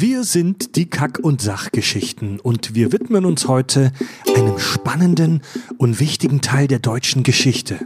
Wir sind die Kack- und Sachgeschichten und wir widmen uns heute einem spannenden und wichtigen Teil der deutschen Geschichte,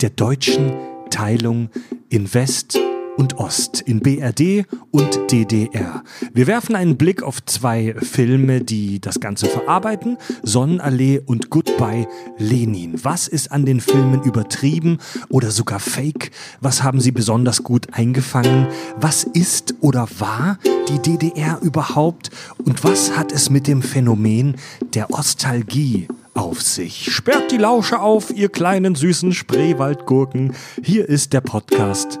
der deutschen Teilung in West und Ost, in BRD und DDR. Wir werfen einen Blick auf zwei Filme, die das Ganze verarbeiten, Sonnenallee und Goodbye Lenin. Was ist an den Filmen übertrieben oder sogar fake? Was haben sie besonders gut eingefangen? Was ist oder war die DDR überhaupt? Und was hat es mit dem Phänomen der Ostalgie auf sich. Sperrt die Lausche auf, ihr kleinen süßen Spreewaldgurken. Hier ist der Podcast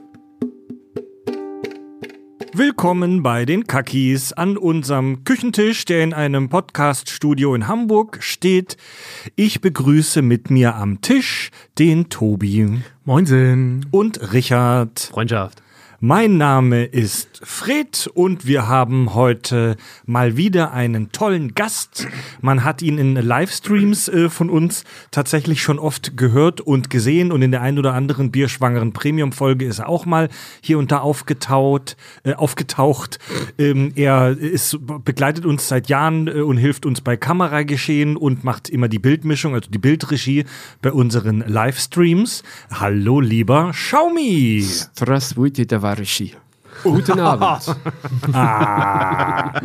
Willkommen bei den Kackis an unserem Küchentisch, der in einem Podcaststudio in Hamburg steht. Ich begrüße mit mir am Tisch den Tobi. Moinsen. Und Richard. Freundschaft. Mein Name ist Fred und wir haben heute mal wieder einen tollen Gast. Man hat ihn in Livestreams äh, von uns tatsächlich schon oft gehört und gesehen und in der ein oder anderen bierschwangeren Premium-Folge ist er auch mal hier und da aufgetaut, äh, aufgetaucht. Ähm, er ist, begleitet uns seit Jahren äh, und hilft uns bei Kamerageschehen und macht immer die Bildmischung, also die Bildregie bei unseren Livestreams. Hallo, lieber Schaumi! Straswiti, der Barischi. Oh, guten Abend. ah.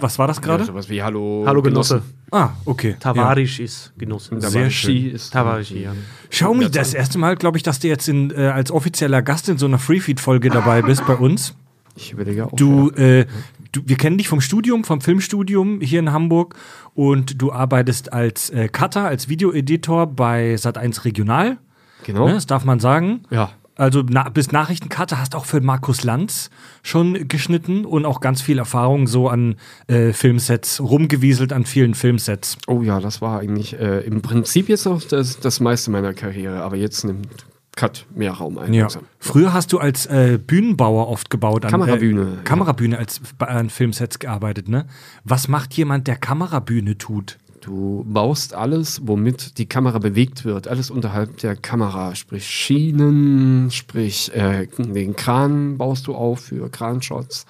Was war das gerade? Ja, sowas wie Hallo. Hallo Genosse. Genosse. Ah, okay. Tavarisch ja. ist Genosse. Sehr schön. ist Tavarisch, ja. Xiaomi, das, das erste Mal, glaube ich, dass du jetzt in, äh, als offizieller Gast in so einer Freefeed-Folge dabei bist bei uns. Ich überlege auch. Du, ja. äh, du, wir kennen dich vom Studium, vom Filmstudium hier in Hamburg und du arbeitest als äh, Cutter, als Videoeditor bei Sat1 Regional. Genau. Ne, das darf man sagen. Ja. Also na, bist Nachrichtencutter, hast auch für Markus Lanz schon geschnitten und auch ganz viel Erfahrung so an äh, Filmsets, rumgewieselt an vielen Filmsets. Oh ja, das war eigentlich äh, im Prinzip jetzt noch das, das meiste meiner Karriere, aber jetzt nimmt Cut mehr Raum ein. Ja. Früher hast du als äh, Bühnenbauer oft gebaut. An, Kamerabühne, Äh, ja. Kamerabühne als bei- an Filmsets gearbeitet, ne? Was macht jemand, der Kamerabühne tut? Du baust alles, womit die Kamera bewegt wird. Alles unterhalb der Kamera. Sprich Schienen, sprich äh, den Kran baust du auf für Kranshots.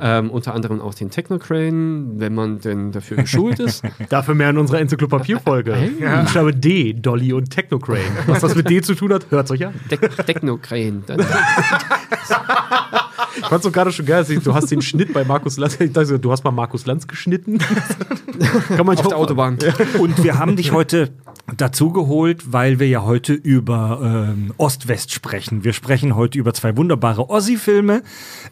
Ähm, unter anderem auch den Technocrane, wenn man denn dafür geschult ist. Dafür mehr in unserer Enzyklopädie-Folge. Buchstabe D, Dolly und Technocrane. Was das mit D zu tun hat, hört's euch an. Te Technocrane. Ich fand's doch gerade schon geil, du hast den Schnitt bei Markus Lanz. Ich dachte, du hast mal Markus Lanz geschnitten. Kann man auf der Autobahn. Und wir haben dich heute dazu geholt, weil wir ja heute über ähm, Ost-West sprechen. Wir sprechen heute über zwei wunderbare Ossi-Filme.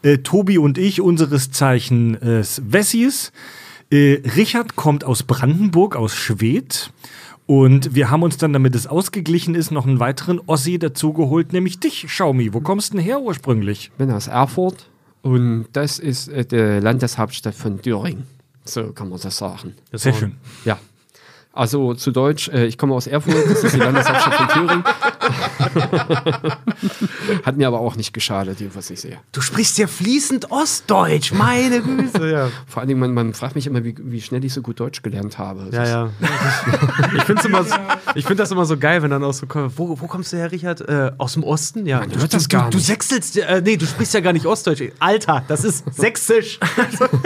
Äh, Tobi und ich, unseres Zeichen äh, Wessis. Äh, Richard kommt aus Brandenburg, aus Schwedt. Und wir haben uns dann, damit es ausgeglichen ist, noch einen weiteren Ossi dazu geholt, nämlich dich, Xiaomi. Wo kommst du denn her ursprünglich? bin aus Erfurt und das ist äh, die Landeshauptstadt von Thüringen. So kann man das sagen. Sehr schön. Ja. Also zu Deutsch, äh, ich komme aus Erfurt, das ist die Landeshauptstadt von Thüringen. Hat mir aber auch nicht geschadet, was ich sehe. Du sprichst ja fließend Ostdeutsch, meine Güte. Ja, Vor allen Dingen, man, man fragt mich immer, wie, wie schnell ich so gut Deutsch gelernt habe. Das ja. ja. Ich finde so- ich find das immer so geil, wenn dann auch so kommt. Wo, wo kommst du her, Richard? Äh, aus dem Osten? Ja. Man hört das gar du, du sechselst, äh, nee, du sprichst ja gar nicht Ostdeutsch. Alter, das ist sächsisch.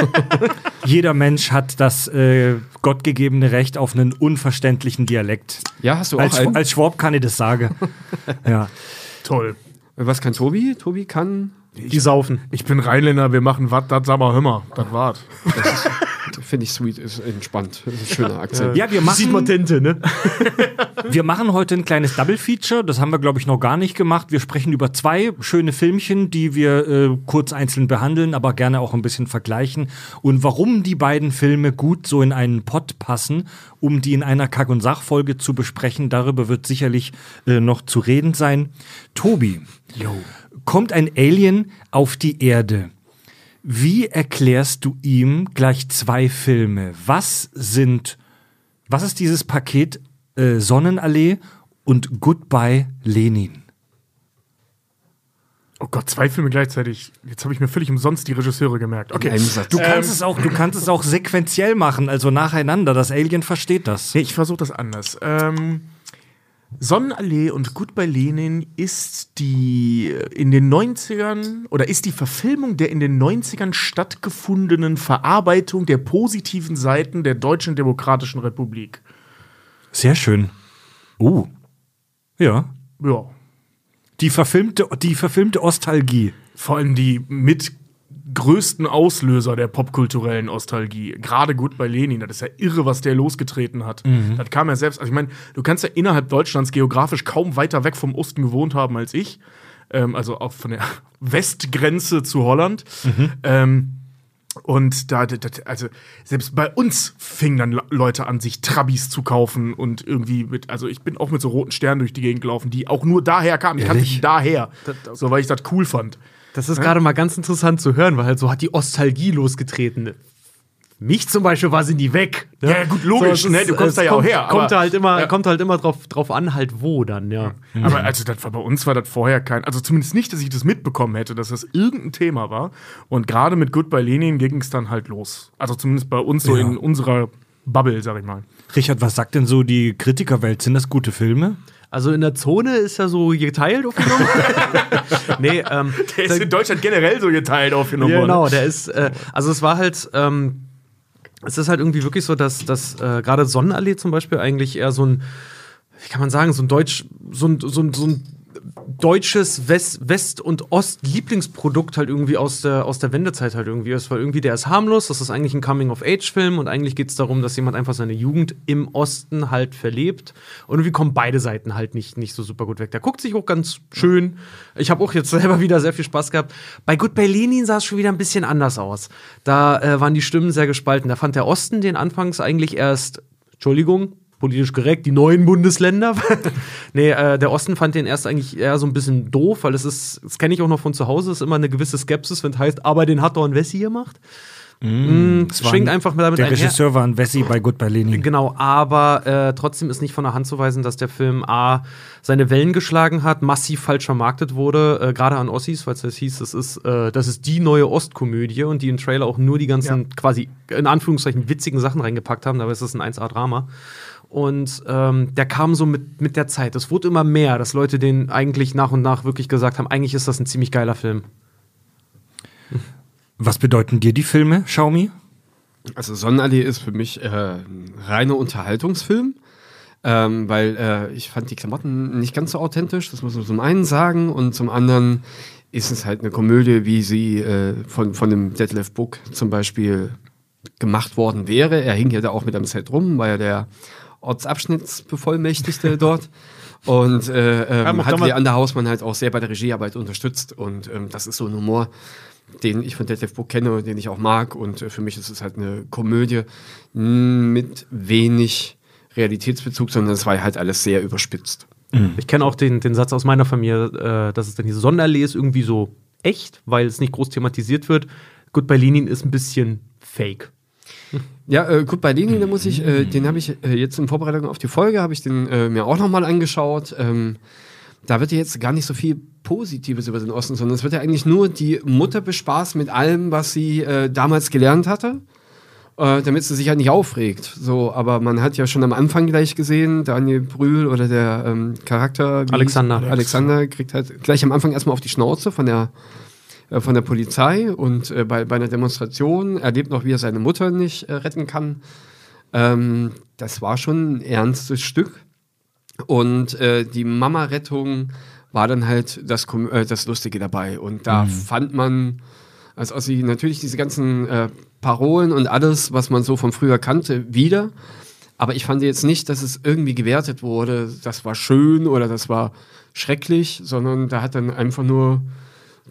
Jeder Mensch hat das äh, gottgegebene Recht auf einen unverständlichen Dialekt. Ja, hast du auch Als, einen? als Schwab kann ich das sagen. ja. Toll. Was kann Tobi? Tobi kann, Die saufen. Ich bin Rheinländer, wir machen was, das sag mal, hör mal, das war's. finde ich sweet, ist entspannt. Ist ein schöner Akzent. ja, wir Sieht man machen, Tinte, ne? wir machen heute ein kleines Double-Feature. Das haben wir, glaube ich, noch gar nicht gemacht. Wir sprechen über zwei schöne Filmchen, die wir äh, kurz einzeln behandeln, aber gerne auch ein bisschen vergleichen. Und warum die beiden Filme gut so in einen Pott passen, um die in einer Kack- und Sachfolge zu besprechen, darüber wird sicherlich äh, noch zu reden sein. Tobi, kommt ein Alien auf die Erde. Wie erklärst du ihm gleich zwei Filme? Was sind, was ist dieses Paket äh, Sonnenallee und Goodbye Lenin? Oh Gott, zwei Filme gleichzeitig. Jetzt habe ich mir völlig umsonst die Regisseure gemerkt. Okay. Satz. Du kannst es auch, du kannst es auch sequenziell machen, also nacheinander. Das Alien versteht das. Nee, ich versuche das anders. Ähm, Sonnenallee und Goodbye Lenin ist die äh, in den 90ern oder ist die Verfilmung der in den 90ern stattgefundenen Verarbeitung der positiven Seiten der Deutschen Demokratischen Republik. Sehr schön. Uh. Ja. Ja. Die verfilmte, die verfilmte Ostalgie. Vor allem die mit größten Auslöser der popkulturellen Nostalgie. Gerade gut bei Lenin, das ist ja irre, was der losgetreten hat. Das kam ja selbst, also ich meine, du kannst ja innerhalb Deutschlands geografisch kaum weiter weg vom Osten gewohnt haben als ich. Ähm, also auch von der Westgrenze zu Holland. Ähm, und da, also selbst bei uns fingen dann Le- Leute an, sich Trabis zu kaufen und irgendwie mit, also ich bin auch mit so roten Sternen durch die Gegend gelaufen, die auch nur daher kamen. Ich kannte die daher, so weil ich das cool fand. Das ist gerade mal ganz interessant zu hören, weil halt so hat die Ostalgie losgetreten. Mich zum Beispiel war sie nie weg. ne? Ja, gut, logisch, es ne, du kommst da ja auch kommt, her, Kommt aber- halt immer, Ja. kommt halt immer drauf, drauf an, halt wo dann, ja. Aber also das war bei uns war das vorher kein, also zumindest nicht, dass ich das mitbekommen hätte, dass das irgendein Thema war. Und gerade mit Goodbye Lenin ging es dann halt los. Also zumindest bei uns so Ja. in unserer Bubble, sag ich mal. Richard, was sagt denn so die Kritikerwelt? Sind das gute Filme? Also in der Zone ist ja so geteilt aufgenommen. nee, ähm, Der ist in Deutschland generell so geteilt aufgenommen Ja, worden. genau, der ist, äh, also es war halt, ähm, es ist halt irgendwie wirklich so, dass, dass äh, gerade Sonnenallee zum Beispiel eigentlich eher so ein, wie kann man sagen, so ein Deutsch, so ein, so ein, so ein deutsches West, West- und Ost-Lieblingsprodukt halt irgendwie aus der, aus der Wendezeit halt irgendwie ist, weil irgendwie der ist harmlos, das ist eigentlich ein Coming-of-Age-Film und eigentlich geht es darum, dass jemand einfach seine Jugend im Osten halt verlebt und irgendwie kommen beide Seiten halt nicht, nicht so super gut weg. Der guckt sich auch ganz schön. Ich habe auch jetzt selber wieder sehr viel Spaß gehabt. Bei Goodbye Lenin sah es schon wieder ein bisschen anders aus. Da äh, waren die Stimmen sehr gespalten. Da fand der Osten den anfangs eigentlich erst, Entschuldigung, politisch korrekt, die neuen Bundesländer. nee, äh, der Osten fand den erst eigentlich eher so ein bisschen doof, weil es ist, das kenne ich auch noch von zu Hause, ist immer eine gewisse Skepsis, wenn es heißt, aber den hat doch ein Wessi gemacht. Mm, Es war schwingt ein- einfach damit Der einher. Regisseur war ein Wessi bei Goodbye Lenin. Genau, aber äh, trotzdem ist nicht von der Hand zu weisen, dass der Film A seine Wellen geschlagen hat, massiv falsch vermarktet wurde, äh, gerade an Ossis, weil es das hieß, das ist, äh, das ist die neue Ostkomödie und die im Trailer auch nur die ganzen quasi in Anführungszeichen witzigen Sachen reingepackt haben, dabei ist das ein 1A-Drama. Und ähm, der kam so mit, mit der Zeit. Es wurde immer mehr, dass Leute den eigentlich nach und nach wirklich gesagt haben, eigentlich ist das ein ziemlich geiler Film. Was bedeuten dir die Filme, Xiaomi? Also Sonnenallee ist für mich äh, ein reiner Unterhaltungsfilm, ähm, weil äh, ich fand die Klamotten nicht ganz so authentisch, das muss man zum einen sagen, und zum anderen ist es halt eine Komödie, wie sie äh, von, von dem Detlef Book zum Beispiel gemacht worden wäre. Er hing ja da auch mit am Set rum, war ja der Ortsabschnittsbevollmächtigte dort. Und äh, ähm, hat Leander Hausmann halt auch sehr bei der Regiearbeit unterstützt. Und ähm, das ist so ein Humor, den ich von Detlef Book kenne, den ich auch mag. Und äh, für mich ist es halt eine Komödie mit wenig Realitätsbezug, sondern es war halt alles sehr überspitzt. Ich kenne auch den, den Satz aus meiner Familie, äh, dass es dann diese Sonderallee ist irgendwie so echt, weil es nicht groß thematisiert wird. Goodbye Lenin ist ein bisschen fake. Ja, äh, gut, bei Lenin, da muss ich, äh, den habe ich äh, jetzt in Vorbereitung auf die Folge, habe ich den äh, mir auch nochmal angeschaut. Ähm, da wird ja jetzt gar nicht so viel Positives über den Osten, sondern es wird ja eigentlich nur die Mutter bespaßt mit allem, was sie äh, damals gelernt hatte, äh, damit sie sich halt nicht aufregt. So, aber man hat ja schon am Anfang gleich gesehen, Daniel Brühl oder der ähm, Charakter Alexander. Alexander kriegt halt gleich am Anfang erstmal auf die Schnauze von der äh, von der Polizei und äh, bei, bei einer Demonstration erlebt noch, wie er seine Mutter nicht äh, retten kann. Ähm, das war schon ein ernstes Stück. Und äh, die Mama-Rettung war dann halt das, das Lustige dabei. Und da fand man, als Ossi natürlich diese ganzen Parolen und alles, was man so von früher kannte, wieder. Aber ich fand jetzt nicht, dass es irgendwie gewertet wurde, das war schön oder das war schrecklich, sondern da hat dann einfach nur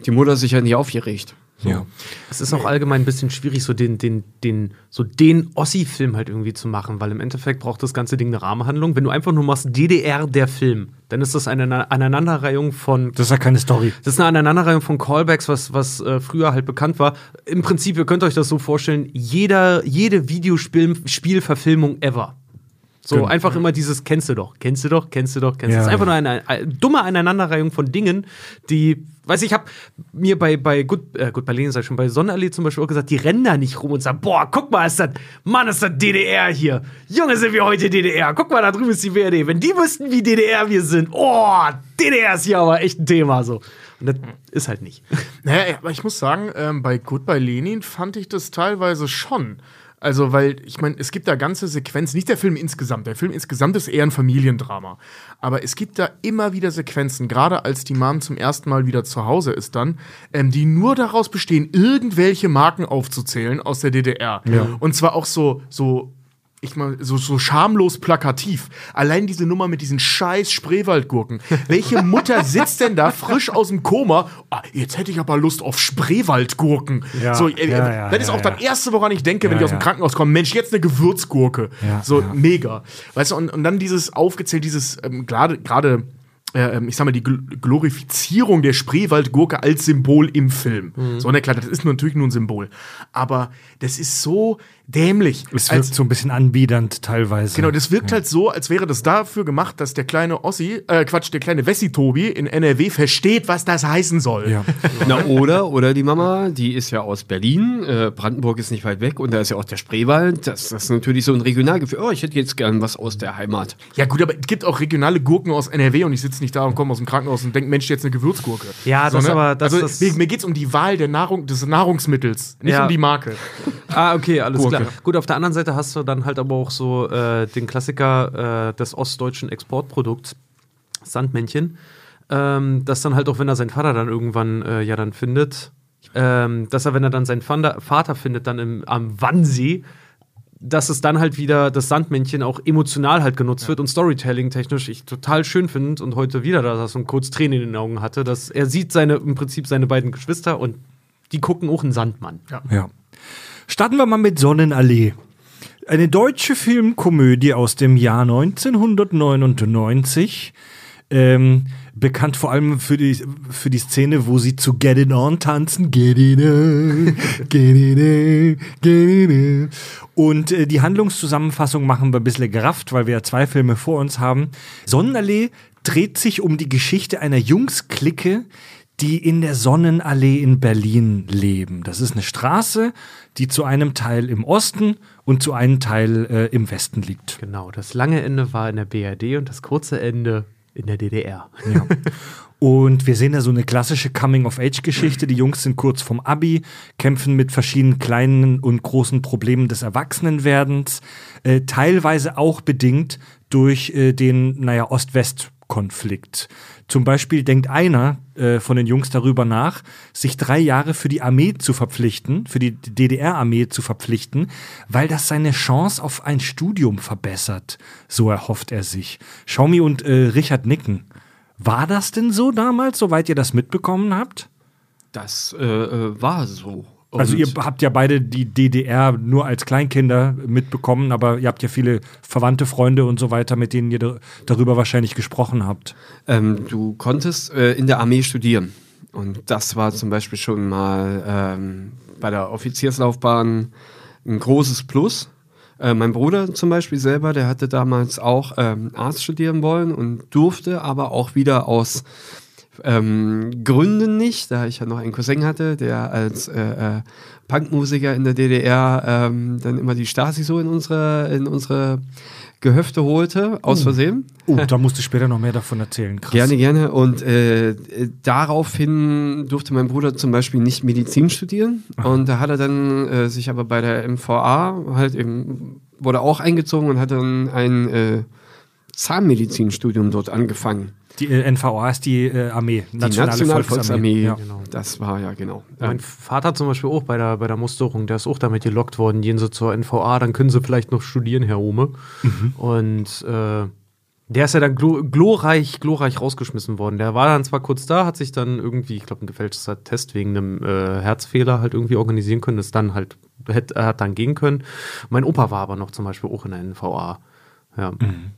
die Mutter sich ja nicht aufgeregt. So. Ja. Es ist auch allgemein ein bisschen schwierig, so den, den, den, so den Ossi-Film halt irgendwie zu machen, weil im Endeffekt braucht das ganze Ding eine Rahmenhandlung. Wenn du einfach nur machst DDR der Film, dann ist das eine Aneinanderreihung von Das ist ja keine Story. Das ist eine Aneinanderreihung von Callbacks, was, was äh, früher halt bekannt war. Im Prinzip, ihr könnt euch das so vorstellen, jeder, jede Videospielverfilmung ever. So Genau. einfach immer dieses kennst du doch, kennst du doch, kennst du doch, kennst du. Ja, Das ist einfach nur eine, eine dumme Aneinanderreihung von Dingen, die, weiß ich, habe mir bei, bei gut, äh, gut, bei Lenin schon, bei Sonnenallee zum Beispiel auch gesagt, die rennen da nicht rum und sagen, boah, guck mal, ist das, Mann, ist das DDR hier. Junge, sind wir heute DDR. Guck mal, da drüben ist die WRD. Wenn die wüssten, wie DDR wir sind, oh, DDR ist hier aber echt ein Thema, so. Und das ist halt nicht. Naja, aber ich muss sagen, ähm, bei Goodbye Lenin fand ich das teilweise schon. Also, weil, ich meine, es gibt da ganze Sequenzen, nicht der Film insgesamt, der Film insgesamt ist eher ein Familiendrama. Aber es gibt da immer wieder Sequenzen, gerade als die Mom zum ersten Mal wieder zu Hause ist dann, ähm, die nur daraus bestehen, irgendwelche Marken aufzuzählen aus der DDR. Und zwar auch so, so ich mal, so, so schamlos plakativ. Allein diese Nummer mit diesen scheiß Spreewaldgurken. Welche Mutter sitzt denn da frisch aus dem Koma? Ah, jetzt hätte ich aber Lust auf Spreewaldgurken. Ja, so, äh, ja, ja, das ist auch das. Erste, woran ich denke, wenn ich aus dem. Krankenhaus komme. Mensch, jetzt eine Gewürzgurke. So, mega. Weißt du, und, und dann dieses aufgezählt, dieses ähm, gerade, äh, ähm, ich sag mal, die Gl Glorifizierung der Spreewaldgurke als Symbol im Film. Mhm. So, na klar, das ist natürlich nur ein Symbol. Aber das ist so dämlich. Es als- wirkt so ein bisschen anbiedernd teilweise. Genau, das wirkt halt so, als wäre das dafür gemacht, dass der kleine Ossi, äh, Quatsch, der kleine Wessi-Tobi in NRW versteht, was das heißen soll. Ja. Na, oder, oder die Mama, die ist ja aus Berlin, äh, Brandenburg ist nicht weit weg und da ist ja auch der Spreewald. Das, das ist natürlich so ein Regionalgefühl. Oh, ich hätte jetzt gern was aus der Heimat. Ja, gut, aber es gibt auch regionale Gurken aus NRW und ich sitze nicht da und komme aus dem Krankenhaus und denke, Mensch, jetzt eine Gewürzgurke. Ja, das ne? aber- das- also, das- mir, mir geht es um die Wahl der Nahrung, des Nahrungsmittels, nicht Ja. um die Marke. Ah, okay, alles Gurke. klar. Gut, auf der anderen Seite hast du dann halt aber auch so äh, den Klassiker äh, des ostdeutschen Exportprodukts, Sandmännchen, ähm, das dann halt auch, wenn er seinen Vater dann irgendwann äh, ja dann findet, ähm, dass er, wenn er dann seinen Vater, Vater findet, dann im, am Wannsee, dass es dann halt wieder das Sandmännchen auch emotional halt genutzt wird und Storytelling-technisch ich total schön finde und heute wieder da saß und kurz Tränen in den Augen hatte, dass er sieht seine, im Prinzip seine beiden Geschwister und die gucken auch einen Sandmann. Ja. Starten wir mal mit Sonnenallee. Eine deutsche Filmkomödie aus dem Jahr 1999. Ähm, bekannt vor allem für die, für die Szene, wo sie zu Get It On tanzen. Get It On, Get It On, Get It On. Und äh, die Handlungszusammenfassung machen wir ein bisschen gerafft, weil wir ja zwei Filme vor uns haben. Sonnenallee dreht sich um die Geschichte einer Jungsklicke, die in der Sonnenallee in Berlin leben. Das ist eine Straße, die zu einem Teil im Osten und zu einem Teil äh, im Westen liegt. Genau, das lange Ende war in der BRD und das kurze Ende in der DDR. Ja. Und wir sehen da so eine klassische Coming-of-Age-Geschichte. Die Jungs sind kurz vom Abi, kämpfen mit verschiedenen kleinen und großen Problemen des Erwachsenenwerdens, äh, teilweise auch bedingt durch äh, den, naja, Ost-West-Konflikt. Zum Beispiel denkt einer äh, von den Jungs darüber nach, sich drei Jahre für die Armee zu verpflichten, für die DDR-Armee zu verpflichten, weil das seine Chance auf ein Studium verbessert. So erhofft er sich. Schaumi und äh, Richard nicken. War das denn so damals, soweit ihr das mitbekommen habt? Das äh, äh, war so. Also ihr habt ja beide die DDR nur als Kleinkinder mitbekommen, aber ihr habt ja viele Verwandte, Freunde und so weiter, mit denen ihr da- darüber wahrscheinlich gesprochen habt. Ähm, du konntest äh, in der Armee studieren. Und das war zum Beispiel schon mal ähm, bei der Offizierslaufbahn ein großes Plus. Äh, mein Bruder zum Beispiel selber, der hatte damals auch ähm, Arzt studieren wollen und durfte aber auch wieder aus ähm, Gründen nicht, da ich ja noch einen Cousin hatte, der als äh, äh, Punkmusiker in der DDR ähm, dann immer die Stasi so in unsere, in unsere Gehöfte holte, aus Versehen. Oh, da musst du später noch mehr davon erzählen. Krass. Gerne, gerne. Und äh, daraufhin durfte mein Bruder zum Beispiel nicht Medizin studieren. Und da hat er dann äh, sich aber bei der MVA halt eben, wurde auch eingezogen und hat dann ein äh, Zahnmedizinstudium dort angefangen. Die äh, NVA ist die äh, Armee, Die Nationale Volksarmee. Ja. Genau. Das war ja genau. Mein Vater zum Beispiel auch bei der, bei der Musterung, der ist auch damit gelockt worden, gehen sie zur NVA, dann können sie vielleicht noch studieren, Herr Ohme. Und äh, der ist ja dann glo glorreich, glorreich rausgeschmissen worden. Der war dann zwar kurz da, hat sich dann irgendwie, ich glaube, ein gefälschter Test wegen einem äh, Herzfehler halt irgendwie organisieren können, das dann halt, hätte, er hat dann gehen können. Mein Opa war aber noch zum Beispiel auch in der NVA. Ja.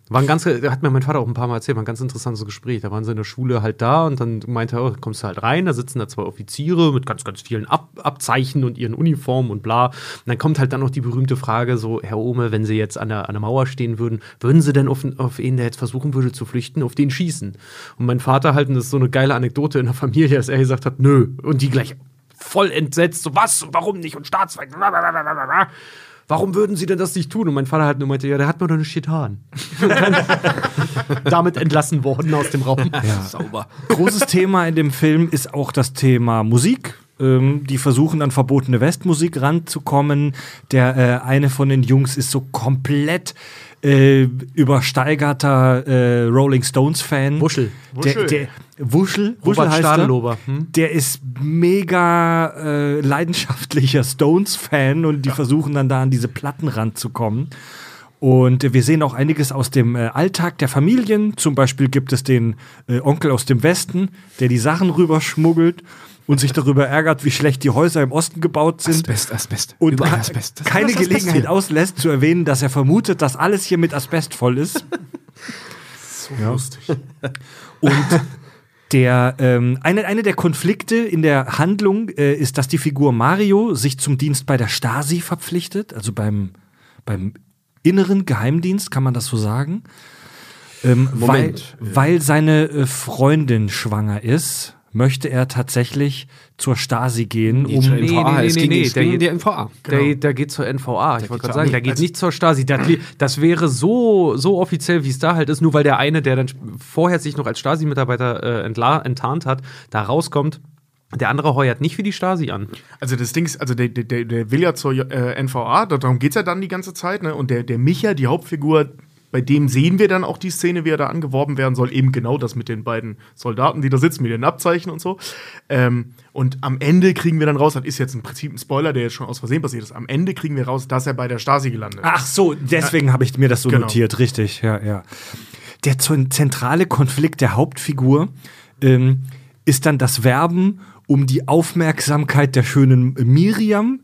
War ein ganz, da hat mir mein Vater auch ein paar Mal erzählt, war ein ganz interessantes Gespräch. Da waren sie in der Schule halt da und dann meinte er, oh, kommst du halt rein, da sitzen da zwei Offiziere mit ganz, ganz vielen Ab Abzeichen und ihren Uniformen und bla. Und dann kommt halt dann noch die berühmte Frage: so, Herr Ohme, wenn Sie jetzt an der, an der Mauer stehen würden, würden Sie denn auf, auf ihn, der jetzt versuchen würde zu flüchten, auf den schießen? Und mein Vater halt, und das ist so eine geile Anekdote in der Familie, dass er gesagt hat, nö. Und die gleich voll entsetzt, so was, warum nicht und Staatsfeind. Warum würden sie denn das nicht tun? Und mein Vater halt nur meinte, ja, der hat mir doch nicht getan. Damit entlassen worden aus dem Raum. Sauber. Großes Thema in dem Film ist auch das Thema Musik. Ähm, die versuchen an verbotene Westmusik ranzukommen. Der äh, eine von den Jungs ist so komplett äh, übersteigerter äh, Rolling Stones Fan. Wuschel. Der, Wuschel. der, Wuschel, Wuschel Robert heißt er. Stadelober. Hm? Der ist mega äh, leidenschaftlicher Stones-Fan und die versuchen dann da an diese Platten ranzukommen. Und wir sehen auch einiges aus dem äh, Alltag der Familien. Zum Beispiel gibt es den äh, Onkel aus dem Westen, der die Sachen rüberschmuggelt und sich darüber ärgert, wie schlecht die Häuser im Osten gebaut sind. Asbest, Asbest. Und Überall Asbest. Das- keine das ist Gelegenheit passiert. auslässt, zu erwähnen, dass er vermutet, dass alles hier mit Asbest voll ist. So lustig. Und der, ähm, eine, eine der Konflikte in der Handlung äh, ist, dass die Figur Mario sich zum Dienst bei der Stasi verpflichtet, also beim, beim inneren Geheimdienst, kann man das so sagen. Ähm, Moment. Weil, weil seine äh, Freundin schwanger ist, möchte er tatsächlich zur Stasi gehen, Nee, um. zur Nee, NVA. nee, nee, nee, es der geht- der NVA. Der, der geht zur NVA. Ich wollte gerade sagen, der geht also- nicht zur Stasi. Das, das wäre so, so offiziell, wie es da halt ist, nur weil der eine, der dann vorher sich noch als Stasi-Mitarbeiter äh, enttarnt hat, da rauskommt. Der andere heuert nicht für die Stasi an. Also das Ding ist, also der, der, der will ja zur äh, NVA, darum geht es ja dann die ganze Zeit, ne? Und der, der Micha, die Hauptfigur, bei dem sehen wir dann auch die Szene, wie er da angeworben werden soll, eben genau das mit den beiden Soldaten, die da sitzen, mit den Abzeichen und so. Ähm, und am Ende kriegen wir dann raus, das ist jetzt im Prinzip ein Spoiler, der jetzt schon aus Versehen passiert ist, am Ende kriegen wir raus, dass er bei der Stasi gelandet ist. Ach so, deswegen habe ich mir das so Genau. notiert, richtig, ja, ja. Der zentrale Konflikt der Hauptfigur ähm, ist dann das Werben um die Aufmerksamkeit der schönen Miriam.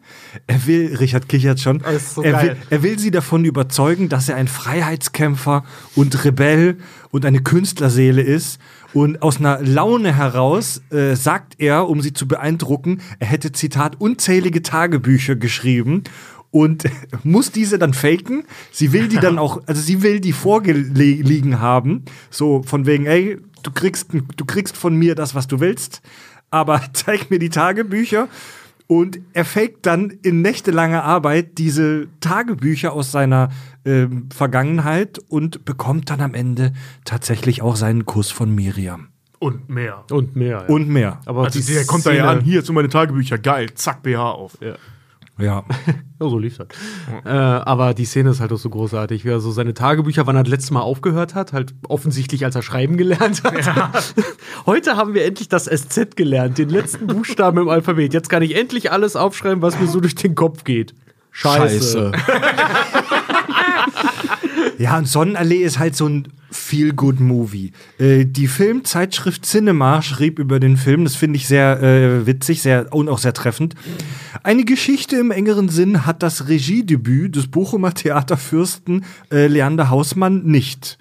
Er will, Richard kichert schon, so er, will, er will sie davon überzeugen, dass er ein Freiheitskämpfer und Rebell und eine Künstlerseele ist. Und aus einer Laune heraus äh, sagt er, um sie zu beeindrucken, er hätte, Zitat, unzählige Tagebücher geschrieben und muss diese dann faken. Sie will die dann auch, also sie will die vorgelegen haben, so von wegen, ey, du kriegst, du kriegst von mir das, was du willst, aber zeig mir die Tagebücher. Und er faked dann in nächtelanger Arbeit diese Tagebücher aus seiner ähm, Vergangenheit und bekommt dann am Ende tatsächlich auch seinen Kuss von Miriam. Und mehr. Und mehr. Und mehr. Aber Also der kommt da ja Szene- an, hier zu meine Tagebücher, geil, zack, BH auf. Ja. Ja. Ja, so lief das. Äh, aber die Szene ist halt auch so großartig, wie er so seine Tagebücher, wann er das letzte Mal aufgehört hat, halt offensichtlich, als er schreiben gelernt hat. Heute haben wir endlich das SZ gelernt, den letzten Buchstaben im Alphabet. Jetzt kann ich endlich alles aufschreiben, was mir so durch den Kopf geht. Scheiße. Ja, und Sonnenallee ist halt so ein Feel-Good-Movie. Äh, die Filmzeitschrift Cinema schrieb über den Film, das finde ich sehr äh, witzig sehr, und auch sehr treffend. Eine Geschichte im engeren Sinn hat das Regiedebüt des Bochumer Theaterfürsten äh, Leander Hausmann nicht.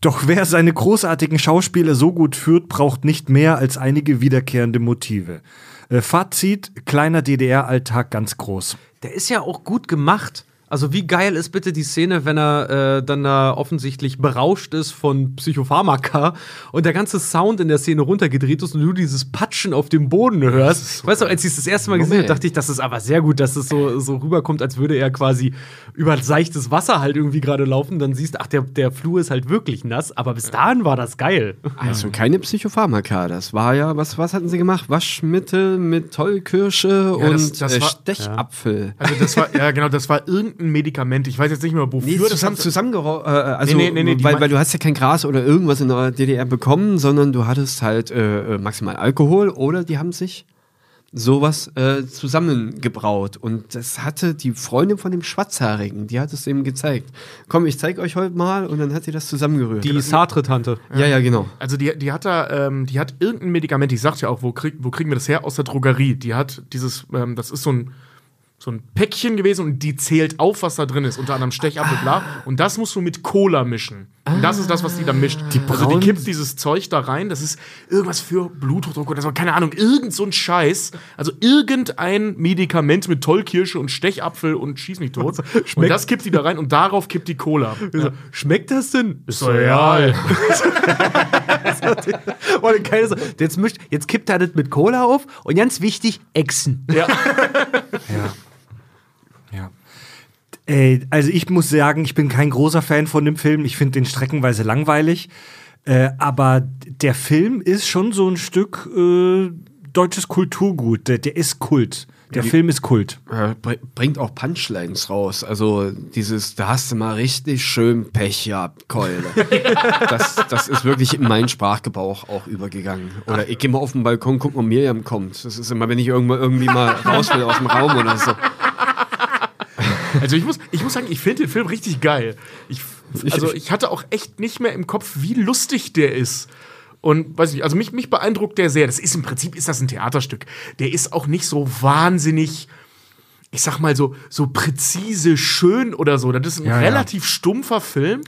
Doch wer seine großartigen Schauspieler so gut führt, braucht nicht mehr als einige wiederkehrende Motive. Äh, Fazit, kleiner DDR-Alltag ganz groß. Der ist ja auch gut gemacht. Also wie geil ist bitte die Szene, wenn er äh, dann da offensichtlich berauscht ist von Psychopharmaka und der ganze Sound in der Szene runtergedreht ist und du dieses Patschen auf dem Boden hörst. weißt du, als ich es das erste Mal gesehen habe, dachte ich, das ist aber sehr gut, dass es so, so rüberkommt, als würde er quasi über seichtes Wasser halt irgendwie gerade laufen. Dann siehst du, ach, der, der Flur ist halt wirklich nass, aber bis dahin war das geil. Also keine Psychopharmaka. Das war ja, was, was hatten sie gemacht? Waschmittel mit Tollkirsche Ja, das- und das äh, war- Stechapfel. Also das war, ja genau, das war irgendein Medikament. Ich weiß jetzt nicht mehr, wofür. Nee, das zusammen, haben sie- zusammengero- äh, also, Nee, nee, nee, nee, die weil, weil du hast ja kein Gras oder irgendwas in der DDR bekommen, sondern du hattest halt äh, äh, maximal Alkohol oder die haben sich sowas äh, zusammengebraut und das hatte die Freundin von dem Schwarzhaarigen, die hat es ihm gezeigt. Komm, ich zeig euch heute mal und dann hat sie das zusammengerührt. Die Sartre-Tante. ja, ja, genau. Also die, die hat da, ähm, die hat irgendein Medikament, ich sagte ja auch, wo, krieg, wo kriegen wir das her? Aus der Drogerie. Die hat dieses, ähm, das ist so ein, so ein Päckchen gewesen und die zählt auf, was da drin ist, unter anderem Stechapfel, bla. Und das musst du mit Cola mischen. Und das ist das, was die dann mischt. Die also die kippt dieses Zeug da rein, das ist irgendwas für Bluthochdruck oder so, keine Ahnung, irgend so ein Scheiß. Also irgendein Medikament mit Tollkirsche und Stechapfel und schieß mich tot. und das kippt die da rein und darauf kippt die Cola. Ja. Schmeckt das denn? Ist real. Jetzt, mischt, jetzt kippt er das mit Cola auf und ganz wichtig, Echsen. Ja. Ja. Äh, also ich muss sagen, ich bin kein großer Fan von dem Film. Ich finde den streckenweise langweilig. Äh, aber der Film ist schon so ein Stück äh, deutsches Kulturgut. Der, der ist Kult. Der Film ist Kult. Br- bringt auch Punchlines raus. Also dieses, da hast du mal richtig schön Pech gehabt, Keule. das, das ist wirklich in meinen Sprachgebrauch auch übergegangen. Oder ich gehe mal auf den Balkon, guck mal, Miriam kommt. Das ist immer, wenn ich irgendwo irgendwie mal raus will aus dem Raum oder so. Also ich muss, ich muss sagen, ich finde den Film richtig geil. Ich, also ich hatte auch echt nicht mehr im Kopf, wie lustig der ist. Und weiß nicht, also mich, mich beeindruckt der sehr. Das ist im Prinzip ist das ein Theaterstück. Der ist auch nicht so wahnsinnig, ich sag mal so, so präzise schön oder so. Das ist ein Ja, ja. relativ stumpfer Film.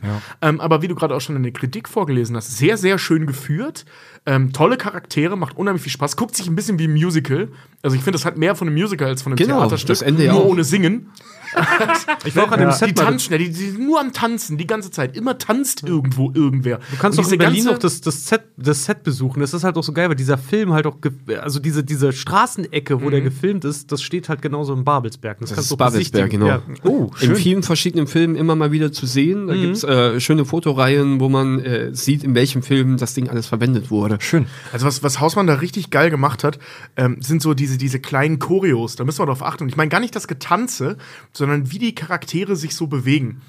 Ähm, aber wie du gerade auch schon in der Kritik vorgelesen hast, sehr, sehr schön geführt. Ähm, tolle Charaktere, macht unheimlich viel Spaß. Guckt sich ein bisschen wie ein Musical. Also ich finde, das hat mehr von einem Musical als von einem Genau, Theaterstück. das Ende ja nur auch. ohne Singen. Ich war auch an dem Die Set mal. tanzen, ja, die, die sind nur am Tanzen, die ganze Zeit. Immer tanzt irgendwo irgendwer. Du kannst doch in Berlin noch das, das, Set, das Set besuchen. Das ist halt auch so geil, weil dieser Film halt auch, also diese, diese Straßenecke, wo der gefilmt ist, das steht halt genauso im Babelsberg. Das, Das kannst ist du Babelsberg, genau. Ja. Oh, In vielen verschiedenen Filmen immer mal wieder zu sehen. Da gibt's äh, schöne Fotoreihen, wo man äh, sieht, in welchem Film das Ding alles verwendet wurde. Schön. Also was, was Hausmann da richtig geil gemacht hat, ähm, sind so diese, diese kleinen Choreos. Da müssen wir darauf achten. Und ich meine gar nicht das Getanze, sondern wie die Charaktere sich so bewegen.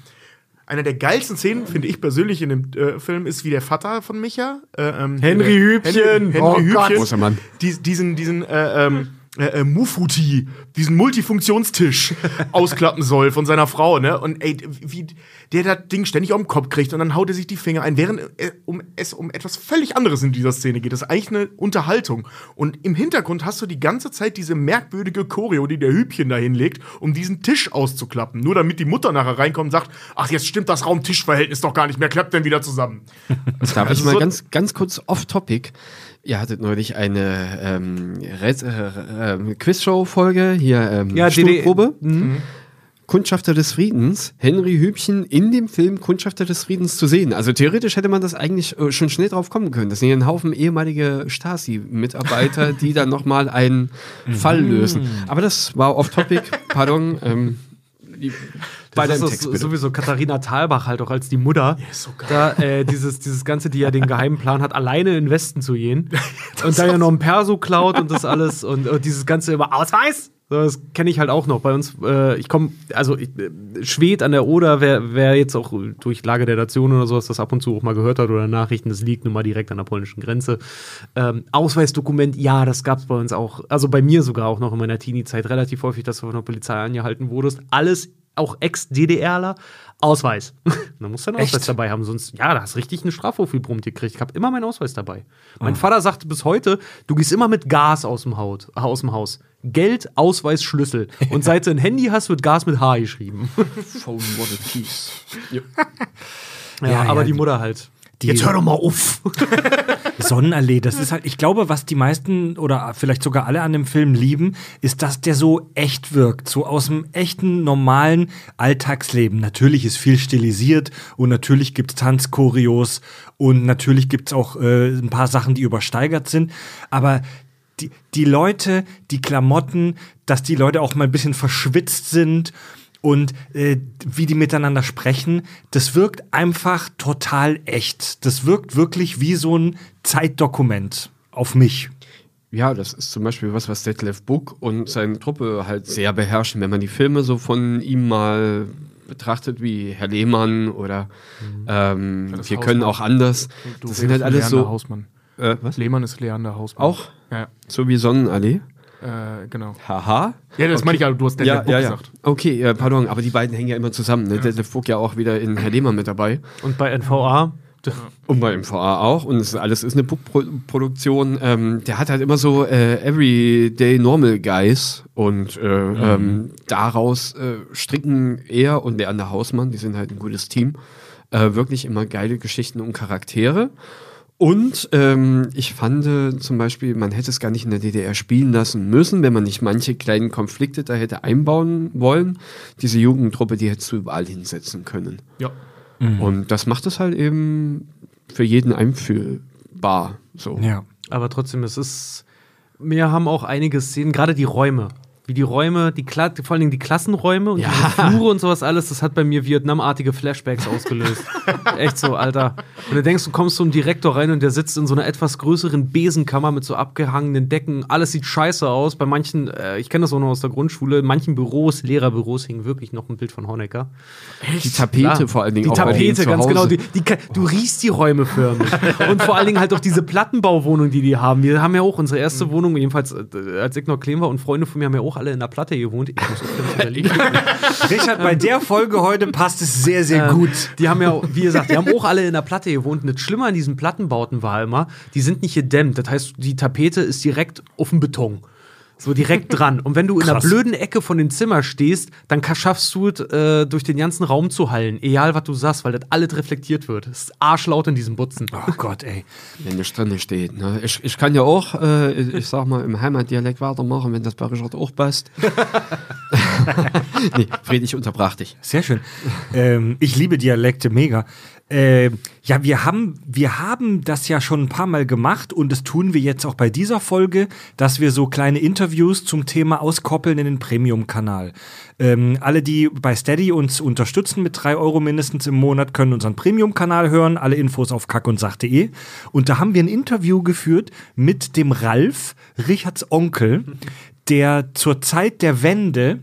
Eine der geilsten Szenen, finde ich persönlich in dem äh, Film, ist wie der Vater von Micha. Äh, ähm, Henry äh, Hübchen. Henry, Henry Oh Gott. Hübchen. Großer Mann. Die, diesen, diesen, äh, ähm, äh, äh, Mufuti, diesen Multifunktionstisch ausklappen soll von seiner Frau, ne? Und ey, wie der das Ding ständig auf den Kopf kriegt und dann haut er sich die Finger ein, während äh, um, es um etwas völlig anderes in dieser Szene geht. Das ist eigentlich eine Unterhaltung. Und im Hintergrund hast du die ganze Zeit diese merkwürdige Choreo, die der Hübchen da hinlegt, um diesen Tisch auszuklappen. Nur damit die Mutter nachher reinkommt und sagt, ach, jetzt stimmt das Raum-Tisch-Verhältnis doch gar nicht mehr, klappt denn wieder zusammen. Darf Also ich mal so- ganz, ganz kurz off-topic? Ihr hattet neulich eine ähm, äh, äh, Quizshow-Folge, hier ähm, Ja, Stuhlprobe. Kundschafter des Friedens, Henry Hübchen in dem Film Kundschafter des Friedens zu sehen. Also theoretisch hätte man das eigentlich äh, schon schnell drauf kommen können. Das sind ja ein Haufen ehemalige Stasi-Mitarbeiter, die dann nochmal einen Fall lösen. Aber das war off-topic, pardon. Ähm, im ist Text, so- bitte. sowieso Katharina Thalbach halt auch als die Mutter. so geil. Da, äh, dieses, dieses Ganze, die ja den geheimen Plan hat, alleine in den Westen zu gehen. und da ja noch ein Perso klaut und das alles und, und dieses Ganze immer Ausweis. So, das kenne ich halt auch noch. Bei uns, äh, ich komme, also ich, äh, Schwed an der Oder, wer, wer jetzt auch durch Lage der Nation oder sowas das ab und zu auch mal gehört hat oder Nachrichten, das liegt nun mal direkt an der polnischen Grenze. Ähm, Ausweisdokument, ja, das gab es bei uns auch, also bei mir sogar auch noch in meiner Teenie-Zeit relativ häufig, dass du von der Polizei angehalten wurdest. Alles auch Ex-DDRler, Ausweis. dann musst du einen Ausweis dabei haben, sonst, ja, da hast du richtig eine Strafvorführung gekriegt. Ich habe immer meinen Ausweis dabei. Mein Vater sagte bis heute, du gehst immer mit Gas aus dem, Haut, aus dem Haus. Geld, Ausweis, Schlüssel. Und seit du ein Handy hast, wird Gas mit H geschrieben. Phone Wallet Keys. Ja, Ja, aber ja, die- Mutter halt. Die- Jetzt hör doch mal auf. Sonnenallee, das ist halt, ich glaube, was die meisten oder vielleicht sogar alle an dem Film lieben, ist, dass der so echt wirkt, so aus dem echten, normalen Alltagsleben. Natürlich ist viel stilisiert und natürlich gibt's Tanzchoreos und natürlich gibt's auch äh, ein paar Sachen, die übersteigert sind, aber die, die Leute, die Klamotten, dass die Leute auch mal ein bisschen verschwitzt sind und äh, wie die miteinander sprechen, das wirkt einfach total echt. Das wirkt wirklich wie so ein Zeitdokument auf mich. Ja, das ist zum Beispiel was, was Detlef Buck und seine Truppe halt sehr beherrschen. Wenn man die Filme so von ihm mal betrachtet, wie Herr Lehmann oder ähm, das Wir Hausmann. können auch anders. Du das sind halt alles Leander so. Hausmann. Äh, was? Lehmann ist Leander Hausmann. Auch? Ja, So wie Sonnenallee? Äh, genau. Haha. Ja, das meine ich ja, du hast Ja, Detlef Book ja, ja. gesagt. Okay, äh, pardon, aber die beiden hängen ja immer zusammen. Ne? Detlef Buck ja auch wieder in Herr Lehmann mit dabei. Und bei NVA, Und bei MVA auch. Und es, alles ist eine Puck-Produktion. Ähm, der hat halt immer so äh, Everyday Normal Guys. Und äh, ähm, daraus äh, stricken er und Leander Hausmann, die sind halt ein gutes Team, äh, wirklich immer geile Geschichten und Charaktere. Und ähm, ich fand äh, zum Beispiel, man hätte es gar nicht in der DDR spielen lassen müssen, wenn man nicht manche kleinen Konflikte da hätte einbauen wollen. Diese Jugendtruppe, die hättest du überall hinsetzen können. Ja. Und das macht es halt eben für jeden einfühlbar. So. Ja. Aber trotzdem, es ist. Wir haben auch einige Szenen, gerade die Räume. Wie die Räume, die Kla vor allen Dingen die Klassenräume und Ja. die Flure und sowas alles, das hat bei mir Vietnam-artige Flashbacks ausgelöst. Echt so, Alter. Und du denkst, du kommst zum Direktor rein und der sitzt in so einer etwas größeren Besenkammer mit so abgehangenen Decken. Alles sieht scheiße aus. Bei manchen, äh, ich kenne das auch noch aus der Grundschule, in manchen Büros, Lehrerbüros, hing wirklich noch ein Bild von Honecker. Die Tapete Klar. vor allen Dingen Die auch bei denen Tapete, zu ganz Hause. genau. Die, die, du riechst die Räume förmlich. Und vor allen Dingen halt auch diese Plattenbauwohnung, die die haben. Wir haben ja auch unsere erste Wohnung, jedenfalls äh, als ich noch klein war und Freunde von mir haben ja auch alle in der Platte gewohnt. Ich muss auch Berlin. Richard, bei der Folge heute passt es sehr, sehr gut. Die haben ja, wie gesagt, die haben auch alle in der Platte gewohnt. Und das Schlimme an diesen Plattenbauten war immer, die sind nicht gedämmt. Das heißt, die Tapete ist direkt auf dem Beton. So direkt dran. Und wenn du in einer blöden Ecke von dem Zimmer stehst, dann schaffst du es, äh, durch den ganzen Raum zu hallen. Egal, was du sagst, weil das alles reflektiert wird. Es ist arschlaut in diesem Butzen. Oh Gott, ey. Wenn das drin steht. Ne? Ich, ich kann ja auch, äh, ich sag mal, im Heimatdialekt weitermachen, wenn das bei Richard auch passt. nee, Fred, ich unterbrach dich. Sehr schön. ähm, ich liebe Dialekte mega. Äh, ja, wir haben, wir haben das ja schon ein paar Mal gemacht und das tun wir jetzt auch bei dieser Folge, dass wir so kleine Interviews zum Thema auskoppeln in den Premium-Kanal. Ähm, alle, die bei Steady uns unterstützen mit drei Euro mindestens im Monat, können unseren Premium-Kanal hören. Alle Infos auf kackundsach.de. Und da haben wir ein Interview geführt mit dem Ralf, Richards Onkel, der zur Zeit der Wende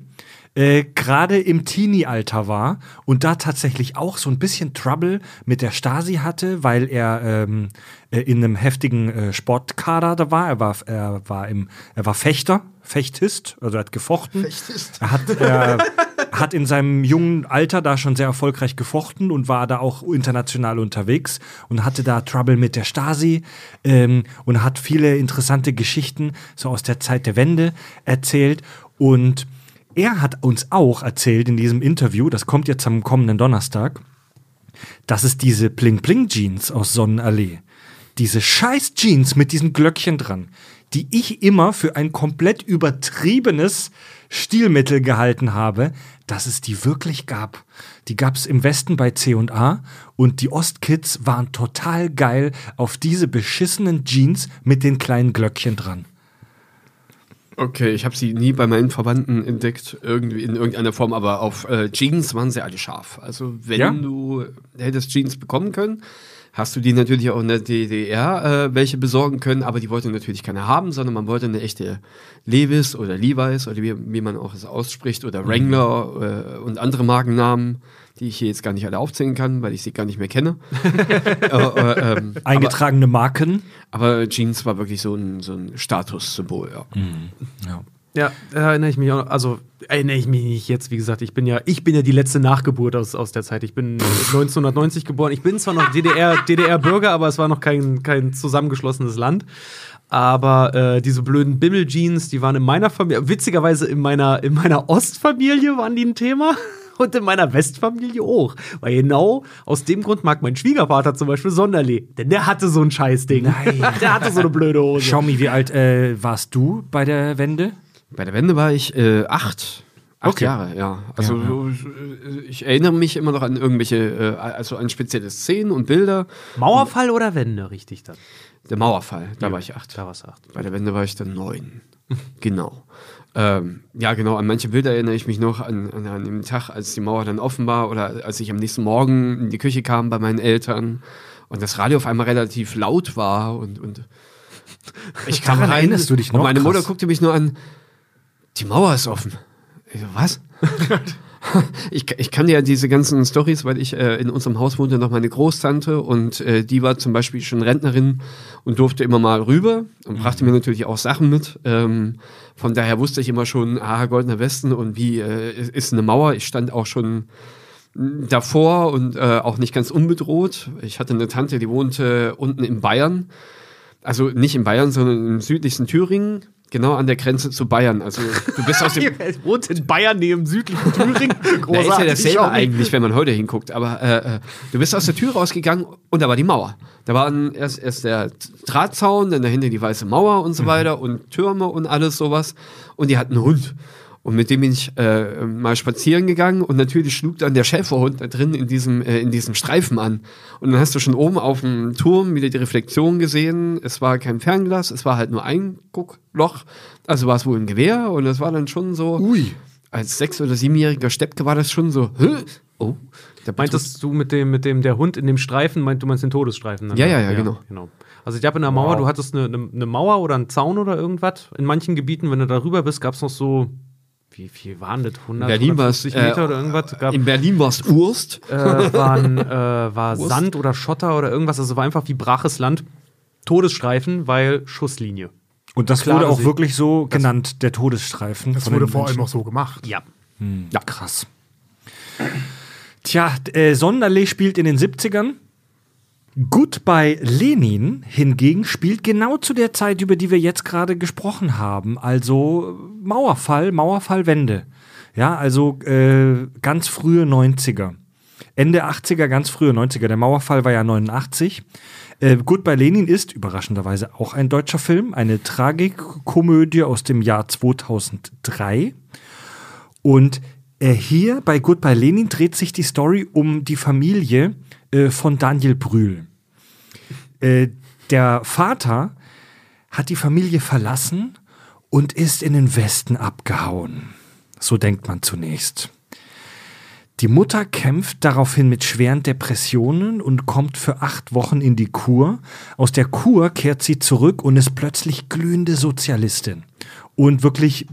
äh, gerade im Teenie-Alter war und da tatsächlich auch so ein bisschen Trouble mit der Stasi hatte, weil er ähm, äh, in einem heftigen äh, Sportkader da war. Er war, er war im, er war Fechter, Fechtist, also er hat gefochten. Er hat, er hat in seinem jungen Alter da schon sehr erfolgreich gefochten und war da auch international unterwegs und hatte da Trouble mit der Stasi ähm, und hat viele interessante Geschichten so aus der Zeit der Wende erzählt und er hat uns auch erzählt in diesem Interview, das kommt jetzt am kommenden Donnerstag, dass es diese Bling-Bling-Jeans aus Sonnenallee, diese scheiß Jeans mit diesen Glöckchen dran, die ich immer für ein komplett übertriebenes Stilmittel gehalten habe, dass es die wirklich gab. Die gab es im Westen bei C&A und die Ostkids waren total geil auf diese beschissenen Jeans mit den kleinen Glöckchen dran. Okay, ich habe sie nie bei meinen Verwandten entdeckt, irgendwie in irgendeiner Form, aber auf äh, Jeans waren sie alle scharf. Also wenn Ja? du hättest Jeans bekommen können, hast du die natürlich auch in der DDR äh, welche besorgen können, aber die wollte natürlich keiner haben, sondern man wollte eine echte Levis oder Levi's oder wie, wie man auch es ausspricht oder Wrangler äh, und andere Markennamen, die ich hier jetzt gar nicht alle aufzählen kann, weil ich sie gar nicht mehr kenne. aber, äh, ähm, aber, Eingetragene Marken. aber Jeans war wirklich so ein, so ein Statussymbol, ja. Ja. Ja, da erinnere ich mich auch, also erinnere ich mich nicht jetzt, wie gesagt, ich bin ja, ich bin ja die letzte Nachgeburt aus, aus der Zeit. Ich bin 1990 geboren. Ich bin zwar noch DDR, DDR-Bürger, aber es war noch kein, kein zusammengeschlossenes Land. Aber äh, diese blöden Bimmel-Jeans, die waren in meiner Familie, witzigerweise in meiner, in meiner Ostfamilie waren die ein Thema. Und in meiner Westfamilie auch. Weil genau aus dem Grund mag mein Schwiegervater zum Beispiel Sonderlee. Denn der hatte so ein Scheißding. Nein. Der hatte so eine blöde Hose. Xiaomi, wie alt äh, warst du bei der Wende? Bei der Wende war ich äh, acht. Acht Okay. Jahre, ja. Also so, äh, ich erinnere mich immer noch an irgendwelche, äh, also an spezielle Szenen und Bilder. Mauerfall oder Wende, richtig dann? Der Mauerfall, da war ich acht. Da war's acht. Bei der Wende war ich dann neun. genau. Ähm, ja, genau, an manche Bilder erinnere ich mich noch an, an, an den Tag, als die Mauer dann offen war oder als ich am nächsten Morgen in die Küche kam bei meinen Eltern und das Radio auf einmal relativ laut war und, und ich kam Daran rein erinnerst du dich noch? und meine Krass. Mutter guckte mich nur an, die Mauer ist offen. Ich so, was? ich, ich kann ja diese ganzen Stories, weil ich äh, in unserem Haus wohnte noch meine Großtante und äh, die war zum Beispiel schon Rentnerin und durfte immer mal rüber und brachte mir natürlich auch Sachen mit. Ähm, von daher wusste ich immer schon, ah, Goldener Westen und wie äh, ist eine Mauer. Ich stand auch schon davor und äh, auch nicht ganz unbedroht. Ich hatte eine Tante, die wohnte unten in Bayern. Also nicht in Bayern, sondern im südlichsten Thüringen, genau an der Grenze zu Bayern. Also du bist aus dem. Wohnt in Bayern neben südlichen Thüringen. Na, ist ja dasselbe eigentlich, wenn man heute hinguckt. Aber äh, äh, du bist aus der Tür rausgegangen und da war die Mauer. Da waren erst, erst der Drahtzaun, dann dahinter die weiße Mauer und so weiter und Türme und alles sowas. Und die hatten einen Hund. Und mit dem bin ich äh, mal spazieren gegangen und natürlich schlug dann der Schäferhund da drin in diesem, äh, in diesem Streifen an. Und dann hast du schon oben auf dem Turm wieder die Reflexion gesehen. Es war kein Fernglas, es war halt nur ein Guckloch. Also war es wohl ein Gewehr und das war dann schon so. Ui. Als sechs- oder siebenjähriger Steppke war das schon so, Hä? oh, Meintest du mit dem, mit dem der Hund in dem Streifen, meint, du meinst den Todesstreifen? dann? Ja, ja, ja, genau. Also ich habe in der Mauer, du hattest eine, eine, eine Mauer oder einen Zaun oder irgendwas. In manchen Gebieten, wenn du darüber bist, gab es noch so, wie viel waren das? 100, Berlin 150 äh, Meter oder irgendwas? Gab, In Berlin war es Urst. äh, waren, äh, war Wurst. Sand oder Schotter oder irgendwas. Also war einfach wie braches Land. Todesstreifen, weil Schusslinie. Und das Klare wurde auch wirklich so genannt, der Todesstreifen. Das wurde vor allem auch so gemacht. Ja. Ja, krass. Tja, äh, Sonderlee spielt in den 70ern. Goodbye Lenin hingegen spielt genau zu der Zeit, über die wir jetzt gerade gesprochen haben. Also Mauerfall, Mauerfallwende. Ja, also äh, ganz frühe 90er. Ende 80er, ganz frühe 90er. Der Mauerfall war ja 89. Äh, Goodbye Lenin ist überraschenderweise auch ein deutscher Film, eine Tragikkomödie aus dem Jahr 2003. Und äh, hier bei Goodbye Lenin dreht sich die Story um die Familie äh, von Daniel Brühl. Äh, der Vater hat die Familie verlassen und ist in den Westen abgehauen. So denkt man zunächst. Die Mutter kämpft daraufhin mit schweren Depressionen und kommt für acht Wochen in die Kur. Aus der Kur kehrt sie zurück und ist plötzlich glühende Sozialistin. Und wirklich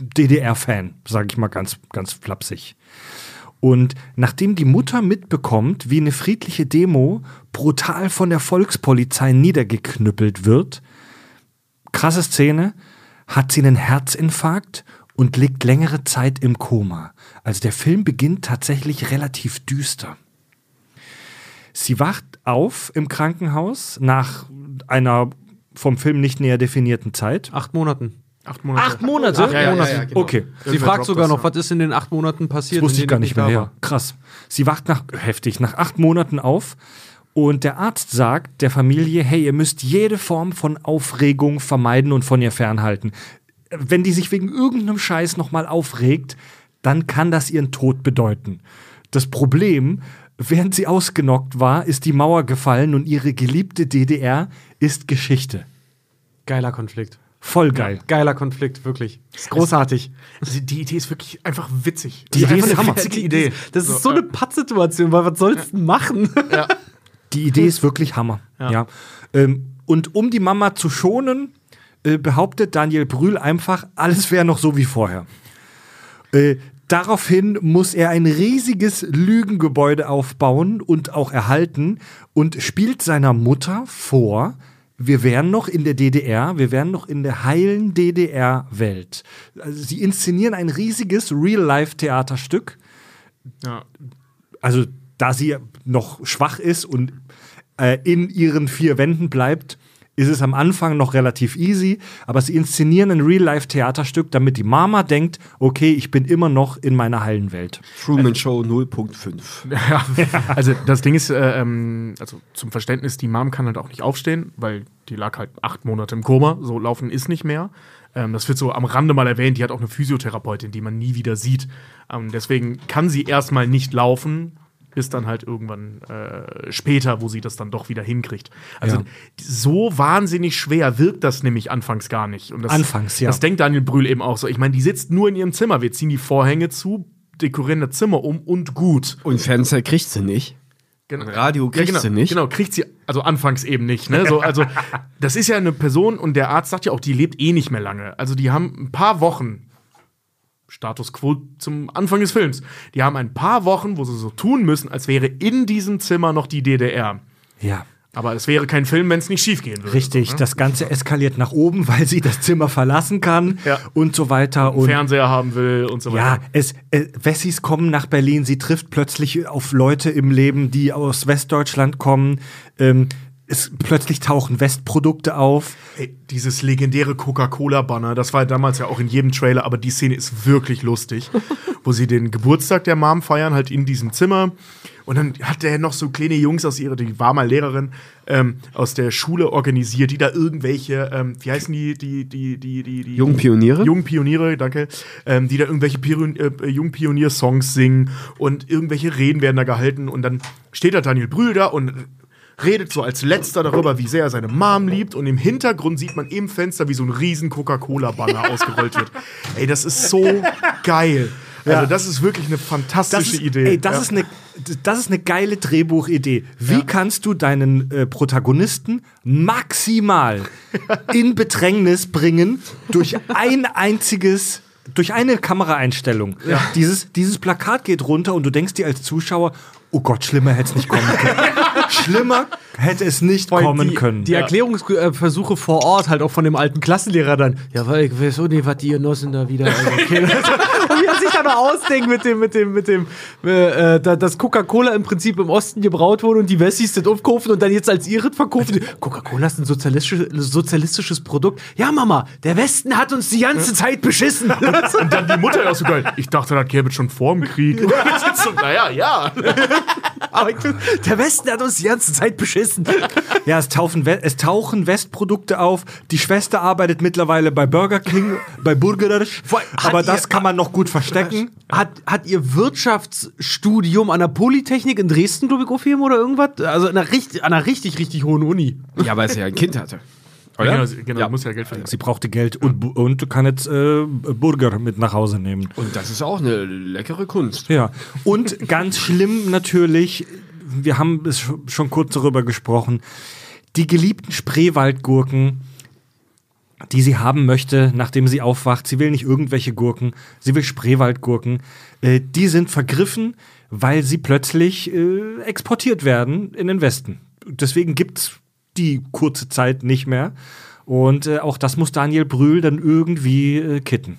DDR-Fan, sage ich mal ganz, ganz flapsig. Und nachdem die Mutter mitbekommt, wie eine friedliche Demo brutal von der Volkspolizei niedergeknüppelt wird, krasse Szene, hat sie einen Herzinfarkt und liegt längere Zeit im Koma. Also der Film beginnt tatsächlich relativ düster. Sie wacht auf im Krankenhaus nach einer vom Film nicht näher definierten Zeit. Acht Monaten. Acht Monate. Acht Monate? Ach, ja, ja, Monate. ja, genau. Okay. Sie Irgendwer fragt sogar das, noch, ja. was ist in den acht Monaten passiert? Das wusste ich gar nicht mehr. Ja, krass. Sie wacht nach, heftig, nach acht Monaten auf und der Arzt sagt der Familie, hey, ihr müsst jede Form von Aufregung vermeiden und von ihr fernhalten. Wenn die sich wegen irgendeinem Scheiß nochmal aufregt, dann kann das ihren Tod bedeuten. Das Problem, während sie ausgenockt war, ist die Mauer gefallen und ihre geliebte DDR ist Geschichte. Geiler Konflikt. Voll geil. Geiler Konflikt, wirklich. Ist großartig. Also die Idee ist wirklich einfach witzig. Die Das Idee einfach ist eine Hammer. witzige Idee. Das ist so eine Pattsituation, weil was sollst du denn machen? Die Idee ist wirklich Hammer. Ja. Ähm, und um die Mama zu schonen, äh, behauptet Daniel Brühl einfach, alles wäre noch so wie vorher. Äh, daraufhin muss er ein riesiges Lügengebäude aufbauen und auch erhalten und spielt seiner Mutter vor, wir wären noch in der DDR, wir wären noch in der heilen DDR-Welt. Also sie inszenieren ein riesiges Real-Life-Theaterstück Ja. also da sie noch schwach ist und äh, in ihren vier Wänden bleibt, ist es am Anfang noch relativ easy, aber sie inszenieren ein Real-Life-Theaterstück, damit die Mama denkt, okay, ich bin immer noch in meiner heilen Welt. Truman Show 0.5. Ja, also das Ding ist, äh, ähm, also zum Verständnis, die Mom kann halt auch nicht aufstehen, weil die lag halt acht Monate im Koma, so laufen ist nicht mehr. Ähm, das wird so am Rande mal erwähnt, die hat auch eine Physiotherapeutin, die man nie wieder sieht. Ähm, deswegen kann sie erstmal nicht laufen, bis dann halt irgendwann äh, später, wo sie das dann doch wieder hinkriegt. Also Ja. so wahnsinnig schwer wirkt das nämlich anfangs gar nicht. Und das, Anfangs, ja. Das denkt Daniel Brühl eben auch so. Ich meine, die sitzt nur in ihrem Zimmer, wir ziehen die Vorhänge zu, dekorieren das Zimmer um und gut. Und Fernseher kriegt sie nicht. Gen- Radio kriegt genau, sie nicht. Genau, kriegt sie, also anfangs eben nicht. Ne? So, also, das ist ja eine Person und der Arzt sagt ja auch, die lebt eh nicht mehr lange. Also, die haben ein paar Wochen, Status quo zum Anfang des Films, die haben ein paar Wochen, wo sie so tun müssen, als wäre in diesem Zimmer noch die DDR. Ja. Aber es wäre kein Film, wenn es nicht schief gehen würde. Richtig, So, ne? das Ganze eskaliert nach oben, weil sie das Zimmer verlassen kann Ja. und so weiter. Und Fernseher haben will und so ja, weiter. es, äh, Wessis kommen nach Berlin, sie trifft plötzlich auf Leute im Leben, die aus Westdeutschland kommen. Ähm, es, plötzlich tauchen Westprodukte auf. Ey, dieses legendäre Coca-Cola-Banner, das war damals ja auch in jedem Trailer, aber die Szene ist wirklich lustig, wo sie den Geburtstag der Mom feiern, halt in diesem Zimmer. Und dann hat der noch so kleine Jungs aus ihrer, die war mal Lehrerin, ähm, aus der Schule organisiert, die da irgendwelche, ähm, wie heißen die, die, die, die, die, die Jungen Pioniere? Jungen Pioniere, danke, ähm, die da irgendwelche Pion äh, Jungen Pionier-Songs singen und irgendwelche Reden werden da gehalten und dann steht da Daniel Brühl da und redet so als letzter darüber, wie sehr er seine Mom liebt und im Hintergrund sieht man im Fenster, wie so ein riesen Coca-Cola-Banner ausgerollt wird. Ey, das ist so geil. Also das ist wirklich eine fantastische ist, Idee. Ey, das, Ja. ist eine, das ist eine geile Drehbuchidee. Wie kannst du deinen äh, Protagonisten maximal in Bedrängnis bringen durch ein einziges, durch eine Kameraeinstellung? Dieses, dieses Plakat geht runter und du denkst dir als Zuschauer, oh Gott, schlimmer hätte es nicht kommen können. schlimmer hätte es nicht allem kommen die, können. Die Erklärungsversuche vor Ort, halt auch von dem alten Klassenlehrer dann. Ja, weil ich weiß auch nicht, was die Genossen da wieder. Also, okay. und wie er sich da noch ausdenkt mit dem, mit dem, mit dem, äh, äh, da- dass Coca-Cola im Prinzip im Osten gebraut wurde und die Wessis das aufkaufen und dann jetzt als ihret verkaufen. Coca-Cola ist ein sozialistisches, sozialistisches Produkt. Ja, Mama, der Westen hat uns die ganze Zeit beschissen. und dann die Mutter ja auch so geil. Ich dachte, das gäbe es schon vor dem Krieg. so, naja, ja. Aber ich, der Westen hat uns die ganze Zeit beschissen. Ja, es tauchen, We- es tauchen Westprodukte auf. Die Schwester arbeitet mittlerweile bei Burger King, bei Burgerisch. Aber das kann man noch gut verstecken. Hat, hat ihr Wirtschaftsstudium an der Polytechnik in Dresden, glaube ich, aufheben oder irgendwas? Also an einer, richtig, an einer richtig, richtig hohen Uni. Ja, weil sie ja ein Kind hatte. Genau, genau Ja. muss ja Geld verdienen. Sie brauchte Geld und, und kann jetzt äh, Burger mit nach Hause nehmen. Und das ist auch eine leckere Kunst. Ja. Und ganz schlimm natürlich, wir haben es sch- schon kurz darüber gesprochen, die geliebten Spreewaldgurken, die sie haben möchte, nachdem sie aufwacht. Sie will nicht irgendwelche Gurken, sie will Spreewaldgurken. Äh, die sind vergriffen, weil sie plötzlich äh, exportiert werden in den Westen. Deswegen gibt's die kurze Zeit nicht mehr. Und äh, auch das muss Daniel Brühl dann irgendwie äh, kitten.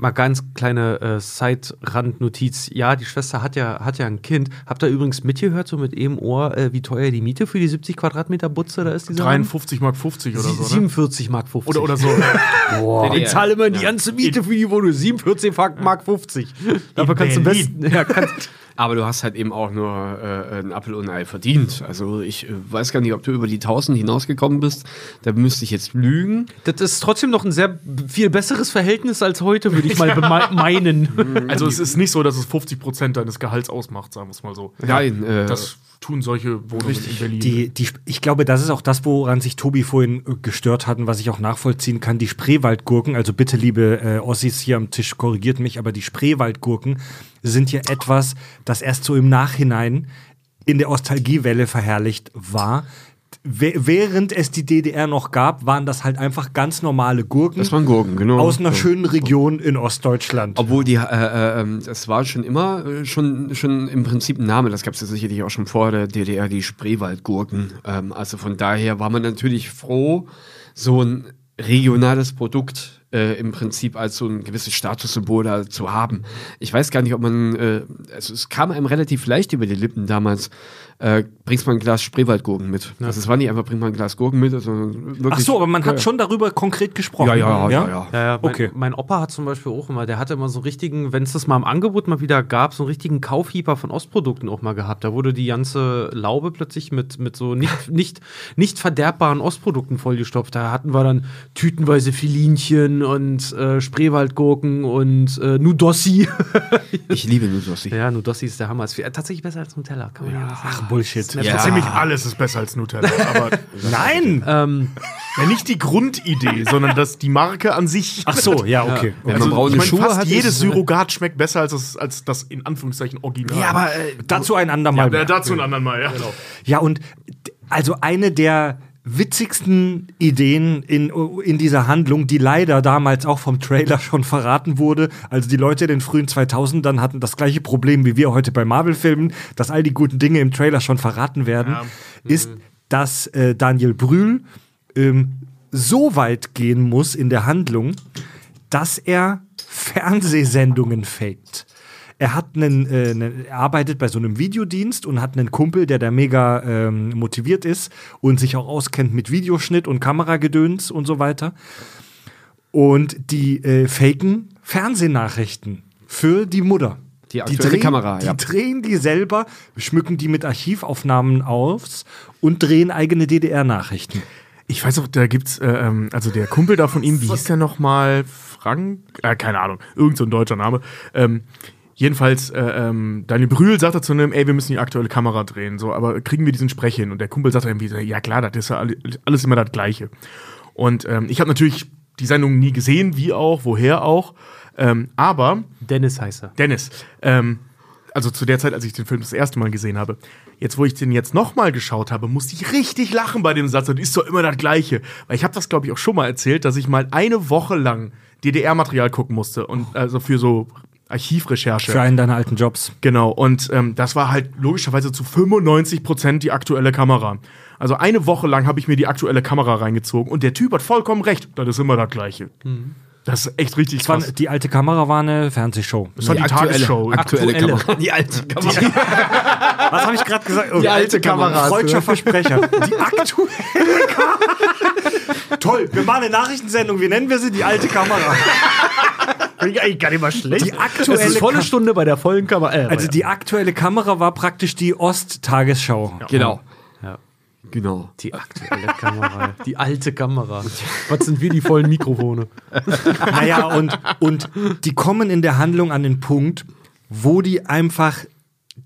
Mal ganz kleine äh, Side-Randnotiz. Ja, die Schwester hat ja, hat ja ein Kind. Habt ihr übrigens mitgehört, so mit eben Ohr, äh, wie teuer die Miete für die 70 Quadratmeter Butze da ist? Dieser 53 Mark 50 oder so, ne? 47 Mark 50. Oder, oder so. Boah, ich zahle immer die ganze Miete für die Wohnung. 47 Mark 50. Dafür kannst du besten. Ja, kannst, Aber du hast halt eben auch nur äh, einen Apfel und ein Ei verdient. Also ich äh, weiß gar nicht, ob du über die 1000 hinausgekommen bist. Da müsste ich jetzt lügen. das ist trotzdem noch ein sehr viel besseres Verhältnis als heute, würde ich mal meinen. Also es ist nicht so, dass es 50 Prozent deines Gehalts ausmacht, sagen wir es mal so. Nein, äh, Das tun solche Wohnungen in Berlin. Die, die, ich glaube, das ist auch das, woran sich Tobi vorhin äh, gestört hat und was ich auch nachvollziehen kann. Die Spreewaldgurken, also bitte, liebe äh, Ossis hier am Tisch, korrigiert mich, aber die Spreewaldgurken sind ja etwas, das erst so im Nachhinein in der Ostalgiewelle verherrlicht war. Während es die DDR noch gab, waren das halt einfach ganz normale Gurken das waren Gurken, genau. aus einer schönen Region in Ostdeutschland. Obwohl die, äh, äh, ähm, das war schon immer äh, schon, schon im Prinzip ein Name, das gab es ja sicherlich auch schon vor der DDR, die Spreewaldgurken. Ähm, also von daher war man natürlich froh, so ein regionales Produkt äh, im Prinzip als so ein gewisses Statussymbol da zu haben. Ich weiß gar nicht, ob man, äh, also es kam einem relativ leicht über die Lippen damals, äh, bringst mal ein Glas Spreewaldgurken mit. Also es war nicht einfach, bring mal ein Glas Gurken mit, sondern wirklich. Ach so, aber man hat schon darüber konkret gesprochen. Ja, ja, ja, ja. Ja, ja, mein, Okay. mein Opa hat zum Beispiel auch immer, der hatte immer so einen richtigen, wenn es das mal im Angebot mal wieder gab, so einen richtigen Kaufhieber von Ostprodukten auch mal gehabt. Da wurde die ganze Laube plötzlich mit, mit so nicht, nicht, nicht verderbbaren Ostprodukten vollgestopft. Da hatten wir dann tütenweise Filinchen und äh, Spreewaldgurken und äh, Nudossi. Ich liebe Nudossi. ja, Nudossi ist der Hammer. Ist viel- tatsächlich besser als Nutella, kann man ja, sagen. Ach, Bullshit. ja. Ziemlich alles ist besser als Nutella. Aber Nein! Ähm, ja, nicht die Grundidee, sondern das, die Marke an sich. Ach so, ja, okay. Wenn Also, man braune ich mein, Schuhe fast hat, jedes Surrogat schmeckt besser als das, als das in Anführungszeichen Original. Ja, aber äh, dazu ein andermal. ja, dazu ein andermal, ja. Ja, und also eine der witzigsten Ideen in, in dieser Handlung, die leider damals auch vom Trailer schon verraten wurde. Also die Leute in den frühen 2000ern hatten das gleiche Problem wie wir heute bei Marvel-Filmen, dass all die guten Dinge im Trailer schon verraten werden, ist dass äh, Daniel Brühl ähm, so weit gehen muss in der Handlung, dass er Fernsehsendungen faked. Er hat einen, äh, einen, er arbeitet bei so einem Videodienst und hat einen Kumpel, der da mega ähm, motiviert ist und sich auch auskennt mit Videoschnitt und Kameragedöns und so weiter. Und die äh, faken Fernsehnachrichten für die Mutter. Die aktuelle Kamera, die ja. drehen die selber, schmücken die mit Archivaufnahmen aus und drehen eigene DDR-Nachrichten. Ich weiß auch, da gibt's, äh, ähm, also der Kumpel da von ihm, wie hieß der nochmal? Frank? Äh, keine Ahnung, irgend so ein deutscher Name. Ähm, jedenfalls, äh, ähm, Daniel Brühl sagt er zu einem, ey, wir müssen die aktuelle Kamera drehen, so, aber kriegen wir diesen Sprech hin? Und der Kumpel sagt irgendwie, ja klar, das ist ja alle- alles immer das Gleiche. Und ähm, ich habe natürlich die Sendung nie gesehen, wie auch, woher auch. Ähm, aber Dennis heißt er. Dennis, ähm, also zu der Zeit, als ich den Film das erste Mal gesehen habe, jetzt, wo ich den jetzt nochmal geschaut habe, musste ich richtig lachen bei dem Satz und ist doch immer das Gleiche. Weil ich habe das, glaube ich, auch schon mal erzählt, dass ich mal eine Woche lang DDR-Material gucken musste und also für so Archivrecherche. Für einen deiner alten Jobs. Genau, und ähm, das war halt logischerweise zu 95 Prozent die aktuelle Kamera. Also eine Woche lang habe ich mir die aktuelle Kamera reingezogen und der Typ hat vollkommen recht. Das ist immer das Gleiche. Das ist echt richtig Das war, krass. die alte Kamera war eine Fernsehshow. Das war die, Tagesschau. Aktuelle, Kamera. Die alte Kamera. Was habe ich gerade gesagt? Oh, Die alte Kamera. Freudscher Versprecher. Die aktuelle Kamera. Toll, wir machen eine Nachrichtensendung. Wie nennen wir sie? Die alte Kamera. Finde ich eigentlich gar nicht mal schlecht. Die aktuelle es ist volle Stunde bei der vollen Kamera. Äh, Also die aktuelle Kamera war praktisch die Ost-Tagesschau. Genau. Ja. Genau. Die aktuelle Kamera. Die alte Kamera. Was sind wir, die vollen Mikrofone? Naja, und, und die kommen in der Handlung an den Punkt, wo die einfach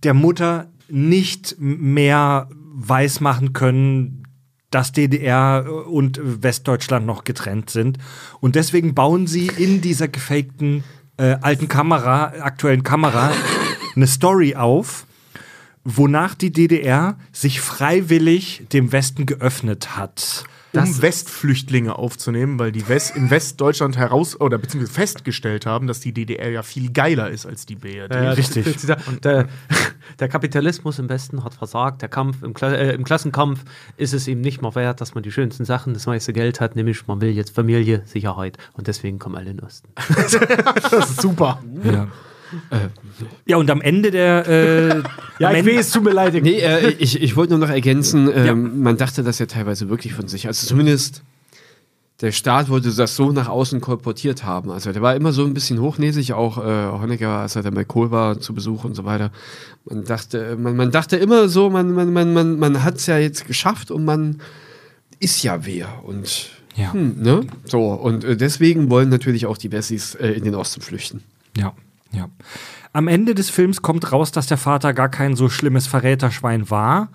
der Mutter nicht mehr weismachen können, dass DDR und Westdeutschland noch getrennt sind. Und deswegen bauen sie in dieser gefakten äh, alten Kamera, aktuellen Kamera, eine Story auf, wonach die DDR sich freiwillig dem Westen geöffnet hat. Um Westflüchtlinge aufzunehmen, weil die West in Westdeutschland heraus oder beziehungsweise festgestellt haben, dass die DDR ja viel geiler ist als die BRD. Ja, richtig. das- das- Der, der Kapitalismus im Westen hat versagt. Der Kampf im, Kla äh, im Klassenkampf ist es ihm nicht mehr wert, dass man die schönsten Sachen, das meiste Geld hat, nämlich man will jetzt Familie, Sicherheit und deswegen kommen alle in den Osten. das ist super. Ja. Ja, und am Ende der. Äh, Ja, ich weiß, tut mir leid. Nee, äh, ich, ich wollte nur noch ergänzen, ähm, man dachte das ja teilweise wirklich von sich. Also zumindest der Staat wollte das so nach außen kolportiert haben. Also der war immer so ein bisschen hochnäsig, auch äh, Honecker, als er dann bei Kohl war zu Besuch und so weiter. Man dachte, man, man dachte immer so, man, man, man, man, man hat es ja jetzt geschafft und man ist ja wer. Und Ja. hm, ne? So, und äh, deswegen wollen natürlich auch die Wessis äh, in den Osten flüchten. Ja, ja. Am Ende des Films kommt raus, dass der Vater gar kein so schlimmes Verräterschwein war,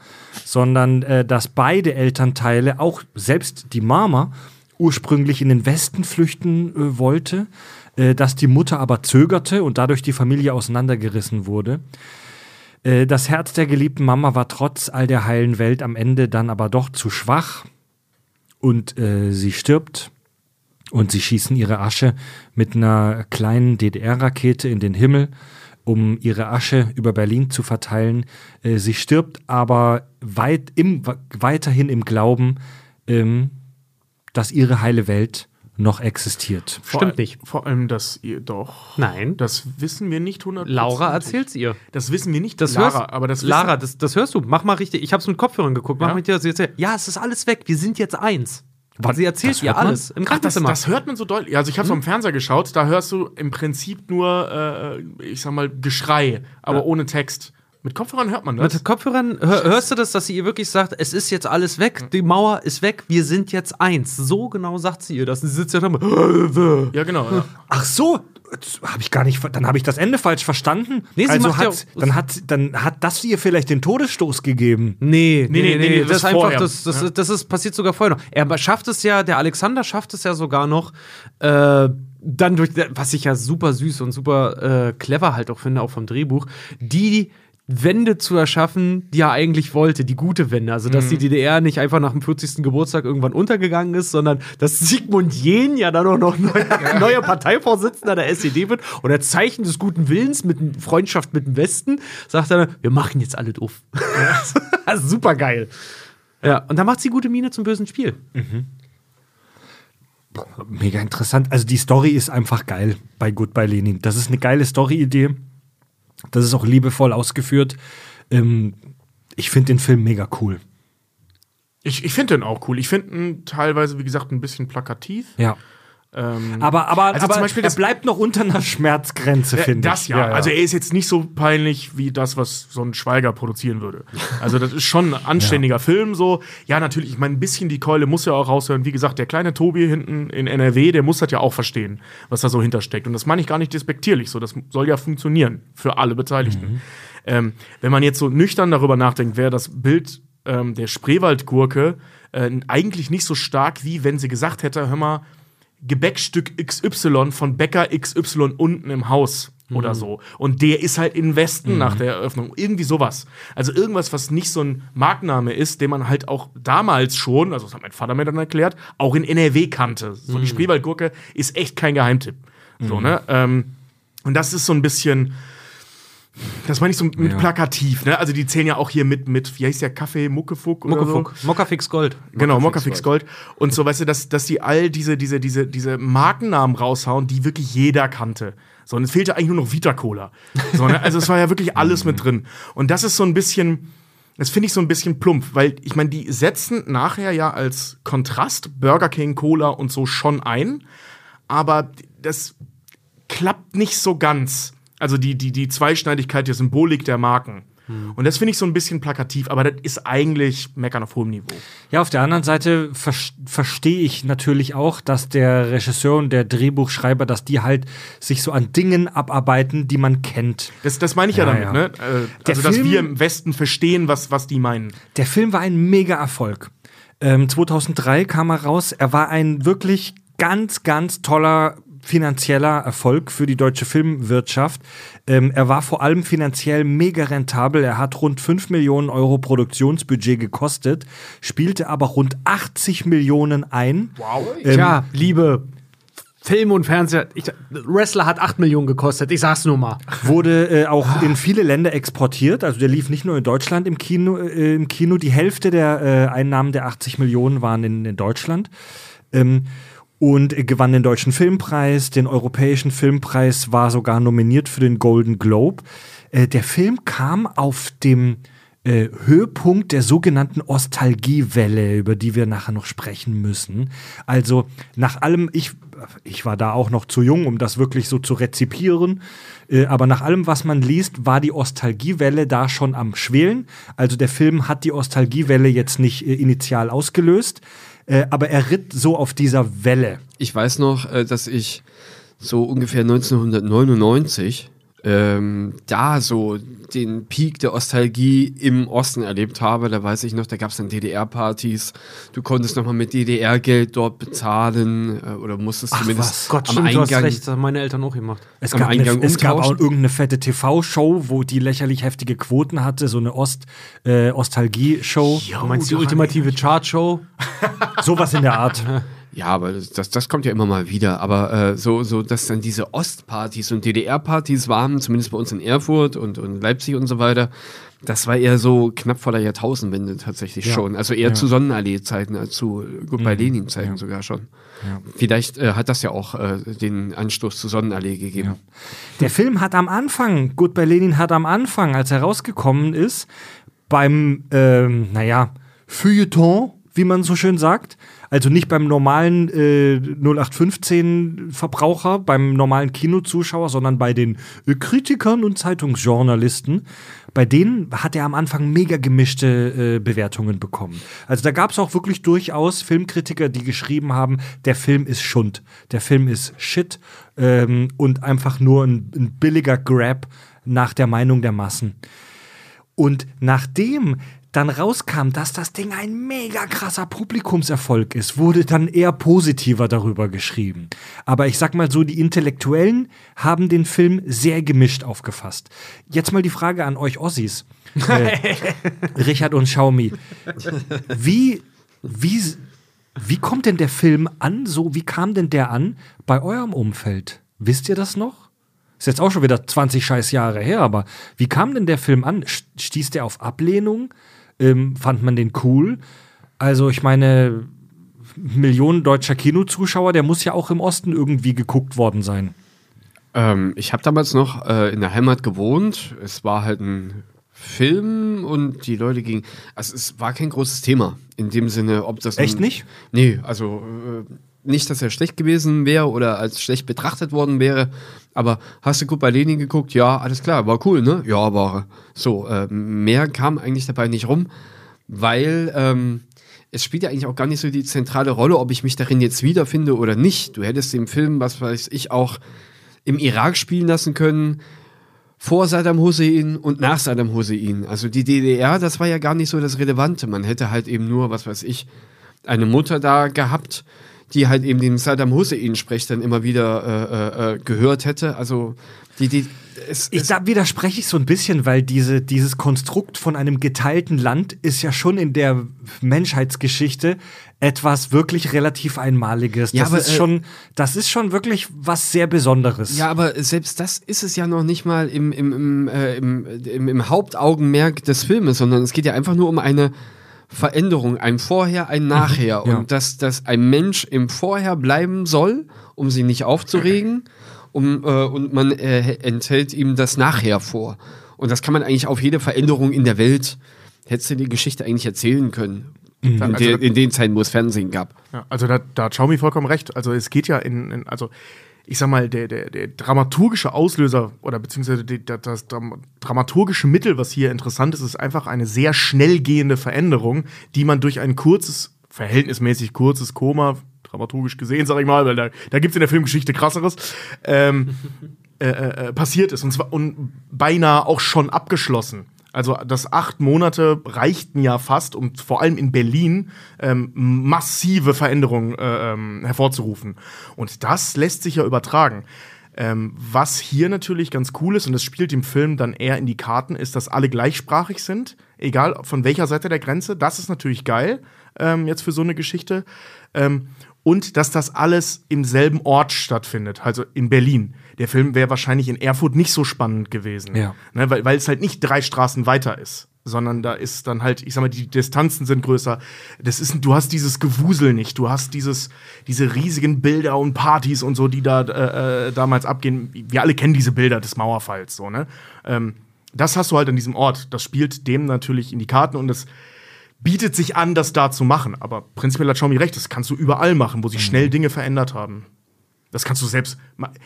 sondern äh, dass beide Elternteile, auch selbst die Mama, ursprünglich in den Westen flüchten äh, wollte, äh, dass die Mutter aber zögerte und dadurch die Familie auseinandergerissen wurde. Äh, das Herz der geliebten Mama war trotz all der heilen Welt am Ende dann aber doch zu schwach und äh, sie stirbt. Und sie schießen ihre Asche mit einer kleinen DDR-Rakete in den Himmel, um ihre Asche über Berlin zu verteilen. Äh, sie stirbt aber weit im, weiterhin im Glauben, ähm, dass ihre heile Welt noch existiert. Vor Stimmt nicht. Vor allem, dass ihr doch. Nein. Das wissen wir nicht 100%. Laura erzählt's ihr. Das wissen wir nicht. Das Lara, hörst, aber das Lara, das, das hörst du. Mach mal richtig. Ich hab's mit Kopfhörern geguckt. Mach Ja? mal dir das jetzt. Ja, es ist alles weg. Wir sind jetzt eins. Und sie erzählt man? alles im Ach, das, Krankenzimmer. das hört man so deutlich. Also ich habe es am Fernseher geschaut, da hörst du im Prinzip nur, äh, ich sag mal, Geschrei, aber ohne Text. Mit Kopfhörern hört man das. Mit Kopfhörern hör, hörst du das, dass sie ihr wirklich sagt, es ist jetzt alles weg, die Mauer ist weg, wir sind jetzt eins. So genau sagt sie ihr das. Und sie sitzt ja da ja, genau. Ja. Ach so, habe ich gar nicht, dann habe ich das Ende falsch verstanden. Nee, sie also ja hat, auch- dann hat, dann hat das ihr vielleicht den Todesstoß gegeben. Nee, nee, nee, nee, nee, das, das ist einfach, das, das, das ist, passiert sogar vorher noch. Er schafft es ja, der Alexander schafft es ja sogar noch, äh, dann durch, was ich ja super süß und super äh, clever halt auch finde, auch vom Drehbuch, die Wende zu erschaffen, die er eigentlich wollte, die gute Wende. Also, dass die DDR nicht einfach nach dem 40. Geburtstag irgendwann untergegangen ist, sondern dass Sigmund Jähn ja dann auch noch neu, neuer Parteivorsitzender der SED wird und als Zeichen des guten Willens mit Freundschaft mit dem Westen sagt er, wir machen jetzt alle doof. also, super geil. Ja, und da macht sie gute Miene zum bösen Spiel. Mega interessant. Also die Story ist einfach geil bei Goodbye Lenin. Das ist eine geile Story-Idee. Das ist auch liebevoll ausgeführt. Ähm, ich finde den Film mega cool. Ich, ich finde den auch cool. Ich finde ihn teilweise, wie gesagt, ein bisschen plakativ. Ja. Ähm, Aber, aber, Also aber zum Beispiel er bleibt noch unter einer Schmerzgrenze, Ja, finde ich. das ja. Also er ist jetzt nicht so peinlich wie das, was so ein Schweiger produzieren würde. Also das ist schon ein anständiger Film so. Ja, natürlich, ich meine, ein bisschen die Keule muss ja auch raushören. Wie gesagt, der kleine Tobi hinten in NRW, der muss das ja auch verstehen, was da so hintersteckt. Und das meine ich gar nicht despektierlich so. Das soll ja funktionieren für alle Beteiligten. Ähm, wenn man jetzt so nüchtern darüber nachdenkt, wäre das Bild ähm, der Spreewaldgurke äh, eigentlich nicht so stark, wie wenn sie gesagt hätte, hör mal, Gebäckstück XY von Bäcker XY unten im Haus oder so. Und der ist halt in Westen nach der Eröffnung. Irgendwie sowas. Also irgendwas, was nicht so ein Markenname ist, den man halt auch damals schon, also das hat mein Vater mir dann erklärt, auch in NRW kannte. So die Spreewaldgurke ist echt kein Geheimtipp. So, ne? Ähm, und das ist so ein bisschen. Das meine ich so mit plakativ, ne? Also die zählen ja auch hier mit, mit wie heißt der Kaffee, Muckefuck oder so? Muckefuck. Mockafix Gold. Genau, Mockafix Gold. Und so, weißt du, dass, dass die all diese, diese, diese, diese Markennamen raushauen, die wirklich jeder kannte. So, und es fehlte eigentlich nur noch Vita Cola. So, ne? Also es war ja wirklich alles mit drin. Und das ist so ein bisschen, das finde ich so ein bisschen plump, weil ich meine, die setzen nachher ja als Kontrast Burger King, Cola und so schon ein, aber das klappt nicht so ganz. Also die, die, die Zweischneidigkeit der Symbolik der Marken. Und das finde ich so ein bisschen plakativ, aber das ist eigentlich Meckern auf hohem Niveau. Ja, auf der anderen Seite ver verstehe ich natürlich auch, dass der Regisseur und der Drehbuchschreiber, dass die halt sich so an Dingen abarbeiten, die man kennt. Das, das meine ich ja, Ja, damit, ja. ne? Äh, also, dass Film- wir im Westen verstehen, was, was die meinen. Der Film war ein Mega-Erfolg. Ähm, 2003 kam er raus. Er war ein wirklich ganz, ganz toller finanzieller Erfolg für die deutsche Filmwirtschaft. Ähm, er war vor allem finanziell mega rentabel. Er hat rund 5 Millionen Euro Produktionsbudget gekostet, spielte aber rund 80 Millionen ein. Wow. Tja, liebe Film und Fernseher. Ich, Wrestler hat 8 Millionen gekostet. Ich sag's nur mal. wurde äh, auch in viele Länder exportiert. Also der lief nicht nur in Deutschland im Kino. Äh, im Kino. Die Hälfte der äh, Einnahmen der 80 Millionen waren in, in Deutschland. Ähm, und gewann den Deutschen Filmpreis, den Europäischen Filmpreis, war sogar nominiert für den Golden Globe. Äh, der Film kam auf dem äh, Höhepunkt der sogenannten Ostalgiewelle, über die wir nachher noch sprechen müssen. Also nach allem, ich, ich war da auch noch zu jung, um das wirklich so zu rezipieren, äh, aber nach allem, was man liest, war die Ostalgiewelle da schon am Schwelen. Also der Film hat die Ostalgiewelle jetzt nicht äh, initial ausgelöst, äh, aber er ritt so auf dieser Welle. Ich weiß noch, äh, dass ich so ungefähr 1999 ähm, da so den Peak der Nostalgie im Osten erlebt habe. Da weiß ich noch, da gab es dann DDR-Partys. Du konntest nochmal mit DDR-Geld dort bezahlen äh, oder musstest Ach, zumindest was? Gott, am stimmt, du hast Eingang recht. Das haben meine Eltern auch gemacht. Es Am gab, eine, Eingang es gab auch irgendeine fette TV-Show, wo die lächerlich heftige Quoten hatte, so eine Ost, äh, Ostalgie-Show. Du meinst die ultimative Chartshow? Sowas in der Art. Ja, aber das, das, kommt ja immer mal wieder. Aber äh, so, so, dass dann diese Ostpartys und DDR-Partys waren, zumindest bei uns in Erfurt und, und Leipzig und so weiter, das war eher so knapp vor der Jahrtausendwende tatsächlich Ja. schon. Also eher Ja. zu Sonnenallee-Zeiten als zu Goodbye Lenin-Zeiten sogar schon. Vielleicht äh, hat das ja auch äh, den Anstoß zu Sonnenallee gegeben. Der Film hat am Anfang, Gut bei Lenin hat am Anfang, als er rausgekommen ist, beim, ähm, naja, Feuilleton, wie man so schön sagt, also nicht beim normalen äh, 0815-Verbraucher, beim normalen Kinozuschauer, sondern bei den äh, Kritikern und Zeitungsjournalisten. Bei denen hat er am Anfang mega gemischte äh, Bewertungen bekommen. Also da gab es auch wirklich durchaus Filmkritiker, die geschrieben haben, der Film ist Schund, der Film ist Shit ähm, und einfach nur ein, ein billiger Grab nach der Meinung der Massen. Und nachdem dann rauskam, dass das Ding ein mega krasser Publikumserfolg ist, wurde dann eher positiver darüber geschrieben. Aber ich sag mal so, die Intellektuellen haben den Film sehr gemischt aufgefasst. Jetzt mal die Frage an euch Ossis, äh, Richard und Xiaomi. Wie, wie, wie kommt denn der Film an? So, wie kam denn der an bei eurem Umfeld? Wisst ihr das noch? Ist jetzt auch schon wieder 20 scheiß Jahre her, aber wie kam denn der Film an? St- Stieß der auf Ablehnung? Ähm, fand man den cool? Also ich meine, Millionen deutscher Kinozuschauer, der muss ja auch im Osten irgendwie geguckt worden sein. Ähm, ich habe damals noch äh, in der Heimat gewohnt. Es war halt ein Film und die Leute gingen. Also es war kein großes Thema in dem Sinne, ob das. Echt nicht? Nee, also äh, nicht, dass er schlecht gewesen wäre oder als schlecht betrachtet worden wäre. Aber hast du gut bei Lenin geguckt? Ja, alles klar, war cool, ne? Ja, war. So, äh, mehr kam eigentlich dabei nicht rum, weil ähm, es spielt ja eigentlich auch gar nicht so die zentrale Rolle, ob ich mich darin jetzt wiederfinde oder nicht. Du hättest den Film, was weiß ich, auch im Irak spielen lassen können, vor Saddam Hussein und nach Saddam Hussein. Also die DDR, das war ja gar nicht so das Relevante. Man hätte halt eben nur, was weiß ich, eine Mutter da gehabt, die halt eben den Saddam Hussein-Sprech dann immer wieder äh, äh, äh, gehört hätte. Also die, die, es, Ich, da widerspreche ich so ein bisschen, weil diese, dieses Konstrukt von einem geteilten Land ist ja schon in der Menschheitsgeschichte etwas wirklich relativ Einmaliges. Ja, das, aber, ist äh, schon, das ist schon wirklich was sehr Besonderes. Ja, aber selbst das ist es ja noch nicht mal im, im, im, äh, im, im, im Hauptaugenmerk des Filmes, sondern es geht ja einfach nur um eine Veränderung, ein Vorher, ein Nachher. ja. Und dass, dass ein Mensch im Vorher bleiben soll, um sie nicht aufzuregen, um, äh, und man äh, enthält ihm das Nachher vor. Und das kann man eigentlich auf jede Veränderung in der Welt, hättest du die Geschichte eigentlich erzählen können. In, Also in den Zeiten, wo es Fernsehen gab. Ja, also da, da hat Xiaomi vollkommen recht. Also es geht ja in, in also ich sag mal, der, der, der dramaturgische Auslöser oder beziehungsweise das, das Dram dramaturgische Mittel, was hier interessant ist, ist einfach eine sehr schnell gehende Veränderung, die man durch ein kurzes, verhältnismäßig kurzes Koma, dramaturgisch gesehen, sag ich mal, weil da, da gibt es in der Filmgeschichte krasseres, ähm, äh, äh, passiert ist. Und zwar und beinahe auch schon abgeschlossen. Also das acht Monate reichten ja fast, um vor allem in Berlin ähm, massive Veränderungen äh, ähm, hervorzurufen. Und das lässt sich ja übertragen. Ähm, was hier natürlich ganz cool ist, und das spielt dem Film dann eher in die Karten, ist, dass alle gleichsprachig sind, egal von welcher Seite der Grenze. Das ist natürlich geil, ähm, jetzt für so eine Geschichte. Ähm, und dass das alles im selben Ort stattfindet, also in Berlin. Der Film wäre wahrscheinlich in Erfurt nicht so spannend gewesen, Ja. ne, weil, weil es halt nicht drei Straßen weiter ist, sondern da ist dann halt, ich sag mal, die Distanzen sind größer. Das ist, du hast dieses Gewusel nicht, du hast dieses, diese riesigen Bilder und Partys und so, die da äh, äh, damals abgehen. Wir alle kennen diese Bilder des Mauerfalls, so ne. Ähm, das hast du halt an diesem Ort. Das spielt dem natürlich in die Karten und das bietet sich an, das da zu machen. Aber prinzipiell hat Xiaomi recht, das kannst du überall machen, wo sich schnell Dinge verändert haben. Das kannst du selbst.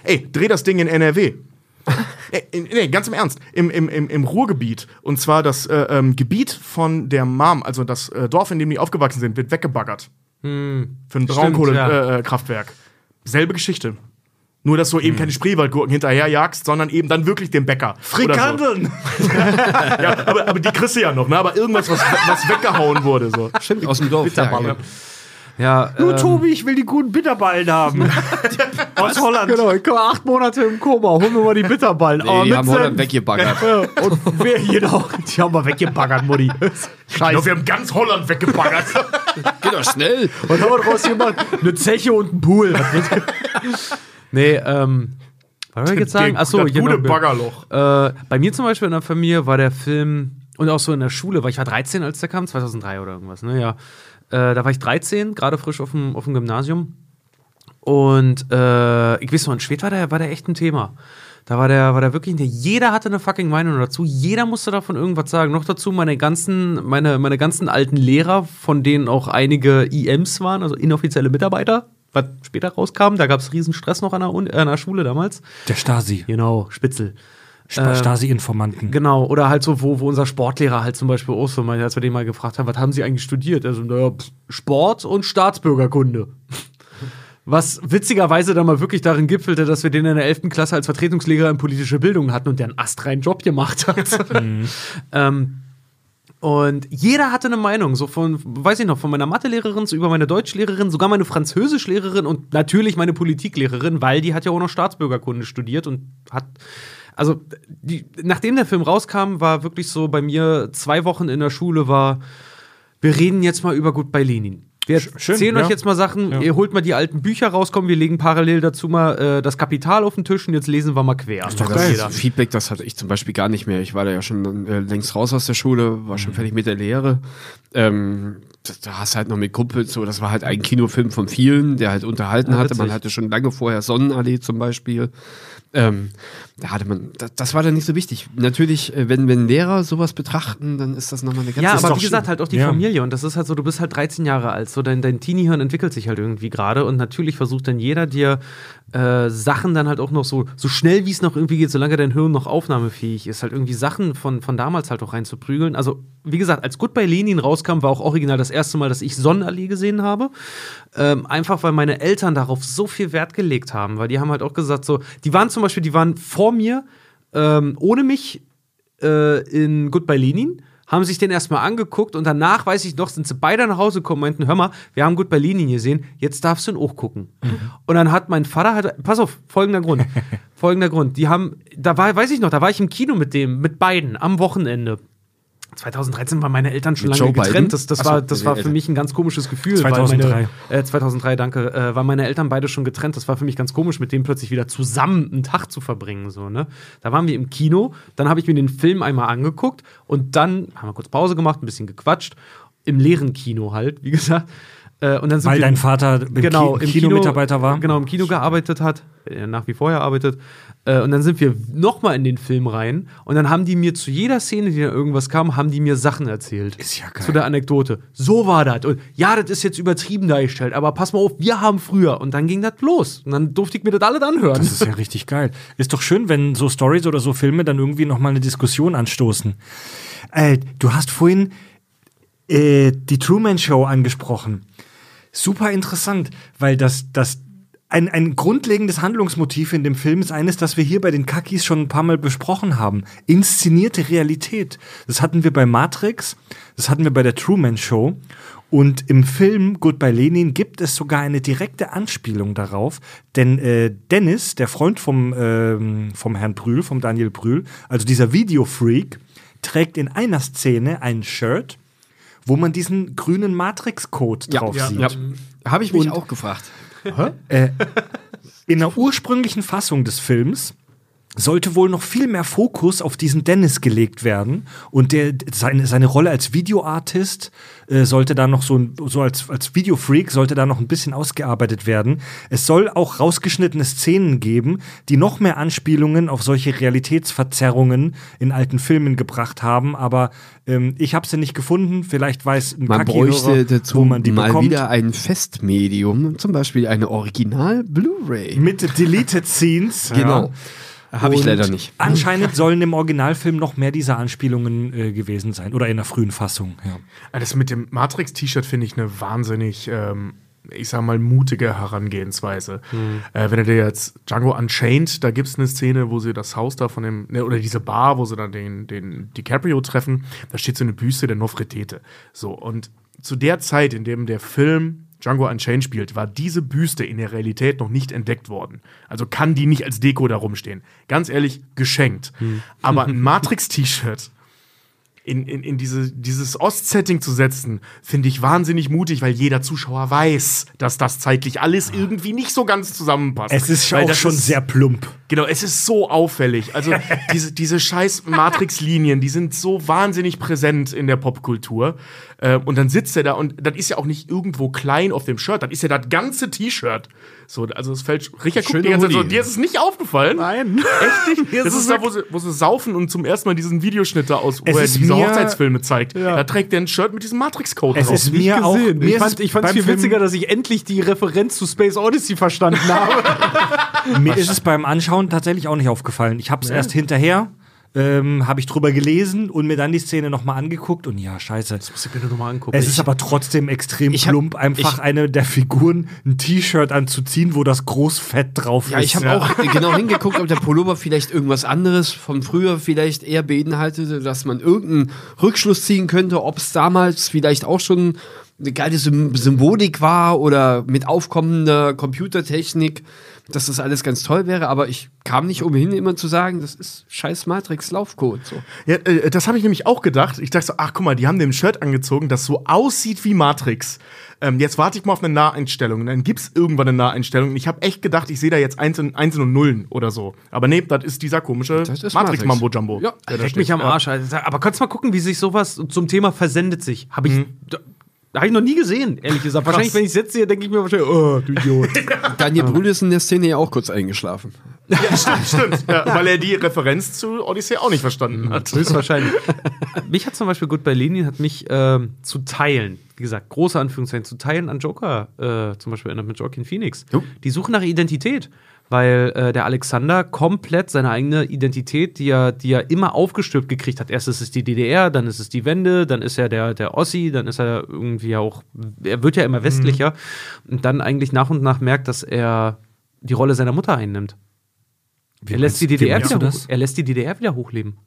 Ey, dreh das Ding in NRW. Nee, ganz im Ernst. Im, im, im, Im Ruhrgebiet. Und zwar das äh, ähm, Gebiet von der Mom, also das äh, Dorf, in dem die aufgewachsen sind, wird weggebaggert. Für ein Stimmt, ja. Braunkohlekraftwerk. Äh. Selbe Geschichte. Nur, dass du eben keine Spreewaldgurken hinterherjagst, sondern eben dann wirklich den Bäcker. Oder so. Ja, aber, aber die kriegst du ja noch, ne? Aber irgendwas, was, was weggehauen wurde. So. Stimmt, aus dem Dorf. Bitterballe. Ja, Nur ähm, Tobi, ich will die guten Bitterballen haben. Aus Holland. Genau, ich war acht Monate im Koma, holen wir mal die Bitterballen. Nee, die haben Holland weggebaggert. Und wer hier noch? Die haben wir weggebaggert, Mutti. Ich glaube, wir haben ganz Holland weggebaggert. Geht doch schnell. Was haben wir draus gemacht? Eine Zeche und ein Pool. nee, ähm. Was soll ich jetzt sagen? Achso, das gute genau. Baggerloch. Äh, bei mir zum Beispiel in der Familie war der Film und auch so in der Schule, weil ich war 13, als der kam, 2003 oder irgendwas, ne? Ja. Äh, da war ich 13, gerade frisch auf dem, auf dem Gymnasium. Und äh, ich weiß noch, in Schwed war der, war der echt ein Thema. Da war der, war der wirklich, der, jeder hatte eine fucking Meinung dazu, jeder musste davon irgendwas sagen. Noch dazu meine ganzen, meine, meine ganzen alten Lehrer, von denen auch einige IMs waren, also inoffizielle Mitarbeiter, was später rauskam. Da gab es riesen Stress noch an der, an der Schule damals. Der Stasi. Genau, Spitzel. Sp- Stasi-Informanten. Genau, oder halt so, wo, wo unser Sportlehrer halt zum Beispiel auch so, mal, als wir den mal gefragt haben, was haben Sie eigentlich studiert? Also, naja, Sport und Staatsbürgerkunde. Was witzigerweise dann mal wirklich darin gipfelte, dass wir den in der 11. Klasse als Vertretungslehrer in politische Bildung hatten und der einen astreinen Job gemacht hat. ähm, und jeder hatte eine Meinung, so von, weiß ich noch, von meiner Mathelehrerin über meine Deutschlehrerin, sogar meine Französischlehrerin und natürlich meine Politiklehrerin, weil die hat ja auch noch Staatsbürgerkunde studiert und hat, also die, nachdem der Film rauskam, war wirklich so bei mir zwei Wochen in der Schule war, wir reden jetzt mal über Gut bei Lenin. Wir schön, erzählen ja. euch jetzt mal Sachen, ihr holt mal die alten Bücher raus, komm, wir legen parallel dazu mal äh, das Kapital auf den Tisch und jetzt lesen wir mal quer. doch Das geil. jeder. Feedback, das hatte ich zum Beispiel gar nicht mehr. Ich war da ja schon äh, längst raus aus der Schule, war schon fertig mit der Lehre. Ähm, da, hast du halt noch mit Kumpels so, das war halt ein Kinofilm von vielen, der halt unterhalten Ja, hatte. Man hatte schon lange vorher Sonnenallee zum Beispiel. Ähm, da hatte man, das, das war dann nicht so wichtig. Natürlich, äh, wenn, wenn Lehrer sowas betrachten, dann ist das nochmal eine ganz Ja, aber wie gesagt, halt auch die Ja. Familie. Und das ist halt so, du bist halt 13 Jahre alt. So dein, dein Teenie-Hirn entwickelt sich halt irgendwie gerade. Und natürlich versucht dann jeder dir äh, Sachen dann halt auch noch so, so schnell wie es noch irgendwie geht, solange dein Hirn noch aufnahmefähig ist, halt irgendwie Sachen von, von damals halt auch reinzuprügeln. Also, wie gesagt, als Goodbye Lenin rauskam, war auch original das erste Mal, dass ich Sonnenallee gesehen habe. Ähm, einfach weil meine Eltern darauf so viel Wert gelegt haben. Weil die haben halt auch gesagt, so, die waren zum Beispiel, die waren vor mir, ähm, ohne mich äh, in Goodbye Lenin, haben sich den erstmal angeguckt und danach, weiß ich noch, sind sie beide nach Hause gekommen und meinten, hör mal, wir haben Goodbye Lenin gesehen, jetzt darfst du ihn auch gucken. Und dann hat mein Vater, halt, pass auf, folgender Grund, folgender Grund, die haben, da war, weiß ich noch, da war ich im Kino mit dem, mit beiden, am Wochenende. 2013 waren meine Eltern schon Mit lange Joe getrennt. Das, das so, war, das war für mich ein ganz komisches Gefühl. 2003. Weil meine, äh, 2003, danke. Äh, waren meine Eltern beide schon getrennt. Das war für mich ganz komisch, mit denen plötzlich wieder zusammen einen Tag zu verbringen. So, ne? Da waren wir im Kino. Dann habe ich mir den Film einmal angeguckt und dann haben wir kurz Pause gemacht, ein bisschen gequatscht. Im leeren Kino halt, wie gesagt. Äh, und dann sind Weil wir, dein Vater genau, Ki im Kinomitarbeiter war? Genau, im Kino gearbeitet hat, äh, nach wie vor arbeitet. Äh, und dann sind wir nochmal in den Film rein und dann haben die mir zu jeder Szene, die da irgendwas kam, haben die mir Sachen erzählt. Ist ja geil. Zu der Anekdote. So war das. Und ja, das ist jetzt übertrieben dargestellt, aber pass mal auf, wir haben früher. Und dann ging das los. Und dann durfte ich mir das alles anhören. Das ist ja richtig geil. Ist doch schön, wenn so Stories oder so Filme dann irgendwie nochmal eine Diskussion anstoßen. Äh, du hast vorhin äh, die Truman Show angesprochen. Super interessant, weil das, das ein, ein grundlegendes Handlungsmotiv in dem Film ist eines, das wir hier bei den Kakis schon ein paar Mal besprochen haben. Inszenierte Realität. Das hatten wir bei Matrix, das hatten wir bei der Truman Show. Und im Film Goodbye Lenin gibt es sogar eine direkte Anspielung darauf, denn äh, Dennis, der Freund vom, ähm, vom Herrn Brühl, vom Daniel Brühl, also dieser Videofreak, trägt in einer Szene ein Shirt, wo man diesen grünen Matrix-Code drauf sieht. Ja. Habe ich mich Und- auch gefragt. In der ursprünglichen Fassung des Films sollte wohl noch viel mehr Fokus auf diesen Dennis gelegt werden und der seine, seine Rolle als Videoartist äh, sollte da noch so, ein- so als, als Videofreak sollte da noch ein bisschen ausgearbeitet werden. Es soll auch rausgeschnittene Szenen geben, die noch mehr Anspielungen auf solche Realitätsverzerrungen in alten Filmen gebracht haben, aber ähm, ich habe sie nicht gefunden. Vielleicht weiß ein Man bräuchte dazu wo man die mal bekommt. wieder ein Festmedium, zum Beispiel eine Original-Blu-ray. mit Deleted Scenes. Genau. Habe ich leider nicht. Anscheinend sollen im Originalfilm noch mehr dieser Anspielungen äh, gewesen sein. Oder in der frühen Fassung, ja. Ja, Das mit dem Matrix-T-Shirt finde ich eine wahnsinnig, ähm, ich sag mal, mutige Herangehensweise. Äh, wenn du dir jetzt Django Unchained, da gibt es eine Szene, wo sie das Haus da von dem, ne, oder diese Bar, wo sie dann den, den DiCaprio treffen, da steht so eine Büste der Nofretete. So, und zu der Zeit, in dem der Film Django Unchained spielt, war diese Büste in der Realität noch nicht entdeckt worden. Also kann die nicht als Deko da rumstehen. Ganz ehrlich, geschenkt. Aber ein Matrix-T-Shirt in, in, in diese, dieses Ost-Setting zu setzen, finde ich wahnsinnig mutig, weil jeder Zuschauer weiß, dass das zeitlich alles irgendwie nicht so ganz zusammenpasst. Es ist auch schon ist- sehr plump. Genau, es ist so auffällig. Also diese, diese scheiß Matrix-Linien, die sind so wahnsinnig präsent in der Popkultur. Äh, und dann sitzt er da und das ist ja auch nicht irgendwo klein auf dem Shirt, das ist ja das ganze T-Shirt. So, also es fällt Richard guckt Schöner die ganze Zeit so, dir ist es nicht aufgefallen? Nein. Echt nicht? Das ist da, wo sie, wo sie saufen und zum ersten Mal diesen Videoschnitt da aus, wo Es er ist diese mir- Hochzeitsfilme zeigt. Da trägt er ein Shirt mit diesem Matrix-Code Es drauf. ist mir auch. Mir ich ist fand es ich fand's viel Film- witziger, dass ich endlich die Referenz zu Space Odyssey verstanden habe. Mir ist es beim Anschauen tatsächlich auch nicht aufgefallen. Ich habe es erst hinterher, ähm, habe ich drüber gelesen und mir dann die Szene nochmal angeguckt und ja, scheiße. Muss ich mir nochmal angucken. Es ist aber trotzdem extrem Ich hab- plump, einfach ich- eine der Figuren ein T-Shirt anzuziehen, wo das Großfett drauf Ja, ist. ich habe auch genau hingeguckt, ob der Pullover vielleicht irgendwas anderes von früher vielleicht eher beinhaltete, dass man irgendeinen Rückschluss ziehen könnte, ob es damals vielleicht auch schon eine geile Sym Symbolik war oder mit aufkommender Computertechnik, dass das alles ganz toll wäre, aber ich kam nicht umhin, immer zu sagen, das ist scheiß Matrix-Laufcode. So. Ja, äh, das habe ich nämlich auch gedacht. Ich dachte so, ach guck mal, die haben dem Shirt angezogen, das so aussieht wie Matrix. Ähm, jetzt warte ich mal auf eine Naheinstellung. Und dann gibt's irgendwann eine Naheinstellung. Und ich habe echt gedacht, ich sehe da jetzt Einsen, Einsen und Nullen oder so. Aber nee, das ist dieser komische Matrix-Mambo-Jumbo. Ja, der da Leck mich am Ja. Arsch. Alter. Aber kannst du mal gucken, wie sich sowas zum Thema versendet sich. Habe ich. Da, habe ich noch nie gesehen, ehrlich gesagt. Wahrscheinlich, wenn ich jetzt sehe, denke ich mir wahrscheinlich, oh, du Idiot. Daniel Brühl ist in der Szene ja auch kurz eingeschlafen. Ja, stimmt, stimmt. Ja, weil er die Referenz zu Odyssey auch nicht verstanden hat. Höchstwahrscheinlich. mich hat zum Beispiel gut bei Lenin hat mich ähm, zu teilen, wie gesagt, große Anführungszeichen, zu teilen an Joker äh, zum Beispiel erinnert mit Joaquin Phoenix. Die suchen nach Identität, weil äh, der Alexander komplett seine eigene Identität, die er, die er immer aufgestülpt gekriegt hat. Erst ist es die DDR, dann ist es die Wende, dann ist er der, der Ossi, dann ist er irgendwie auch, er wird ja immer westlicher und dann eigentlich nach und nach merkt, dass er die Rolle seiner Mutter einnimmt. Er lässt, die DDR wieder hoch, das? er lässt die DDR wieder hochleben.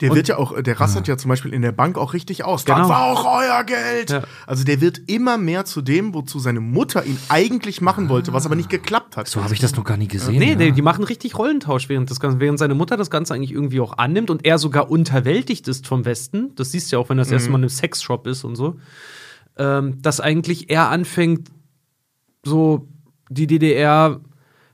Der wird ja auch, der rastet ja zum Beispiel in der Bank auch richtig aus. Das Genau. war auch euer Geld. Ja. Also der wird immer mehr zu dem, wozu seine Mutter ihn eigentlich machen wollte, was aber nicht geklappt hat. So habe ich das noch gar nie gesehen. Nee, ja. die, die machen richtig Rollentausch während des Ganzen, während seine Mutter das Ganze eigentlich irgendwie auch annimmt und er sogar unterwältigt ist vom Westen. Das siehst du ja auch, wenn er das erste Mal in einem Sexshop ist und so. Ähm, dass eigentlich er anfängt, so die DDR,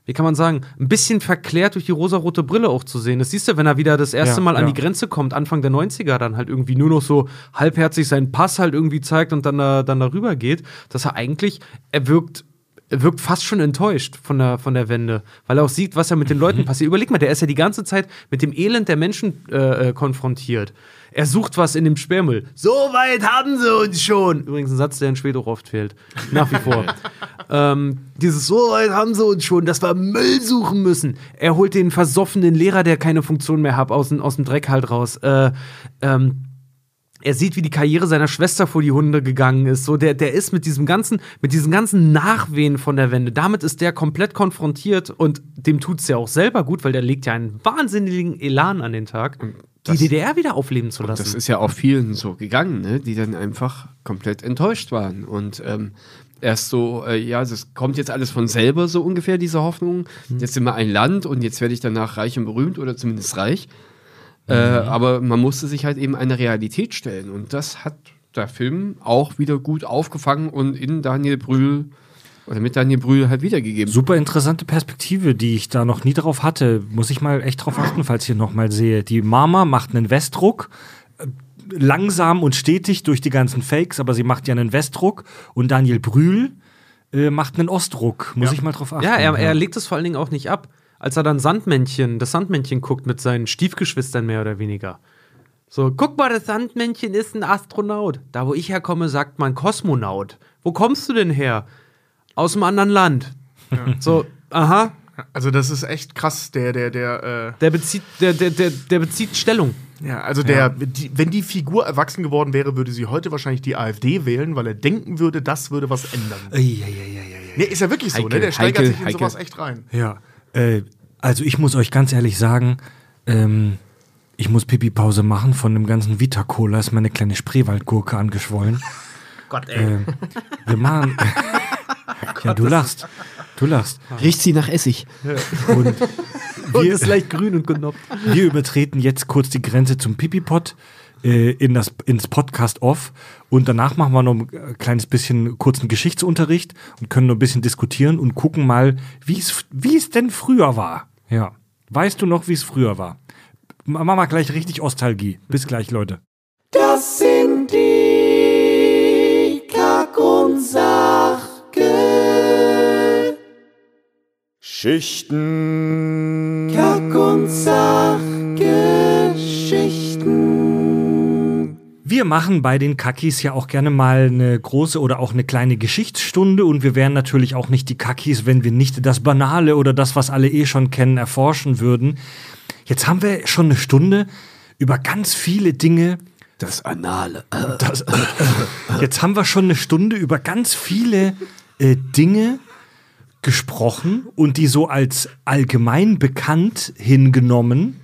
wie kann man sagen, ein bisschen verklärt durch die rosarote Brille auch zu sehen. Das siehst du, wenn er wieder das erste Ja, Mal an ja. die Grenze kommt, Anfang der 90er, dann halt irgendwie nur noch so halbherzig seinen Pass halt irgendwie zeigt und dann, da, dann darüber geht, dass er eigentlich, er wirkt er wirkt fast schon enttäuscht von der, von der Wende, weil er auch sieht, was ja mit den Leuten passiert. Überleg mal, der ist ja die ganze Zeit mit dem Elend der Menschen äh, äh, konfrontiert. Er sucht was in dem Sperrmüll. So weit haben sie uns schon. Übrigens ein Satz, der in Schwed auch oft fehlt. Nach wie vor. ähm, dieses So weit haben sie uns schon, dass wir Müll suchen müssen. Er holt den versoffenen Lehrer, der keine Funktion mehr hat, aus, dem- aus dem Dreck halt raus. Äh, ähm, er sieht, wie die Karriere seiner Schwester vor die Hunde gegangen ist. So, der, der ist mit diesem ganzen, mit diesen ganzen Nachwehen von der Wende. Damit ist der komplett konfrontiert und dem tut's ja auch selber gut, weil der legt ja einen wahnsinnigen Elan an den Tag, die DDR wieder aufleben zu lassen. Das ist ja auch vielen so gegangen, ne? die dann einfach komplett enttäuscht waren. Und ähm, erst so, äh, ja, das kommt jetzt alles von selber, so ungefähr, diese Hoffnung. Jetzt sind wir ein Land und jetzt werde ich danach reich und berühmt oder zumindest reich. Äh, aber man musste sich halt eben einer Realität stellen. Und das hat der Film auch wieder gut aufgefangen und in Daniel Brühl oder mit Daniel Brühl halt wiedergegeben. Super interessante Perspektive, die ich da noch nie drauf hatte. Muss ich mal echt drauf achten, falls ich noch mal sehe. Die Mama macht einen Westdruck. äh, Langsam und stetig durch die ganzen Fakes, aber sie macht ja einen Westdruck. Und Daniel Brühl äh, macht einen Ostdruck. Muss ich mal drauf achten. Ja, er, er legt es vor allen Dingen auch nicht ab. Als er dann Sandmännchen, das Sandmännchen guckt mit seinen Stiefgeschwistern mehr oder weniger. So, guck mal, das Sandmännchen ist ein Astronaut. Da, wo ich herkomme, sagt man Kosmonaut. Wo kommst du denn her? Aus einem anderen Land. So, aha, Also das ist echt krass, der, der, der, der bezieht, der, der, der, der bezieht Stellung. äh, ja, also der, die, wenn die Figur erwachsen geworden wäre, würde sie heute wahrscheinlich die AfD wählen, weil er denken würde, das würde was ändern. Nee, ist ja wirklich so, Heikel, ne? Der steigert heikel, sich in heikel. sowas echt rein. Ja, äh, also ich muss euch ganz ehrlich sagen, ähm, ich muss Pipi-Pause machen. Von dem ganzen Vita-Cola ist meine kleine Spreewaldgurke angeschwollen. Gott, ey. Ähm, wir machen. ja, du lachst. Du lachst. Riecht sie nach Essig. Und Und wir, ist leicht grün und genoppt. wir übertreten jetzt kurz die Grenze zum Pipi-Pot äh, in das, ins Podcast-Off. Und danach machen wir noch ein kleines bisschen kurzen Geschichtsunterricht und können noch ein bisschen diskutieren und gucken mal, wie es wie es denn früher war. Ja. Weißt du noch, wie es früher war? Machen wir gleich richtig Ostalgie. Bis gleich, Leute. Das sind die Kack- und Sachgeschichten. Kack- und Sachgeschichten. Wir machen bei den Kakis ja auch gerne mal eine große oder auch eine kleine Geschichtsstunde und wir wären natürlich auch nicht die Kakis, wenn wir nicht das Banale oder das, was alle eh schon kennen, erforschen würden. Jetzt haben wir schon eine Stunde über ganz viele Dinge. Das Anale. Das, jetzt haben wir schon eine Stunde über ganz viele äh, Dinge gesprochen und die so als allgemein bekannt hingenommen.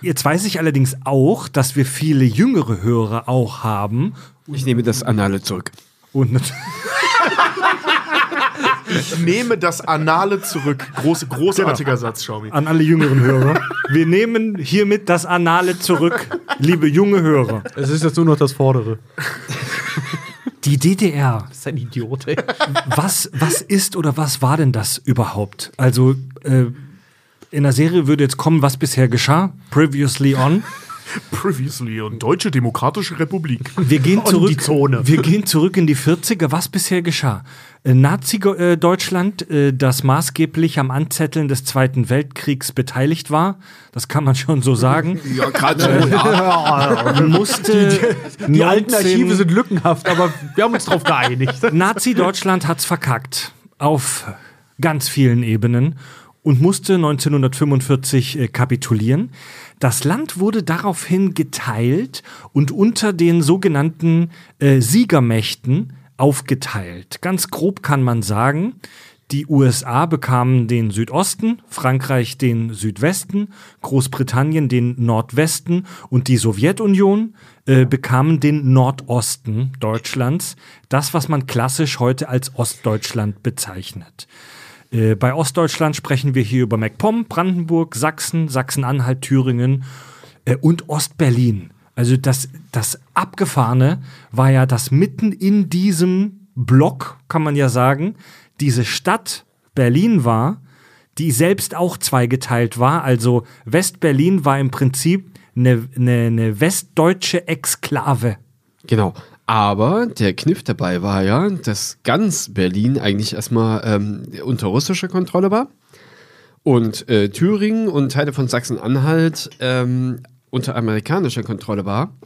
Jetzt weiß ich allerdings auch, dass wir viele jüngere Hörer auch haben. Ich nehme das Anale zurück. Und Ich nehme das Anale zurück. Groß, großartiger Satz, Schaumi. an alle jüngeren Hörer. Wir nehmen hiermit das Anale zurück, liebe junge Hörer. Es ist jetzt nur noch das Vordere. Die DDR, Das ist ein Idiot, ey. was, was ist oder was war denn das überhaupt? Also, äh, in der Serie würde jetzt kommen, was bisher geschah. Previously on. Previously und Deutsche Demokratische Republik. Wir gehen zurück, die Zone. Wir gehen zurück in die 40er. Was bisher geschah? Äh, Nazi-Deutschland, äh, das maßgeblich am Anzetteln des Zweiten Weltkriegs beteiligt war, das kann man schon so sagen, Ja, gerade so, ja. musste Die alten 19 Archive sind lückenhaft, aber wir haben uns drauf geeinigt. Nazi-Deutschland hat's verkackt. Auf ganz vielen Ebenen und musste 1945 äh, kapitulieren. Das Land wurde daraufhin geteilt und unter den sogenannten äh, Siegermächten aufgeteilt. Ganz grob kann man sagen, die USA bekamen den Südosten, Frankreich den Südwesten, Großbritannien den Nordwesten und die Sowjetunion äh, bekamen den Nordosten Deutschlands, das, was man klassisch heute als Ostdeutschland bezeichnet. Äh, bei Ostdeutschland sprechen wir hier über MacPom, Brandenburg, Sachsen, Sachsen-Anhalt, Thüringen äh, und Ostberlin. Also das, das Abgefahrene war ja, dass mitten in diesem Block, kann man ja sagen, diese Stadt Berlin war, die selbst auch zweigeteilt war. Also West-Berlin war im Prinzip eine, eine, eine westdeutsche Exklave. Genau. Aber der Kniff dabei war ja, dass ganz Berlin eigentlich erstmal ähm, unter russischer Kontrolle war und äh, Thüringen und Teile von Sachsen-Anhalt ähm, unter amerikanischer Kontrolle war.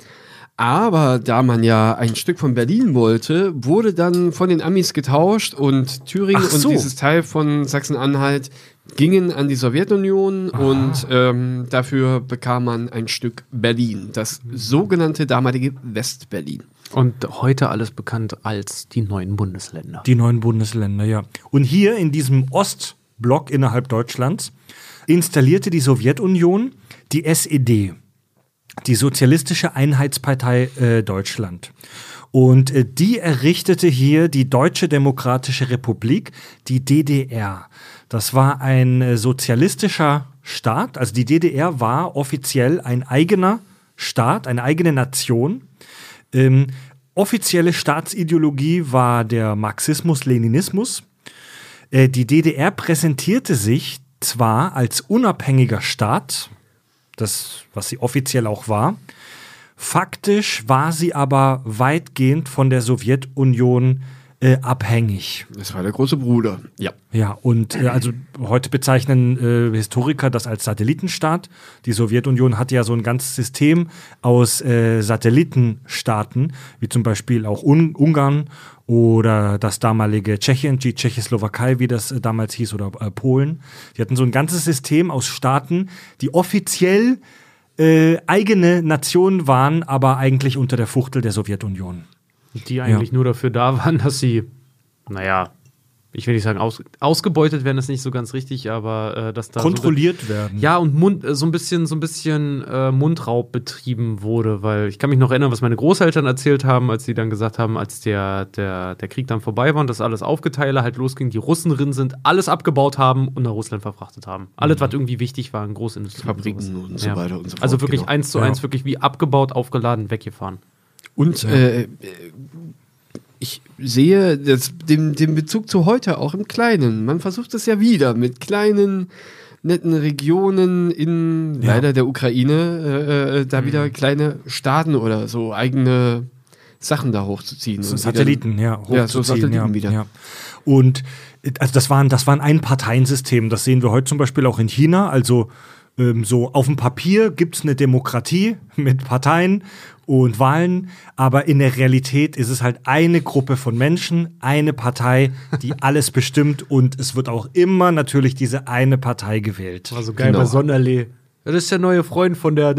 Aber da man ja ein Stück von Berlin wollte, wurde dann von den Amis getauscht und Thüringen so. und dieses Teil von Sachsen-Anhalt gingen an die Sowjetunion und ähm, dafür bekam man ein Stück Berlin, das sogenannte damalige Westberlin. Und heute alles bekannt als die neuen Bundesländer. Die neuen Bundesländer, ja. Und hier in diesem Ostblock innerhalb Deutschlands installierte die Sowjetunion die SED, die Sozialistische Einheitspartei äh, Deutschland. Und äh, die errichtete hier die Deutsche Demokratische Republik, die DDR. Das war ein äh, sozialistischer Staat. Also die DDR war offiziell ein eigener Staat, eine eigene Nation. Ähm, offizielle Staatsideologie war der Marxismus-Leninismus. Äh, die DDR präsentierte sich zwar als unabhängiger Staat, das, was sie offiziell auch war, faktisch war sie aber weitgehend von der Sowjetunion äh, abhängig. Das war der große Bruder. Ja. Ja, und äh, also heute bezeichnen äh, Historiker das als Satellitenstaat. Die Sowjetunion hatte ja so ein ganzes System aus äh, Satellitenstaaten, wie zum Beispiel auch Un Ungarn oder das damalige Tschechien, die Tschechoslowakei, wie das äh, damals hieß, oder äh, Polen. Die hatten so ein ganzes System aus Staaten, die offiziell äh, eigene Nationen waren, aber eigentlich unter der Fuchtel der Sowjetunion. Die eigentlich nur dafür da waren, dass sie, naja, ich will nicht sagen, aus, ausgebeutet werden, ist nicht so ganz richtig, aber äh, dass da. Kontrolliert so, werden. Ja, und Mund, äh, so ein bisschen, so ein bisschen äh, Mundraub betrieben wurde, weil ich kann mich noch erinnern, was meine Großeltern erzählt haben, als sie dann gesagt haben, als der, der, der Krieg dann vorbei war und das alles aufgeteilt halt losging, die Russen drin sind, alles abgebaut haben und nach Russland verfrachtet haben. Alles, was irgendwie wichtig war in Großindustrie. Fabriken sowas. und so weiter und so fort, Also wirklich genau. eins zu eins, wirklich wie abgebaut, aufgeladen, weggefahren. Und äh, äh, ich sehe das, den, den Bezug zu heute auch im Kleinen. Man versucht es ja wieder mit kleinen, netten Regionen in Ja. leider der Ukraine, äh, da wieder kleine Staaten oder so eigene Sachen da hochzuziehen. So Satelliten, ja, Ja, so hochzuziehen, Satelliten ja, wieder. Ja. Und äh, also das waren, das waren ein Parteiensystem. Das sehen wir heute zum Beispiel auch in China. Also ähm, so auf dem Papier gibt es eine Demokratie mit Parteien und Wahlen, aber in der Realität ist es halt eine Gruppe von Menschen, eine Partei, die alles bestimmt und es wird auch immer natürlich diese eine Partei gewählt. War so geil Genau. bei Sonderlee. Das ist der neue Freund von der.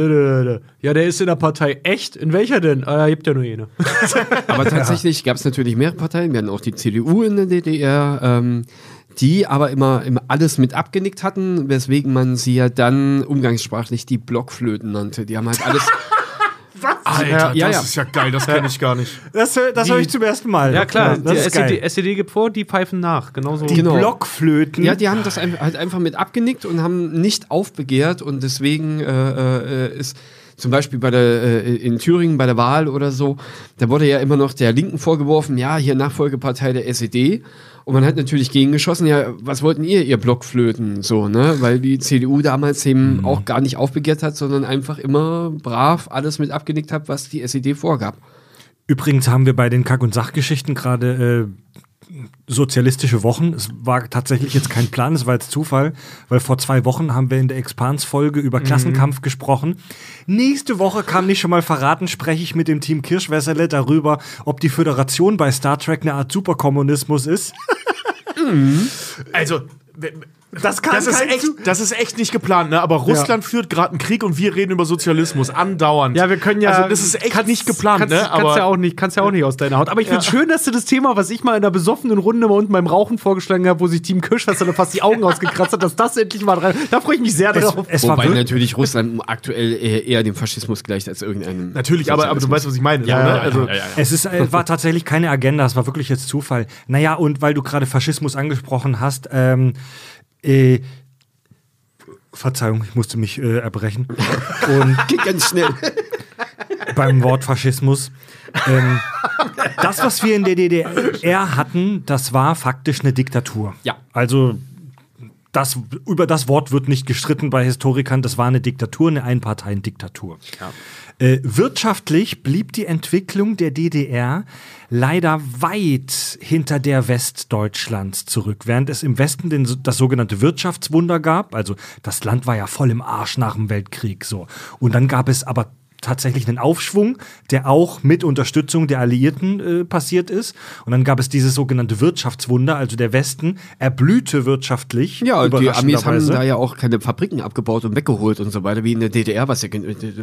Ja, der ist in der Partei. Echt? In welcher denn? Ah, gibt ja nur eine. Aber tatsächlich gab es natürlich mehrere Parteien. Wir hatten auch die CDU in der DDR, ähm, die aber immer, immer alles mit abgenickt hatten, weswegen man sie ja dann umgangssprachlich die Blockflöten nannte. Die haben halt alles. Alter, ja, das ja. ist ja geil, das kenne ich gar nicht. Das, das höre ich zum ersten Mal. Ja, klar, das die ist SED, geil. SED gibt vor, die pfeifen nach. Genauso. Die Genau. Blockflöten. Ja, die haben das halt einfach mit abgenickt und haben nicht aufbegehrt und deswegen äh, äh, ist zum Beispiel bei der, äh, in Thüringen bei der Wahl oder so, da wurde ja immer noch der Linken vorgeworfen, ja, hier Nachfolgepartei der SED. Und man hat natürlich gegengeschossen, ja, was wollten ihr, ihr Blockflöten, so, ne? Weil die CDU damals eben auch gar nicht aufbegehrt hat, sondern einfach immer brav alles mit abgenickt hat, was die SED vorgab. Übrigens haben wir bei den Kack- und Sachgeschichten gerade äh, sozialistische Wochen. Es war tatsächlich jetzt kein Plan, es war jetzt Zufall, weil vor zwei Wochen haben wir in der Expans-Folge über Klassenkampf gesprochen. Nächste Woche kann nicht schon mal verraten, spreche ich mit dem Team Kirschwässerle darüber, ob die Föderation bei Star Trek eine Art Superkommunismus ist. Also, Das kann das ist, echt, das ist echt nicht geplant, ne? Aber Russland führt gerade einen Krieg und wir reden über Sozialismus andauernd. Ja, wir können ja. Also, das ist echt nicht geplant, kannst, ne? Kannst Aber ja auch nicht, kannst ja auch nicht aus deiner Haut. Aber ich finde es schön, dass du das Thema, was ich mal in einer besoffenen Runde mal unten beim Rauchen vorgeschlagen habe, wo sich Team Kirschwasser fast die Augen ausgekratzt hat, dass das endlich mal dran. Da freue ich mich sehr drauf. es war Wobei natürlich Russland aktuell eher, eher dem Faschismus gleicht als irgendeinem. natürlich, aber, aber du weißt, was ich meine. Ja, ne? ja, also, ja, ja. Es ist, äh, war tatsächlich keine Agenda, es war wirklich jetzt Zufall. Naja, und weil du gerade Faschismus angesprochen hast, ähm, äh, Verzeihung, ich musste mich äh, erbrechen. Und Geht ganz schnell. beim Wort Faschismus. Ähm, das, was wir in der DDR hatten, das war faktisch eine Diktatur. Ja. Also das, über das Wort wird nicht gestritten bei Historikern. Das war eine Diktatur, eine Einparteiendiktatur. Äh, wirtschaftlich blieb die Entwicklung der DDR leider weit hinter der Westdeutschlands zurück. Während es im Westen den, das sogenannte Wirtschaftswunder gab, also das Land war ja voll im Arsch nach dem Weltkrieg so. Und dann gab es aber tatsächlich einen Aufschwung, der auch mit Unterstützung der Alliierten äh, passiert ist. Und dann gab es dieses sogenannte Wirtschaftswunder, also der Westen erblühte wirtschaftlich. Ja, und die Amis haben da ja auch keine Fabriken abgebaut und weggeholt und so weiter, wie in der DDR, was ja,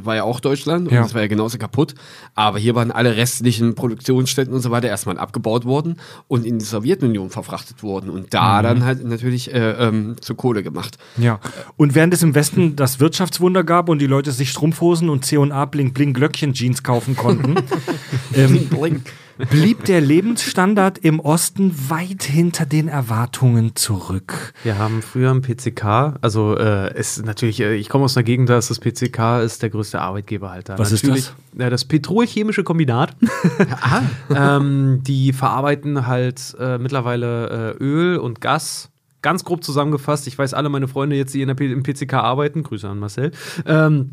war ja auch Deutschland und Ja. das war ja genauso kaputt. Aber hier waren alle restlichen Produktionsstätten und so weiter erstmal abgebaut worden und in die Sowjetunion verfrachtet worden und da dann halt natürlich äh, ähm, zu Kohle gemacht. Ja. Und während es im Westen das Wirtschaftswunder gab und die Leute sich Strumpfhosen und C&A Bling Bling Glöckchen Jeans kaufen konnten, ähm, blieb der Lebensstandard im Osten weit hinter den Erwartungen zurück. Wir haben früher ein PCK, also äh, ist natürlich, äh, ich komme aus einer Gegend, da ist das PCK ist der größte Arbeitgeber halt da. Was ist natürlich, Ja, das Petrolchemische Kombinat. ähm, die verarbeiten halt äh, mittlerweile äh, Öl und Gas. Ganz grob zusammengefasst, ich weiß alle meine Freunde jetzt, die in der P im PCK arbeiten, Grüße an Marcel. Ähm,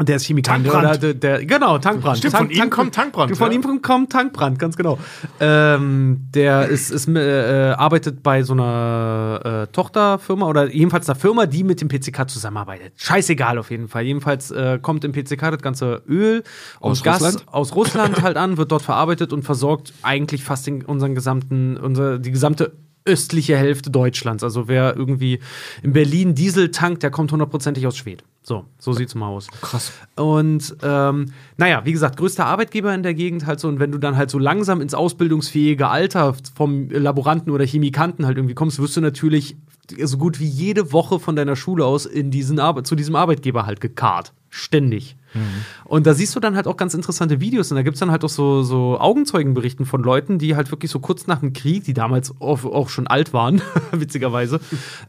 der ist Chemikant. Tankbrand. Der, der, genau, Tankbrand. Stimmt, von ihm kommt Tankbrand, Von ja. ihm kommt Tankbrand, ganz genau. Ähm, der ist, ist, äh, arbeitet bei so einer äh, Tochterfirma oder jedenfalls einer Firma, die mit dem PCK zusammenarbeitet. Scheißegal auf jeden Fall. Jedenfalls äh, kommt im PCK das ganze Öl und Aus Gas Russland? aus Russland halt an, wird dort verarbeitet und versorgt eigentlich fast den, unseren gesamten, unser, die gesamte östliche Hälfte Deutschlands. Also wer irgendwie in Berlin Diesel tankt, der kommt hundertprozentig aus Schwed. So, so sieht's mal aus. Krass. Und ähm, naja, wie gesagt, größter Arbeitgeber in der Gegend halt so. Und wenn du dann halt so langsam ins ausbildungsfähige Alter vom Laboranten oder Chemikanten halt irgendwie kommst, wirst du natürlich so gut wie jede Woche von deiner Schule aus in diesen Arbe zu diesem Arbeitgeber halt gekarrt. Ständig. Und da siehst du dann halt auch ganz interessante Videos und da gibt es dann halt auch so, so Augenzeugenberichten von Leuten, die halt wirklich so kurz nach dem Krieg, die damals auch, auch schon alt waren, witzigerweise,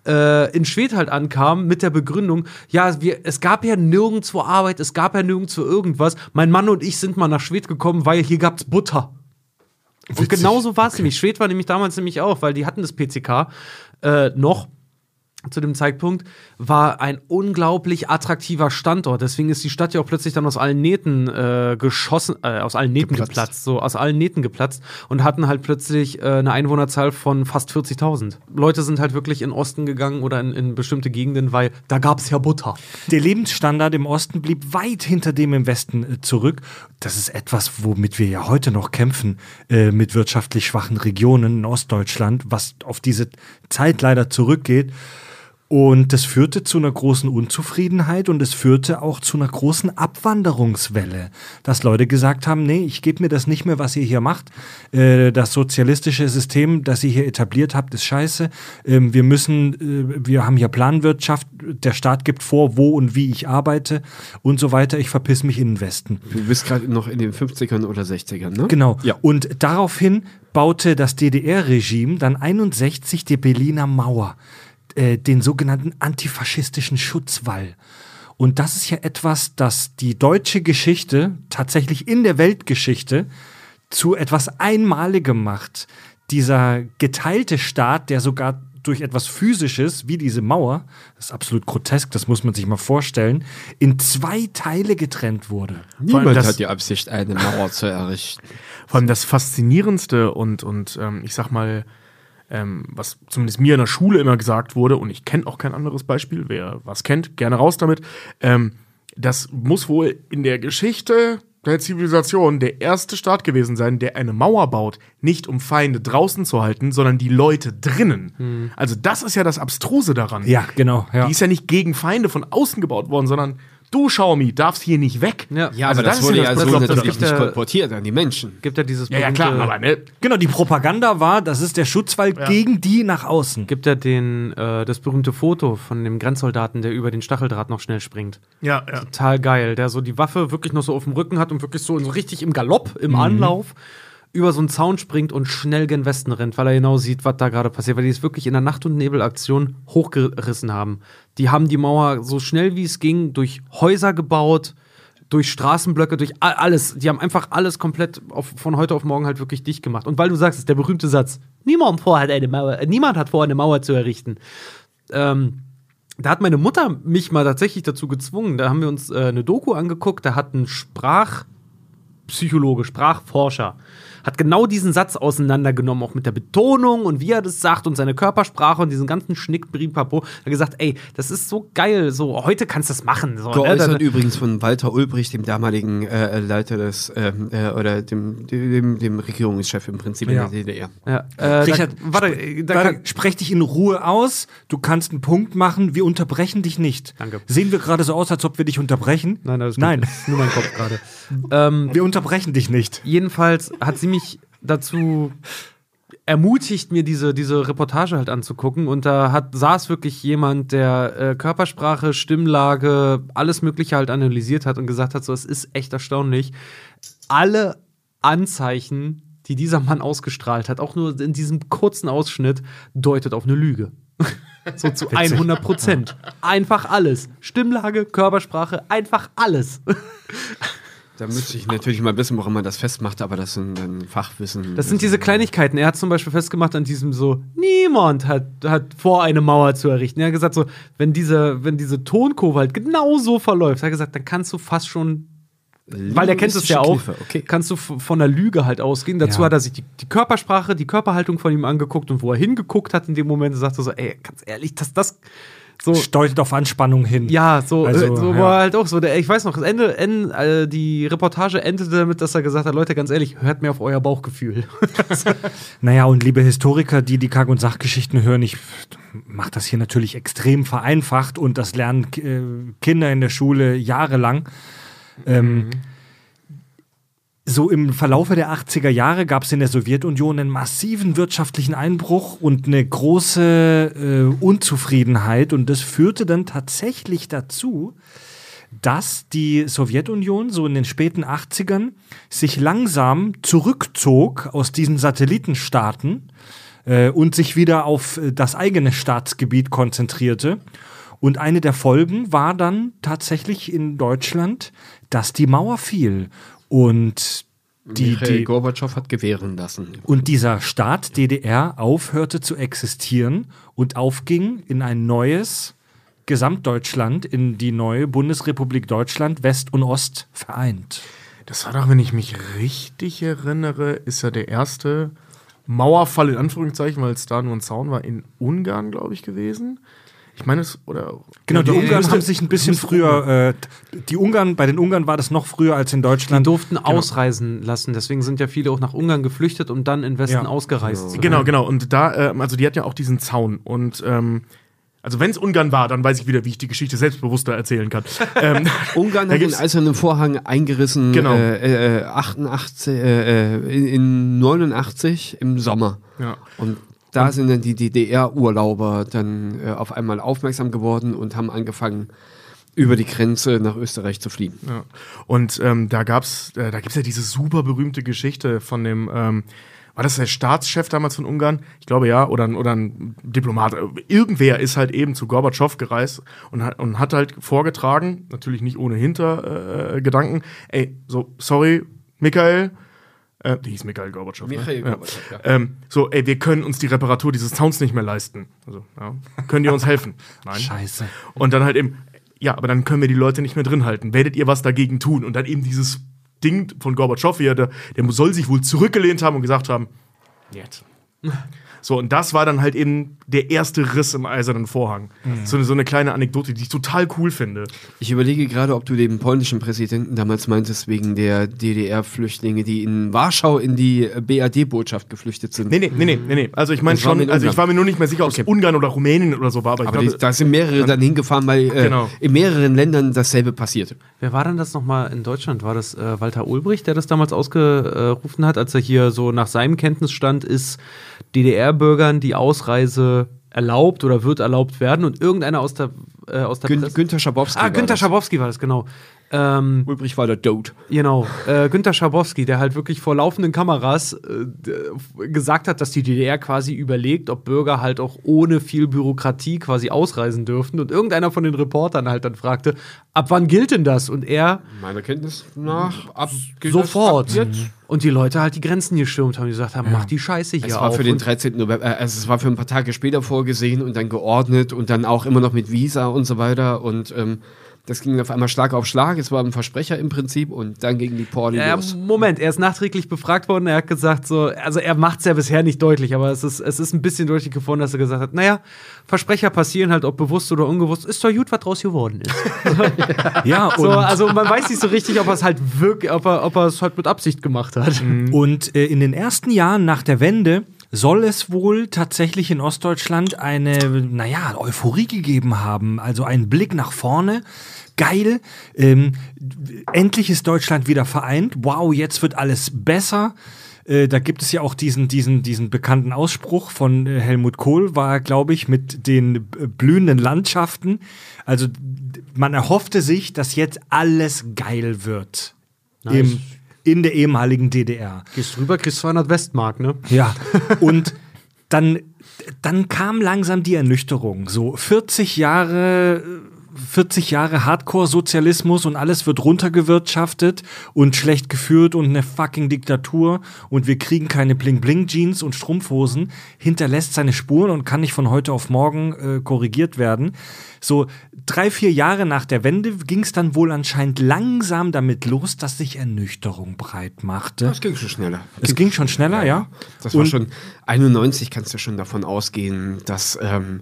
äh, in Schwed halt ankamen mit der Begründung, ja, wir, es gab ja nirgendwo Arbeit, es gab ja nirgendwo irgendwas. Mein Mann und ich sind mal nach Schwed gekommen, weil hier gab's Butter. Und genauso war es nämlich. Schwed war nämlich damals nämlich auch, weil die hatten das PCK äh, noch zu dem Zeitpunkt, war ein unglaublich attraktiver Standort. Deswegen ist die Stadt ja auch plötzlich dann aus allen Nähten äh, geschossen, äh, aus allen Nähten geplatzt. Geplatzt. so aus allen Nähten geplatzt und hatten halt plötzlich äh, eine Einwohnerzahl von fast 40.000. Leute sind halt wirklich in den Osten gegangen oder in, in bestimmte Gegenden, weil da gab es ja Butter. Der Lebensstandard im Osten blieb weit hinter dem im Westen äh, zurück. Das ist etwas, womit wir ja heute noch kämpfen, äh, mit wirtschaftlich schwachen Regionen in Ostdeutschland, was auf diese Zeit leider zurückgeht. Und das führte zu einer großen Unzufriedenheit und es führte auch zu einer großen Abwanderungswelle, dass Leute gesagt haben, nee, ich gebe mir das nicht mehr, was ihr hier macht. Äh, das sozialistische System, das ihr hier etabliert habt, ist scheiße. Ähm, wir müssen, äh, wir haben hier Planwirtschaft, der Staat gibt vor, wo und wie ich arbeite und so weiter. Ich verpiss mich in den Westen. Du bist gerade noch in den 50ern oder 60ern, ne? Genau. Ja. Und daraufhin baute das DDR-Regime dann 61 die Berliner Mauer, äh, den sogenannten antifaschistischen Schutzwall. Und das ist ja etwas, das die deutsche Geschichte tatsächlich in der Weltgeschichte zu etwas Einmaligem macht. Dieser geteilte Staat, der sogar durch etwas Physisches, wie diese Mauer, das ist absolut grotesk, das muss man sich mal vorstellen, in zwei Teile getrennt wurde. Niemand das- hat die Absicht, eine Mauer zu errichten. Vor allem das Faszinierendste und, und ähm, ich sag mal, ähm, was zumindest mir in der Schule immer gesagt wurde, und ich kenne auch kein anderes Beispiel, wer was kennt, gerne raus damit, ähm, das muss wohl in der Geschichte der Zivilisation der erste Staat gewesen sein, der eine Mauer baut, nicht um Feinde draußen zu halten, sondern die Leute drinnen. Also das ist ja das Abstruse daran. Ja, genau. Ja. Die ist ja nicht gegen Feinde von außen gebaut worden, sondern du, Xiaomi, darfst hier nicht weg. Ja. Ja, Also aber das wurde ja ja das so natürlich nicht Ja. kolportiert an die Menschen. Gibt ja dieses Ja, ja, klar, aber ne, Genau, die Propaganda war, das ist der Schutzwall gegen die nach außen. gibt ja den, äh, das berühmte Foto von dem Grenzsoldaten, der über den Stacheldraht noch schnell springt. ja, ja. Total geil, der so die Waffe wirklich noch so auf dem Rücken hat und wirklich so, so richtig im Galopp, im Anlauf über so einen Zaun springt und schnell gen Westen rennt, weil er genau sieht, was da gerade passiert, weil die es wirklich in der Nacht- und Nebelaktion hochgerissen haben. Die haben die Mauer so schnell wie es ging durch Häuser gebaut, durch Straßenblöcke, durch alles. Die haben einfach alles komplett auf, von heute auf morgen halt wirklich dicht gemacht. Und weil du sagst, ist der berühmte Satz, niemand, vorhat eine Mauer, äh, niemand hat vor, eine Mauer zu errichten. Ähm, da hat meine Mutter mich mal tatsächlich dazu gezwungen. Da haben wir uns äh, eine Doku angeguckt, da hat ein Sprachpsychologe, Sprachforscher, hat genau diesen Satz auseinandergenommen, auch mit der Betonung und wie er das sagt und seine Körpersprache und diesen ganzen Schnick, Bripapo. Er hat gesagt, ey, das ist so geil, so heute kannst du das machen. So, ne? Geäußert Dann- übrigens von Walter Ulbricht, dem damaligen äh, Leiter des, ähm, äh, oder dem, dem, dem Regierungschef im Prinzip Ja. in der DDR. ja, äh, Richard, da, warte, äh, da Warte, kann, sprech dich in Ruhe aus. Du kannst einen Punkt machen. Wir unterbrechen dich nicht. Danke. Sehen wir gerade so aus, als ob wir dich unterbrechen? Nein, alles gut. Nein, nur mein Kopf gerade. ähm, wir unterbrechen dich nicht. jedenfalls hat sie mich dazu ermutigt, mir diese, diese Reportage halt anzugucken. Und da hat, saß wirklich jemand, der äh, Körpersprache, Stimmlage, alles Mögliche halt analysiert hat und gesagt hat: so, es ist echt erstaunlich. Alle Anzeichen, die dieser Mann ausgestrahlt hat, auch nur in diesem kurzen Ausschnitt, deutet auf eine Lüge. So zu 100 Prozent. Einfach alles. Stimmlage, Körpersprache, einfach alles. Da müsste ich natürlich mal wissen, woran man das festmacht, aber das sind dann Fachwissen. Das sind diese Kleinigkeiten. Er hat zum Beispiel festgemacht an diesem so, niemand hat, hat vor, eine Mauer zu errichten. Er hat gesagt, so, wenn diese, wenn diese Tonkurve halt genau so verläuft, hat er gesagt, dann kannst du fast schon, weil der kennt es ja auch, Okay. kannst du von der Lüge halt ausgehen. Dazu Ja. hat er sich die, die Körpersprache, die Körperhaltung von ihm angeguckt und wo er hingeguckt hat in dem Moment, sagte er so, ey, ganz ehrlich, dass das so. Deutet auf Anspannung hin. Ja, so, Also, äh, so ja. war halt auch so. Der, ich weiß noch, das Ende, en- äh, die Reportage endete damit, dass er gesagt hat: Leute, ganz ehrlich, hört mir auf euer Bauchgefühl. Naja, und liebe Historiker, die die Kack- und Sachgeschichten hören, ich mache das hier natürlich extrem vereinfacht und das lernen äh, Kinder in der Schule jahrelang. Ähm, so im Verlaufe der 80er Jahre gab es in der Sowjetunion einen massiven wirtschaftlichen Einbruch und eine große äh, Unzufriedenheit. Und das führte dann tatsächlich dazu, dass die Sowjetunion so in den späten 80ern sich langsam zurückzog aus diesen Satellitenstaaten äh, und sich wieder auf äh, das eigene Staatsgebiet konzentrierte. Und eine der Folgen war dann tatsächlich in Deutschland, dass die Mauer fiel. Und die, Michael die, Gorbatschow hat gewähren lassen. und dieser Staat DDR aufhörte zu existieren und aufging in ein neues Gesamtdeutschland, in die neue Bundesrepublik Deutschland, West und Ost vereint. Das war doch, wenn ich mich richtig erinnere, ist ja der erste Mauerfall in Anführungszeichen, weil es da nur ein Zaun war, in Ungarn, glaube ich, gewesen. Ich meine es, oder. Genau, die Ja, Ungarn haben sich ein bisschen früher, äh, die Ungarn, bei den Ungarn war das noch früher als in Die Deutschland. durften ausreisen lassen. Deswegen sind ja viele auch nach Ungarn geflüchtet und dann in Westen Ja. ausgereist. sind. Genau, genau. Und da, ähm, also die hat ja auch diesen Zaun. Und ähm, Also wenn es Ungarn war, dann weiß ich wieder, wie ich die Geschichte selbstbewusster erzählen kann. ähm, Ungarn hat den eisernen Vorhang eingerissen, Genau. äh, äh, 88, äh, äh, in, in 89 im Sommer. Ja. Und da sind dann die DDR-Urlauber dann äh, auf einmal aufmerksam geworden und haben angefangen, über die Grenze nach Österreich zu fliehen. Ja. Und ähm, da gab's, äh, da gibt's ja diese super berühmte Geschichte von dem, ähm, war das der Staatschef damals von Ungarn? Ich glaube ja, oder, ein- oder ein Diplomat. Irgendwer ist halt eben zu Gorbatschow gereist und hat, und hat halt vorgetragen, natürlich nicht ohne Hintergedanken, äh, Gedanken, ey, so, sorry, Michael, äh, die hieß Michael Gorbatschow. Michael ne? Gorbatschow, ja. Ähm, so, ey, wir können uns die Reparatur dieses Zauns nicht mehr leisten. Also, ja. Könnt ihr uns helfen? Nein. Scheiße. Und dann halt eben, ja, aber dann können wir die Leute nicht mehr drin halten. Werdet ihr was dagegen tun? Und dann eben dieses Ding von Gorbatschow hier, der, der soll sich wohl zurückgelehnt haben und gesagt haben, jetzt. So, und das war dann halt eben der erste Riss im eisernen Vorhang. So, eine- so eine kleine Anekdote, die ich total cool finde. Ich überlege gerade, ob du den polnischen Präsidenten damals meintest, wegen der DDR-Flüchtlinge, die in Warschau in die BAD-Botschaft geflüchtet sind. Nee, nee, nee, nee, nee, nee. Also ich meine schon, also ich war mir nur nicht mehr sicher, ob es Okay. Ungarn oder Rumänien oder so war, aber ich Aber glaube, die, da sind mehrere dann hingefahren, weil äh, Genau. in mehreren Ländern dasselbe passierte. Wer war denn das nochmal in Deutschland? War das äh, Walter Ulbricht, der das damals ausgerufen hat, als er hier so nach seinem Kenntnisstand ist, DDR-Bürgern die Ausreise erlaubt oder wird erlaubt werden und irgendeiner aus der, äh, aus der Gün Presse- Günther Schabowski. Ah, war Günther. Schabowski war das, genau. Ähm, Ulbricht war der Dote. Genau, äh, Günther Schabowski, der halt wirklich vor laufenden Kameras äh, gesagt hat, dass die DDR quasi überlegt, ob Bürger halt auch ohne viel Bürokratie quasi ausreisen dürften. Und irgendeiner von den Reportern halt dann fragte, ab wann gilt denn das? Und er Meiner Kenntnis nach ab sofort. Ab jetzt. Und die Leute halt die Grenzen gestürmt haben, die gesagt haben, mach die Scheiße hier Es war auf. für den Und 13. November, äh, also es war für ein paar Tage später vorgesehen und dann geordnet und dann auch immer noch mit Visa und so weiter und ähm, das ging auf einmal Schlag auf Schlag. Es war ein Versprecher im Prinzip und dann gingen die Porli Ja, los. Moment, er ist nachträglich befragt worden. Er hat gesagt, so, also er macht es ja bisher nicht deutlich, aber es ist, es ist ein bisschen deutlich geworden, dass er gesagt hat, naja, Versprecher passieren halt, ob bewusst oder unbewusst, ist doch gut, was draus geworden ist. Ja, und, so, also man weiß nicht so richtig, ob er es halt wirklich, ob er, ob er es halt mit Absicht gemacht hat. und äh, in den ersten Jahren nach der Wende soll es wohl tatsächlich in Ostdeutschland eine, naja, Euphorie gegeben haben. Also einen Blick nach vorne. Geil. Ähm, endlich ist Deutschland wieder vereint. Wow, jetzt wird alles besser. Äh, da gibt es ja auch diesen, diesen, diesen bekannten Ausspruch von äh, Helmut Kohl, war, glaube ich, mit den äh, blühenden Landschaften. Also man erhoffte sich, dass jetzt alles geil wird. Im, in der ehemaligen DDR. Gehst drüber, kriegst 200 Westmark, ne? Ja, und dann, dann kam langsam die Ernüchterung. So 40 Jahre, 40 Jahre Hardcore-Sozialismus und alles wird runtergewirtschaftet und schlecht geführt und eine fucking Diktatur und wir kriegen keine Bling-Bling-Jeans und Strumpfhosen, hinterlässt seine Spuren und kann nicht von heute auf morgen äh, korrigiert werden. So drei, vier Jahre nach der Wende ging es dann wohl anscheinend langsam damit los, dass sich Ernüchterung breit machte. Das ging schon schneller. Es ging schon schneller, ja. Das war Und- schon 91 kannst du schon davon ausgehen, dass ähm,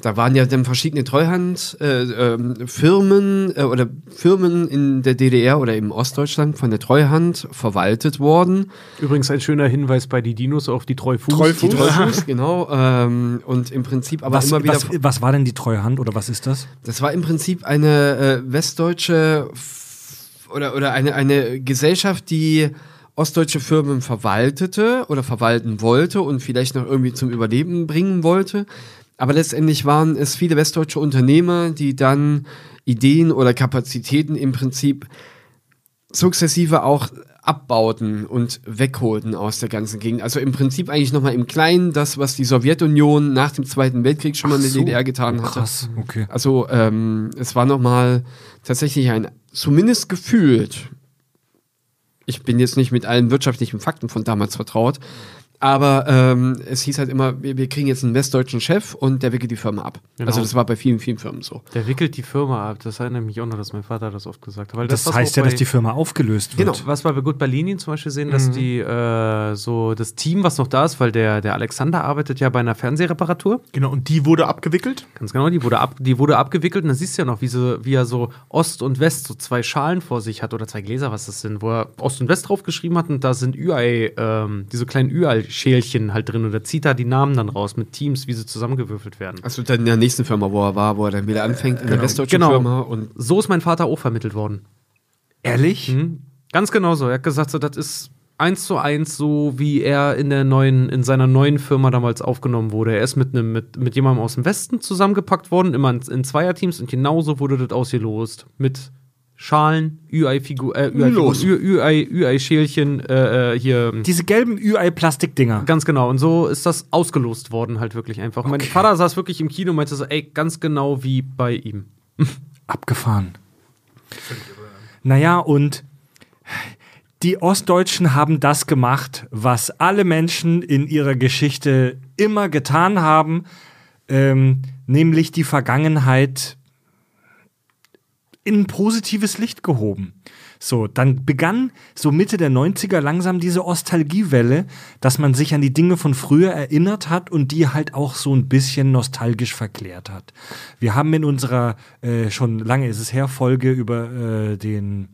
da waren ja dann verschiedene Treuhandfirmen äh, ähm, Firmen, äh, oder Firmen in der DDR oder im Ostdeutschland von der Treuhand verwaltet worden. Übrigens ein schöner Hinweis bei die Dinos auf die Treufuß. Treufuß. Die Treufuß, genau. Ähm, und im Prinzip aber Was, immer wieder. was, was war denn die Treuhand oder was ist das? Das war im Prinzip eine äh, westdeutsche oder, oder eine, eine Gesellschaft, die ostdeutsche Firmen verwaltete oder verwalten wollte und vielleicht noch irgendwie zum Überleben bringen wollte. Aber letztendlich waren es viele westdeutsche Unternehmer, die dann Ideen oder Kapazitäten im Prinzip sukzessive auch abbauten und wegholten aus der ganzen Gegend. Also im Prinzip eigentlich nochmal im Kleinen das, was die Sowjetunion nach dem Zweiten Weltkrieg schon mal in der so. DDR getan hatte. Krass, okay. Also ähm, es war nochmal tatsächlich ein, zumindest gefühlt, ich bin jetzt nicht mit allen wirtschaftlichen Fakten von damals vertraut, aber ähm, es hieß halt immer, wir, wir kriegen jetzt einen westdeutschen Chef und der wickelt die Firma ab. Genau. Also das war bei vielen, vielen Firmen so. Der wickelt die Firma ab. Das erinnert mich auch noch, dass mein Vater das oft gesagt hat. Weil Das, was heißt ja, dass bei- die Firma aufgelöst wird. Genau. Was wir gut bei Lenin zum Beispiel sehen, dass die äh, so das Team, was noch da ist, weil der, der Alexander arbeitet ja bei einer Fernsehreparatur. Genau, und die wurde abgewickelt. Ganz genau, die wurde, ab, die wurde abgewickelt und dann siehst du ja noch, wie, so, wie er so Ost und West so zwei Schalen vor sich hat oder zwei Gläser, was das sind, wo er Ost und West draufgeschrieben hat und da sind Ü-Ei, ähm, diese kleinen Ü-Ei- UI-Schälchen halt drin und da zieht er die Namen dann raus mit Teams, wie sie zusammengewürfelt werden. Also dann in der nächsten Firma, wo er war, wo er dann wieder anfängt, in der westdeutschen Genau. Firma und So ist mein Vater auch vermittelt worden. Ehrlich? Mhm. Ganz genau so. Er hat gesagt, so, das ist eins zu eins so, wie er in der neuen, in seiner neuen Firma damals aufgenommen wurde. Er ist mit einem, mit, mit jemandem aus dem Westen zusammengepackt worden, immer in, in Zweierteams und genauso wurde das ausgelost. Mit Schalen, UI-Figur, äh, UI-Schälchen, äh, äh, hier. Diese gelben UI-Plastikdinger. Ganz genau. Und so ist das ausgelost worden, halt wirklich einfach. Und Mein Vater saß wirklich im Kino und meinte so, ey, ganz genau wie bei ihm. Abgefahren. Naja, und die Ostdeutschen haben das gemacht, was alle Menschen in ihrer Geschichte immer getan haben, ähm, nämlich die Vergangenheit in ein positives Licht gehoben. So, dann begann so Mitte der 90er langsam diese Ostalgiewelle, dass man sich an die Dinge von früher erinnert hat und die halt auch so ein bisschen nostalgisch verklärt hat. Wir haben in unserer äh, schon lange ist es her Folge über äh, den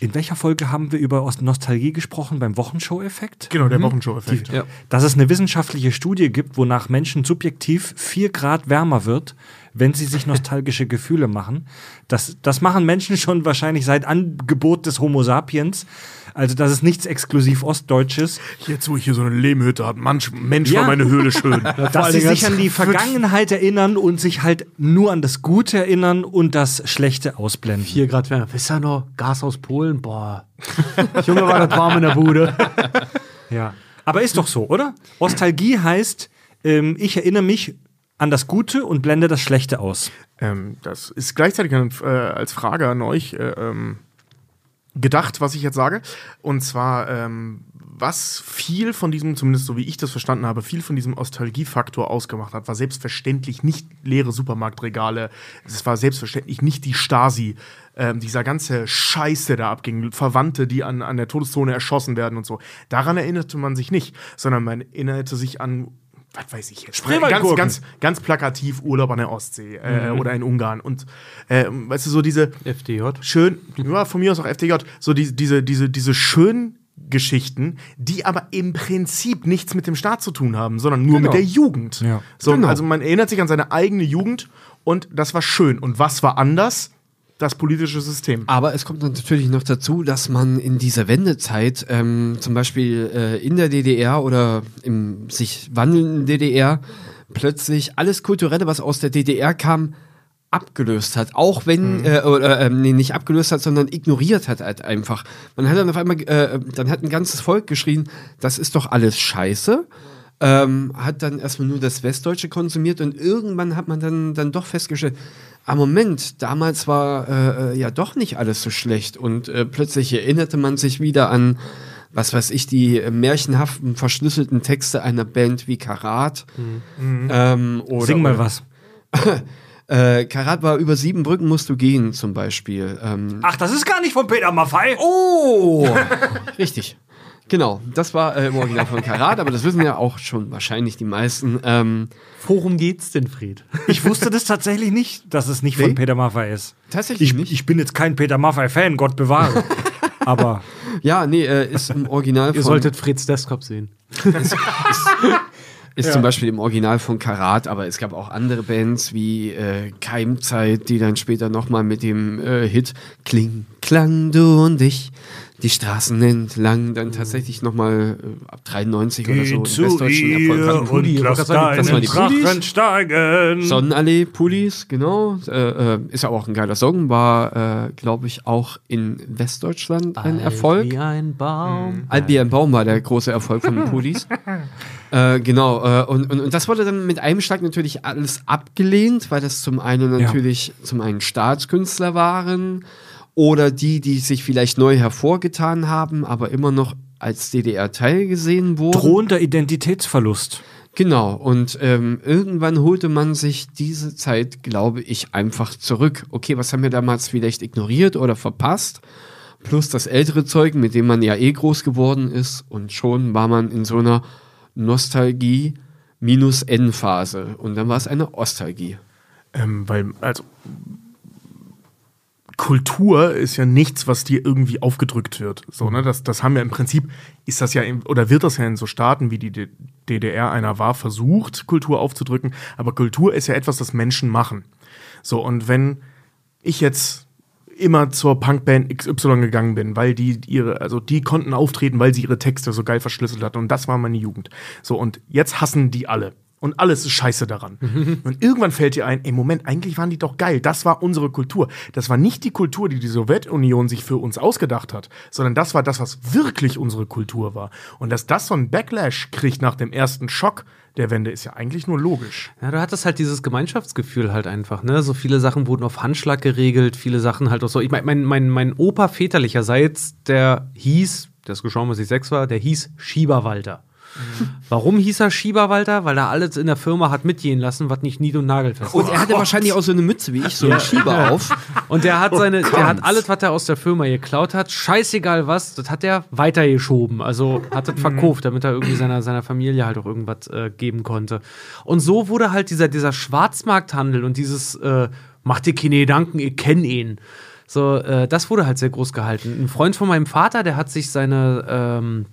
in welcher Folge haben wir über Ost- Nostalgie gesprochen? Beim Wochenshow-Effekt? Genau, der Wochenshow-Effekt. Ja. Dass es eine wissenschaftliche Studie gibt, wonach Menschen subjektiv vier Grad wärmer wird, wenn sie sich nostalgische Gefühle machen. Das, das machen Menschen schon wahrscheinlich seit Angebot des Homo sapiens. Also das ist nichts exklusiv Ostdeutsches. Jetzt, wo ich hier so eine Lehmhütte habe, Mensch, Mensch Ja. war meine Höhle schön. dass sie sich an die Vergangenheit erinnern und sich halt nur an das Gute erinnern und das Schlechte ausblenden. 4 Grad wärmer. Wisst ihr noch? Gas aus Polen? Boah. Junge, war das warm in der Bude. Ja. Aber ist doch so, oder? Ostalgie heißt, ähm, ich erinnere mich an das Gute und blende das Schlechte aus. Ähm, das ist gleichzeitig äh, als Frage an euch äh, ähm, gedacht, was ich jetzt sage. Und zwar, ähm, was viel von diesem, zumindest so wie ich das verstanden habe, viel von diesem Nostalgiefaktor ausgemacht hat, war selbstverständlich nicht leere Supermarktregale. Es war selbstverständlich nicht die Stasi. Ähm, dieser ganze Scheiß, der da abging, Verwandte, die an, an der Todeszone erschossen werden und so. Daran erinnerte man sich nicht, sondern man erinnerte sich an was weiß ich jetzt, ganz, Spreewaldgurken. ganz, ganz plakativ Urlaub an der Ostsee äh, oder in Ungarn. Und äh, weißt du, so diese FDJ. schön, ja, von mir aus auch FDJ, so die, diese, diese, diese schönen Geschichten, die aber im Prinzip nichts mit dem Staat zu tun haben, sondern nur Genau. mit der Jugend. Ja. So, Genau. Also man erinnert sich an seine eigene Jugend und das war schön. Und was war anders? Das politische System. Aber es kommt natürlich noch dazu, dass man in dieser Wendezeit ähm, zum Beispiel äh, in der DDR oder im sich wandelnden DDR plötzlich alles Kulturelle, was aus der DDR kam, abgelöst hat. Auch wenn, äh, oder, ähm, nee, nicht abgelöst hat, sondern ignoriert hat halt einfach. Man hat dann auf einmal, äh, dann hat ein ganzes Volk geschrien, das ist doch alles scheiße. Ähm, hat dann erstmal nur das Westdeutsche konsumiert und irgendwann hat man dann, dann doch festgestellt, ah Moment, damals war äh, äh, ja doch nicht alles so schlecht und äh, plötzlich erinnerte man sich wieder an, was weiß ich, die märchenhaften, verschlüsselten Texte einer Band wie Karat. Ähm, oder, Sing mal was. Äh, Karat war über sieben Brücken musst du gehen, zum Beispiel. Ähm, Ach, das ist gar nicht von Peter Maffei. oh! Richtig. Genau, das war äh, im Original von Karat, aber das wissen ja auch schon wahrscheinlich die meisten. Ähm, Worum geht's denn, Fred? Ich wusste das tatsächlich nicht, dass es nicht von Nee? Peter Maffei ist. tatsächlich Ich, nicht. ich bin jetzt kein Peter Maffei-Fan, Gott bewahre. Aber ja, nee, äh, ist im Original Ihr von, solltet Freds Desktop sehen. ist zum Beispiel im Original von Karat, aber es gab auch andere Bands wie äh, Keimzeit, die dann später nochmal mit dem äh, Hit Kling, Klang, du und ich, die Straßen entlang, dann tatsächlich nochmal äh, ab 93 oder so im westdeutschen Erfolg waren die Pullis. Drachen steigen. Sonnenallee, Pullis, genau. Äh, äh, ist ja auch ein geiler Song, war, äh, glaube ich, auch in Westdeutschland ein Erfolg. Wie ein Baum. Alt wie ein Baum war der große Erfolg von den Pullis. äh, genau, äh, und, und, und das wurde dann mit einem Schlag natürlich alles abgelehnt, weil das zum einen natürlich zum einen Staatskünstler waren oder die, die sich vielleicht neu hervorgetan haben, aber immer noch als DDR-Teil gesehen wurden. Drohender Identitätsverlust. Genau, und ähm, irgendwann holte man sich diese Zeit, glaube ich, einfach zurück. Okay, was haben wir damals vielleicht ignoriert oder verpasst? Plus das ältere Zeug, mit dem man ja eh groß geworden ist. Und schon war man in so einer Nostalgie minus N-Phase. Und dann war es eine Ostalgie. Ähm, weil, also, Kultur ist ja nichts, was dir irgendwie aufgedrückt wird. So, ne? das, das haben wir im Prinzip, ist das ja, in, oder wird das ja in so Staaten wie die DDR einer war, versucht, Kultur aufzudrücken. Aber Kultur ist ja etwas, das Menschen machen. So, und wenn ich jetzt immer zur Punkband XY gegangen bin, weil die ihre, also die konnten auftreten, weil sie ihre Texte so geil verschlüsselt hatten und das war meine Jugend. So, und jetzt hassen die alle. Und alles ist scheiße daran. Und irgendwann fällt dir ein, ey, Moment, eigentlich waren die doch geil. Das war unsere Kultur. Das war nicht die Kultur, die die Sowjetunion sich für uns ausgedacht hat, sondern das war das, was wirklich unsere Kultur war. Und dass das so einen Backlash kriegt nach dem ersten Schock der Wende, ist ja eigentlich nur logisch. Ja, du hattest halt dieses Gemeinschaftsgefühl halt einfach, ne? So viele Sachen wurden auf Handschlag geregelt, viele Sachen halt auch so. Ich mein, mein, mein, mein Opa väterlicherseits, der hieß, der ist gestorben, als ich sechs war, der hieß Schieberwalter. Warum hieß er Schieberwalter? Weil er alles in der Firma hat mitgehen lassen, was nicht nied- und nagelfest Und er hatte wahrscheinlich auch so eine Mütze wie ich, so einen Schieber auf. Und der hat seine, der hat alles, was er aus der Firma geklaut hat, scheißegal was, das hat er weitergeschoben. Also hat das verkauft, damit er irgendwie seiner, seiner Familie halt auch irgendwas äh, geben konnte. Und so wurde halt dieser, dieser Schwarzmarkthandel und dieses, äh, mach dir keine Gedanken, ich kenn ihn. So, äh, das wurde halt sehr groß gehalten. Ein Freund von meinem Vater, der hat sich seine, ähm,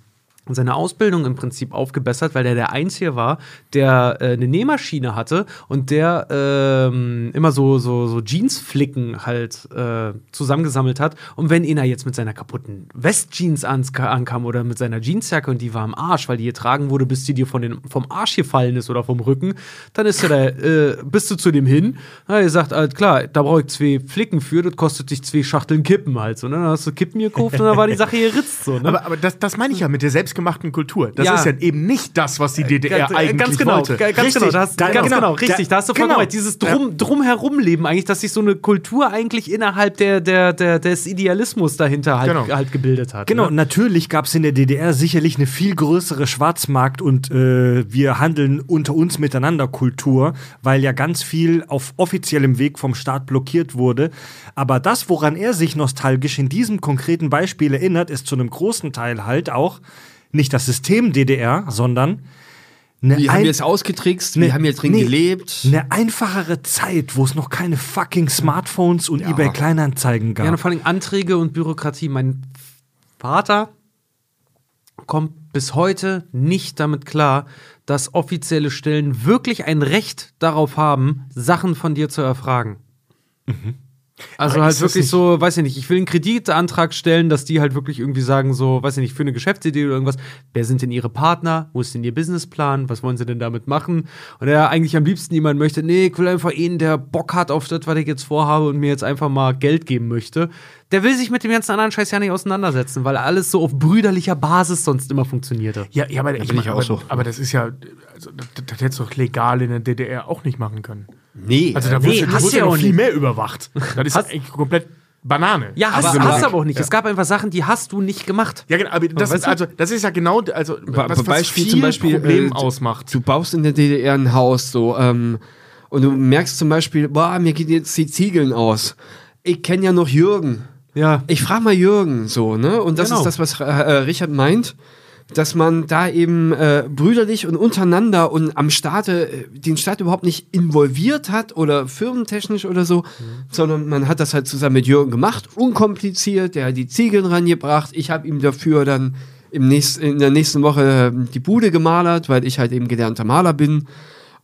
seine Ausbildung im Prinzip aufgebessert, weil der der Einzige war, der äh, eine Nähmaschine hatte und der ähm, immer so, so, so Jeansflicken halt äh, zusammengesammelt hat. Und wenn einer jetzt mit seiner kaputten Westjeans ans- ankam oder mit seiner Jeansjacke und die war am Arsch, weil die getragen wurde, bis die dir von den, vom Arsch gefallen ist oder vom Rücken, dann ist er da, äh, bist du zu dem hin. Na, er sagt, halt, klar, da brauche ich zwei Flicken für, das kostet dich zwei Schachteln Kippen halt. So, ne? Dann hast du Kippen gekauft und dann war die Sache geritzt. So, ne? Aber, aber das, das meine ich ja mit der selbstgemachten Kultur. Das Ja. ist ja eben nicht das, was die DDR Ganz- eigentlich ganz genau, wollte. ga- ganz genau, da hast, da- ganz genau, genau, richtig, da- hast du vollkommen genau. recht. Dieses drum, drumherumleben eigentlich, dass sich so eine Kultur eigentlich innerhalb der, der, der, des Idealismus dahinter halt, Genau. halt gebildet hat. Genau, ne? natürlich gab es in der DDR sicherlich eine viel größere Schwarzmarkt- und äh, wir handeln unter uns miteinander Kultur, weil ja ganz viel auf offiziellem Weg vom Staat blockiert wurde. Aber das, woran er sich nostalgisch in diesem konkreten Beispiel erinnert, ist zu einem großen Teil halt auch nicht das System DDR, sondern eine Wie haben wir es ausgetrickst? Nee, Wie haben wir drin nee. gelebt? eine einfachere Zeit, wo es noch keine fucking Smartphones und eBay Kleinanzeigen gab. Ja, und vor allem Anträge und Bürokratie. Mein Vater kommt bis heute nicht damit klar, dass offizielle Stellen wirklich ein Recht darauf haben, Sachen von dir zu erfragen. Also halt wirklich so, weiß ich nicht, ich will einen Kreditantrag stellen, dass die halt wirklich irgendwie sagen, so, weiß ich nicht, für eine Geschäftsidee oder irgendwas, wer sind denn ihre Partner, wo ist denn ihr Businessplan, was wollen sie denn damit machen? Und er eigentlich am liebsten jemand möchte, nee, ich will einfach einen, der Bock hat auf das, was ich jetzt vorhabe und mir jetzt einfach mal Geld geben möchte. Der will sich mit dem ganzen anderen Scheiß ja nicht auseinandersetzen, weil alles so auf brüderlicher Basis sonst immer funktionierte. Ja, ja, aber, ich mein, ich auch aber, so. aber das ist ja, also, das, das hättest du doch legal in der DDR auch nicht machen können. Nee. Also da nee, wurde, hast wurde du ja ja noch auch viel nicht. mehr überwacht. Das ist Hast- eigentlich komplett Banane. Ja, hast, Aber- hast aber- aber auch nicht. Es gab einfach Sachen, die hast du nicht gemacht. Ja, genau, aber das, ist, also, das ist ja genau, also, was, was Beispiel viel zum Beispiel, Problem äh, ausmacht. Du baust in der DDR ein Haus so ähm, und du merkst zum Beispiel, boah, mir gehen jetzt die Ziegeln aus. Ich kenne ja noch Jürgen. Ja. Ich frage mal Jürgen so, ne? Und das Genau. ist das, was äh, äh, Richard meint, dass man da eben äh, brüderlich und untereinander und am Staate äh, den Staat überhaupt nicht involviert hat oder firmentechnisch oder so, sondern man hat das halt zusammen mit Jürgen gemacht, unkompliziert, der hat die Ziegeln rangebracht, ich habe ihm dafür dann im nächst, in der nächsten Woche äh, die Bude gemalert, weil ich halt eben gelernter Maler bin.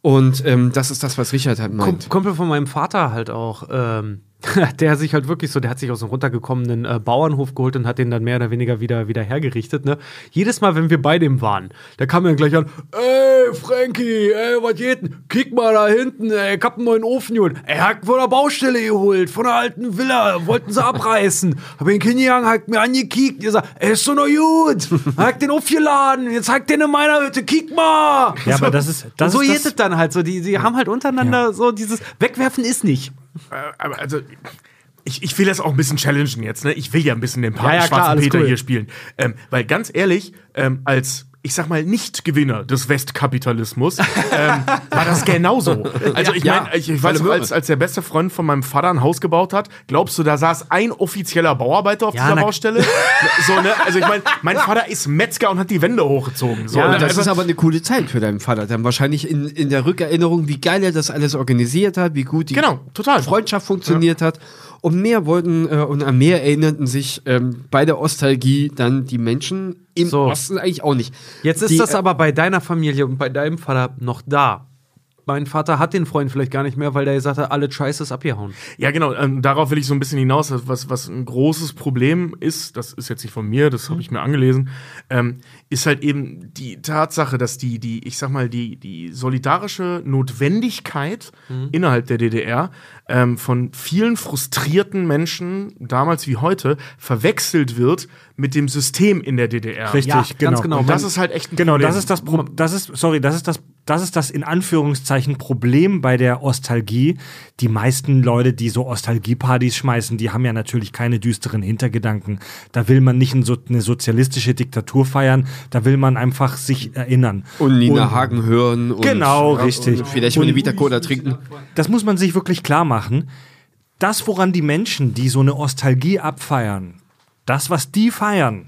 Und ähm, das ist das, was Richard halt meint. Kumpel von meinem Vater halt auch. Ähm, der sich halt wirklich so, der hat sich aus einem runtergekommenen äh, Bauernhof geholt und hat den dann mehr oder weniger wieder, wieder hergerichtet. Ne? Jedes Mal, wenn wir bei dem waren, da kam er gleich an, ey, Frankie, ey, was geht denn? Kick mal da hinten, ey, ich hab einen neuen Ofen geholt. Er hat von der Baustelle geholt, von der alten Villa, wollten sie abreißen. Hab ihn hingegangen, hat mir angekickt, ihr sagt, ey, ist doch noch gut. Hat den aufgeladen, jetzt hat den in meiner Hütte, kick mal. Ja, aber das ist- das und so ist geht das- es dann halt so. Die, die haben halt untereinander so dieses Wegwerfen ist nicht. Äh, aber also, ich, ich will das auch ein bisschen challengen jetzt, ne? Ich will ja ein bisschen den pa Ja, ja, schwarzen Peter cool. hier spielen. Ähm, weil ganz ehrlich, ähm, als ich sag mal, Nicht-Gewinner des Westkapitalismus, ähm, war das genauso. Also ich Ja, meine, ich, ich weiß noch, als, als der beste Freund von meinem Vater ein Haus gebaut hat, glaubst du, da saß ein offizieller Bauarbeiter auf Ja, dieser na- Baustelle? so, ne? Also ich meine, mein Vater ist Metzger und hat die Wände hochgezogen. So, Ja? Das also, ist aber eine coole Zeit für deinen Vater. Dann wahrscheinlich in, in der Rückerinnerung, wie geil er das alles organisiert hat, wie gut die Genau, total. Freundschaft funktioniert hat. Und mehr wollten äh, und an mehr erinnerten sich ähm, bei der Ostalgie dann die Menschen im So. Osten eigentlich auch nicht. Jetzt ist Die, das äh, aber bei deiner Familie und bei deinem Vater noch da. Mein Vater hat den Freund vielleicht gar nicht mehr, weil der gesagt hat, alle Scheiße ist abgehauen. Ja, genau. Ähm, darauf will ich so ein bisschen hinaus. Was, was ein großes Problem ist, das ist jetzt nicht von mir, das habe ich mir angelesen, ähm, ist halt eben die Tatsache, dass die, die, ich sag mal, die, die solidarische Notwendigkeit innerhalb der DDR ähm, von vielen frustrierten Menschen, damals wie heute, verwechselt wird mit dem System in der DDR. Richtig, Ja, genau. ganz genau. Und das ist halt echt ein Genau, Problem. das ist das, Pro das ist, sorry, das ist das, das ist das in Anführungszeichen Problem bei der Ostalgie. Die meisten Leute, die so Ostalgie-Partys schmeißen, die haben ja natürlich keine düsteren Hintergedanken. Da will man nicht eine sozialistische Diktatur feiern, da will man einfach sich erinnern. Und Nina Und- Hagen hören und Genau, ja, richtig. Und vielleicht mal eine Vita Cola trinken. Das muss man sich wirklich klar machen. Das, woran die Menschen, die so eine Ostalgie abfeiern, das, was die feiern,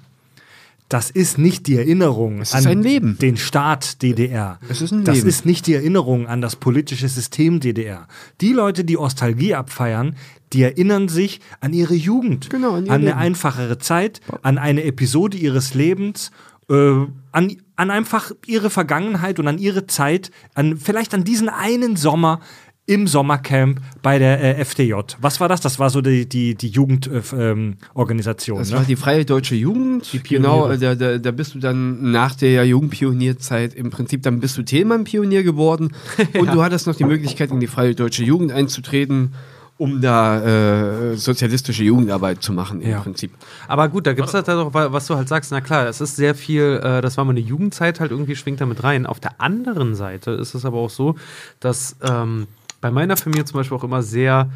das ist nicht die Erinnerung an ein Leben. den Staat DDR. Es ist ein das Leben. ist nicht die Erinnerung an das politische System DDR. Die Leute, die Ostalgie abfeiern, die erinnern sich an ihre Jugend, Genau, an an eine einfachere Zeit, an eine Episode ihres Lebens, äh, an, an einfach ihre Vergangenheit und an ihre Zeit, an vielleicht an diesen einen Sommer im Sommercamp bei der äh, FDJ. Was war das? Das war so die, die, die Jugendorganisation. Ähm, Organisation, Das ne? war die Freie Deutsche Jugend. genau, äh, da, da, da bist du dann nach der Jugendpionierzeit im Prinzip, dann bist du Thälmann-Pionier geworden und du hattest noch die Möglichkeit, in die Freie Deutsche Jugend einzutreten, um da äh, sozialistische Jugendarbeit zu machen im Ja. Prinzip. Aber gut, da gibt es halt doch, wa- was du halt sagst, na klar, es ist sehr viel, äh, das war meine Jugendzeit halt irgendwie, schwingt da mit rein. Auf der anderen Seite ist es aber auch so, dass ähm, bei meiner Familie zum Beispiel auch immer sehr,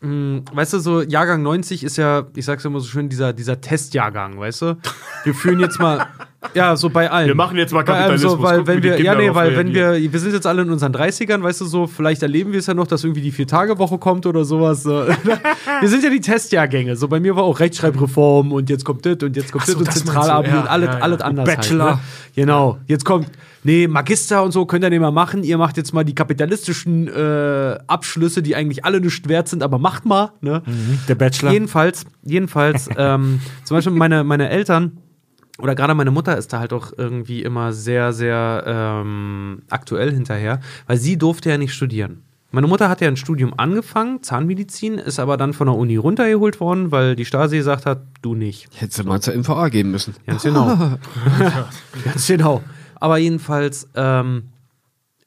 mh, weißt du, so Jahrgang 90 ist ja, ich sag's immer so schön, dieser, dieser Testjahrgang, weißt du? Wir führen jetzt mal, ja, so bei allen. Wir machen jetzt mal Kapitalismus. So, weil wenn wir, ja, nee, weil wenn wir, wir sind jetzt alle in unseren 30ern, weißt du so, vielleicht erleben wir es ja noch, dass irgendwie die Vier-Tage-Woche kommt oder sowas. So. wir sind ja die Testjahrgänge. So bei mir war auch Rechtschreibreform und jetzt kommt das und jetzt kommt Ach so, das und Zentralabend ja, und alles, ja, ja. alles anders. Bachelor. Halt, ne? Genau. Jetzt kommt, nee, Magister und so könnt ihr nicht mehr machen. Ihr macht jetzt mal die kapitalistischen äh, Abschlüsse, die eigentlich alle nicht wert sind, aber macht mal. Ne? Der Bachelor. Jedenfalls, jedenfalls, ähm, zum Beispiel meine, meine Eltern oder gerade meine Mutter ist da halt auch irgendwie immer sehr, sehr ähm, aktuell hinterher, weil sie durfte ja nicht studieren. Meine Mutter hat ja ein Studium angefangen, Zahnmedizin, ist aber dann von der Uni runtergeholt worden, weil die Stasi gesagt hat, du nicht. Hättest du mal zur MVA gehen müssen. Ganz genau. Ganz genau. Aber jedenfalls ähm,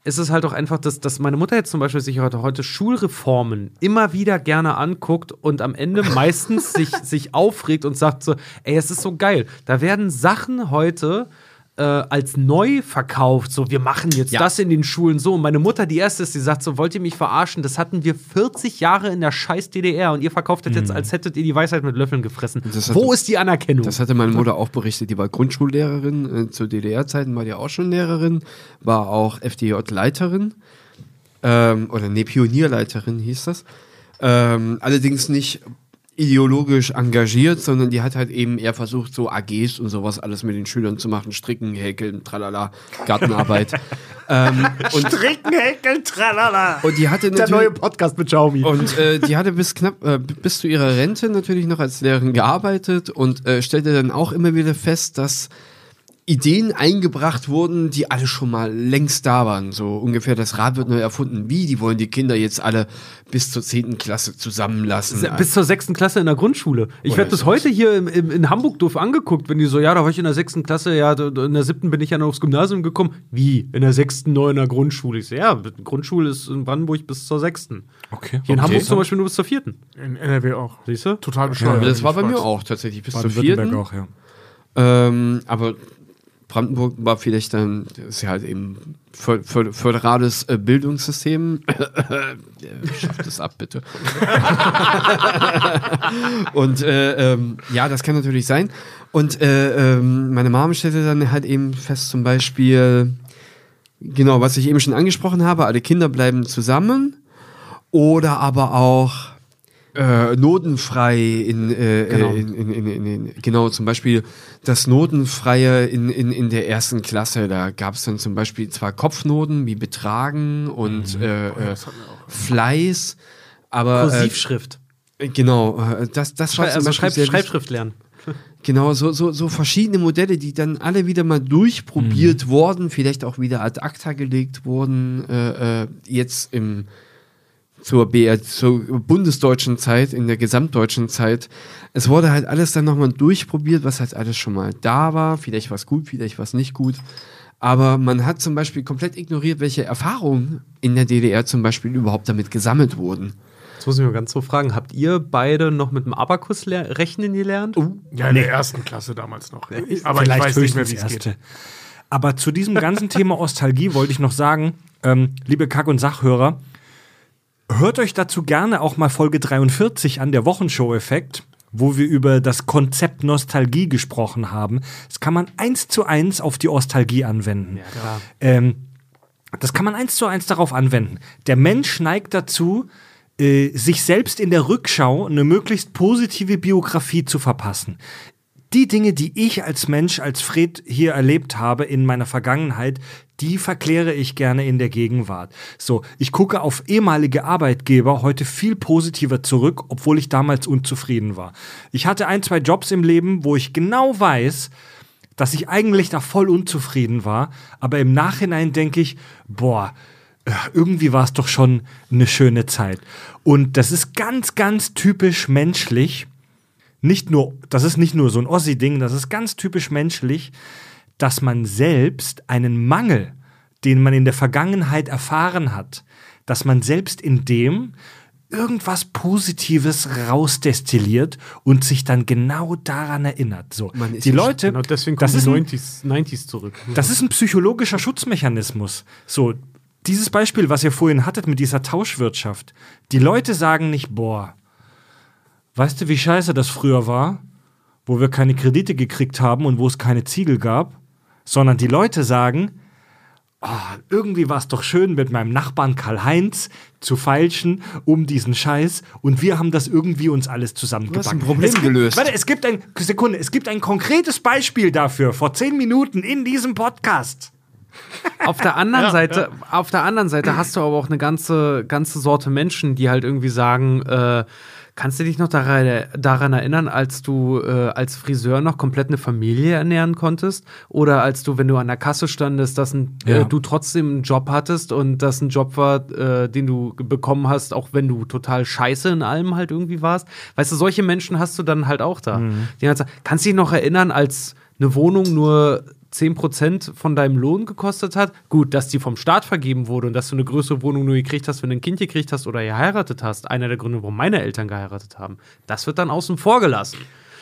ist es halt auch einfach, dass, dass meine Mutter jetzt zum Beispiel sich heute, heute Schulreformen immer wieder gerne anguckt und am Ende meistens sich, sich aufregt und sagt so, ey, es ist so geil. Da werden Sachen heute äh, als neu verkauft, so wir machen jetzt Ja. das in den Schulen so. Und meine Mutter, die erste ist, die sagt so, wollt ihr mich verarschen? Das hatten wir 40 Jahre in der scheiß DDR und ihr verkauft das jetzt, als hättet ihr die Weisheit mit Löffeln gefressen. das hat- Wo ist die Anerkennung? Das hatte meine Mutter auch berichtet. Die war Grundschullehrerin. Äh, zu DDR-Zeiten war die auch schon Lehrerin. War auch FDJ-Leiterin. Ähm, oder nee, Pionierleiterin hieß das. Ähm, allerdings nicht ideologisch engagiert, sondern die hat halt eben eher versucht, so AGs und sowas alles mit den Schülern zu machen. Stricken, häkeln, tralala, Gartenarbeit. ähm, und, Stricken, häkeln, tralala. und die hatte der neue Podcast mit Xiaomi. Und äh, die hatte bis knapp äh, bis zu ihrer Rente natürlich noch als Lehrerin gearbeitet und äh, stellte dann auch immer wieder fest, dass Ideen eingebracht wurden, die alle schon mal längst da waren. So ungefähr das Rad wird neu erfunden. Wie? Die wollen die Kinder jetzt alle bis zur 10. Klasse zusammenlassen. Bis zur sechsten Klasse in der Grundschule. Ich werde bis heute hier im, im, in Hamburg doof angeguckt, wenn die so, ja, da war ich in der sechsten Klasse, ja, in der siebten bin ich ja noch aufs Gymnasium gekommen. Wie? In der sechsten neu in der Grundschule? Ich so, ja, Grundschule ist in Brandenburg bis zur sechsten. Okay. Hier in Hamburg zum Beispiel nur bis zur vierten. In NRW auch. Siehst du? Total bescheuert. aber das war bei mir auch tatsächlich bis zur vierten. auch, ja. Ähm, aber Brandenburg war vielleicht dann, ist ja halt eben föd- föd- föderales äh, Bildungssystem. Schafft es ab, bitte. Und äh, ähm, ja, das kann natürlich sein. Und äh, ähm, meine Mom stellte dann halt eben fest, zum Beispiel, genau, was ich eben schon angesprochen habe, alle Kinder bleiben zusammen. Oder aber auch äh, notenfrei in, äh, Genau. In, in, in, in, genau, zum Beispiel das Notenfreie in, in, in der ersten Klasse. Da gab es dann zum Beispiel zwar Kopfnoten wie Betragen und äh, äh, Fleiß, aber äh, Kursivschrift. Genau, äh, das, das war zum Also Schreib. Schreibschrift lernen. Genau, so, so, so verschiedene Modelle, die dann alle wieder mal durchprobiert wurden, vielleicht auch wieder ad acta gelegt wurden, äh, äh, jetzt im zur, BR, zur bundesdeutschen Zeit, in der gesamtdeutschen Zeit. Es wurde halt alles dann nochmal durchprobiert, was halt alles schon mal da war. Vielleicht was gut, vielleicht was nicht gut. Aber man hat zum Beispiel komplett ignoriert, welche Erfahrungen in der DDR zum Beispiel überhaupt damit gesammelt wurden. Jetzt muss ich mal ganz so fragen, habt ihr beide noch mit dem Abakus rechnen gelernt? Ja, in der ersten Klasse damals noch. Aber ich Vielleicht weiß nicht mehr, wie es geht. Aber zu diesem ganzen Thema Ostalgie wollte ich noch sagen, ähm, liebe Kack- und Sachhörer, hört euch dazu gerne auch mal Folge 43 an, der Wochenshow-Effekt, wo wir über das Konzept Nostalgie gesprochen haben. Das kann man eins zu eins auf die Ostalgie anwenden. klar. Ähm, das kann man eins zu eins darauf anwenden. Der Mensch neigt dazu, äh, sich selbst in der Rückschau eine möglichst positive Biografie zu verpassen. Die Dinge, die ich als Mensch, als Fred hier erlebt habe in meiner Vergangenheit, die verkläre ich gerne in der Gegenwart. So, ich gucke auf ehemalige Arbeitgeber heute viel positiver zurück, obwohl ich damals unzufrieden war. Ich hatte ein, zwei Jobs im Leben, wo ich genau weiß, dass ich eigentlich da voll unzufrieden war, aber im Nachhinein denke ich, boah, äh, irgendwie war es doch schon eine schöne Zeit. Und das ist ganz, ganz typisch menschlich. Nicht nur, das ist nicht nur so ein Ossi-Ding, das ist ganz typisch menschlich, dass man selbst einen Mangel, den man in der Vergangenheit erfahren hat, dass man selbst in dem irgendwas Positives rausdestilliert und sich dann genau daran erinnert. So, Man ist die Leute, Genau, deswegen das kommen ist die ein, 90s, 90s zurück. das ist ein psychologischer Schutzmechanismus. So, dieses Beispiel, was ihr vorhin hattet mit dieser Tauschwirtschaft. Die Leute sagen nicht, boah, weißt du, wie scheiße das früher war, wo wir keine Kredite gekriegt haben und wo es keine Ziegel gab, sondern die Leute sagen, oh, irgendwie war es doch schön, mit meinem Nachbarn Karl-Heinz zu feilschen um diesen Scheiß und wir haben das irgendwie uns alles zusammengebacken. ein Problem es gibt, gelöst. Warte, es gibt ein, Sekunde, es gibt ein konkretes Beispiel dafür, vor zehn Minuten in diesem Podcast. Auf der anderen Seite, auf der anderen Seite hast du aber auch eine ganze, ganze Sorte Menschen, die halt irgendwie sagen, äh, kannst du dich noch daran, erinnern, als du äh, als Friseur noch komplett eine Familie ernähren konntest? Oder als du, wenn du an der Kasse standest, dass ein, Ja. äh, du trotzdem einen Job hattest und das ein Job war, äh, den du bekommen hast, auch wenn du total scheiße in allem halt irgendwie warst? Weißt du, solche Menschen hast du dann halt auch da. Die halt sagen, kannst du dich noch erinnern, als eine Wohnung nur 10% von deinem Lohn gekostet hat. Gut, dass die vom Staat vergeben wurde und dass du eine größere Wohnung nur gekriegt hast, wenn du ein Kind gekriegt hast oder geheiratet hast. Einer der Gründe, warum meine Eltern geheiratet haben. Das wird dann außen vor gelassen.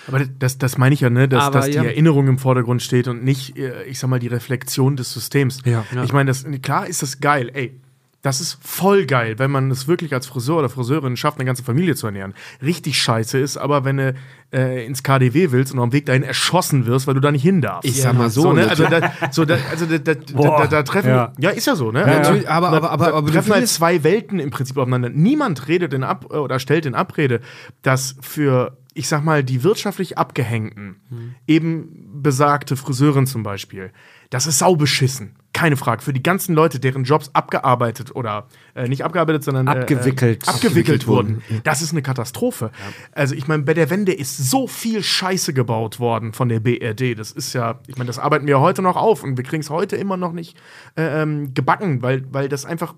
Aber das, das meine ich ja, ne, dass, Aber dass die ja. Erinnerung im Vordergrund steht und nicht, äh, ich sag mal, die Reflexion des Systems. Ja. Ich meine, klar ist das geil, ey. Das ist voll geil, wenn man es wirklich als Friseur oder Friseurin schafft, eine ganze Familie zu ernähren. Richtig scheiße ist, aber wenn du äh, ins KDW willst und auf dem Weg dahin erschossen wirst, weil du da nicht hin darfst. Ich sag mal so, so ne? ne? Also, da, so da, also da, da, da, treffen, Ja. ja. ist ja so, ne? Ja, natürlich, aber- aber- aber- aber treffen halt zwei Welten im Prinzip aufeinander. Niemand redet in Ab äh, oder stellt in Abrede, dass für, ich sag mal, die wirtschaftlich Abgehängten, eben besagte Friseurin zum Beispiel, das ist saubeschissen. Keine Frage. Für die ganzen Leute, deren Jobs abgearbeitet oder äh, nicht abgearbeitet, sondern äh, Abgewickelt. Äh, abgewickelt, Abgewickelt wurden. Das ist eine Katastrophe. Also ich meine, bei der Wende ist so viel Scheiße gebaut worden von der BRD. Das ist ja, ich meine, das arbeiten wir heute noch auf und wir kriegen es heute immer noch nicht äh, ähm, gebacken, weil, weil das einfach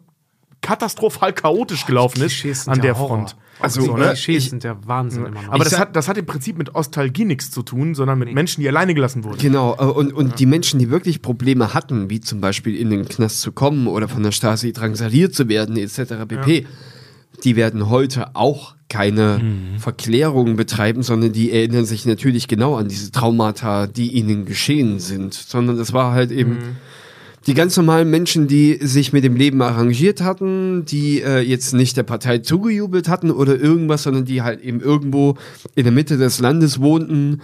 katastrophal chaotisch gelaufen Klischees ist sind an ja der Horror. Front. Also, so, Die ne? Klischees sind der Wahnsinn immer noch. Aber das hat, das hat im Prinzip mit Ostalgie nichts zu tun, sondern mit Menschen, die alleine gelassen wurden. Genau, äh, und, und die Menschen, die wirklich Probleme hatten, wie zum Beispiel in den Knast zu kommen oder von der Stasi drangsaliert zu werden, etc. pp., die werden heute auch keine Verklärungen betreiben, sondern die erinnern sich natürlich genau an diese Traumata, die ihnen geschehen sind. Sondern das war halt eben die ganz normalen Menschen, die sich mit dem Leben arrangiert hatten, die äh, jetzt nicht der Partei zugejubelt hatten oder irgendwas, sondern die halt eben irgendwo in der Mitte des Landes wohnten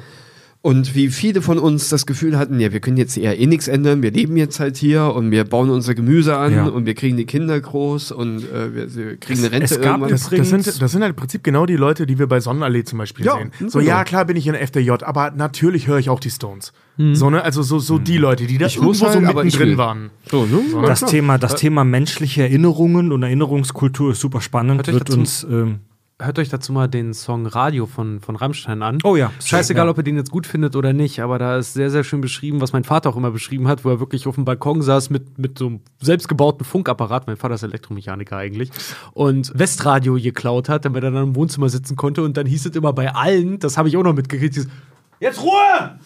und wie viele von uns das Gefühl hatten, ja, wir können jetzt eher eh nichts ändern, wir leben jetzt halt hier und wir bauen unser Gemüse an Ja. und wir kriegen die Kinder groß und äh, wir, wir kriegen eine Rente es gab irgendwann. das- Das, das, sind, das sind halt im Prinzip genau die Leute, die wir bei Sonnenallee zum Beispiel Ja, sehen. genau. So, ja, klar bin ich in der FDJ, aber natürlich höre ich auch die Stones. So, ne? Also so, so die Leute, die da Ich irgendwo so halt, aber ich mittendrin waren. so, ne? Das Ja, klar. Thema, das Thema menschliche Erinnerungen und Erinnerungskultur ist super spannend, wird uns ähm, hört euch dazu mal den Song Radio von, von Rammstein an. Oh ja. Scheißegal, Ja. ob ihr den jetzt gut findet oder nicht, aber da ist sehr, sehr schön beschrieben, was mein Vater auch immer beschrieben hat, wo er wirklich auf dem Balkon saß mit, mit so einem selbstgebauten Funkapparat. Mein Vater ist Elektromechaniker eigentlich. Und Westradio geklaut hat, damit er dann im Wohnzimmer sitzen konnte. Und dann hieß es immer bei allen, das habe ich auch noch mitgekriegt, dieses, Jetzt Ruhe!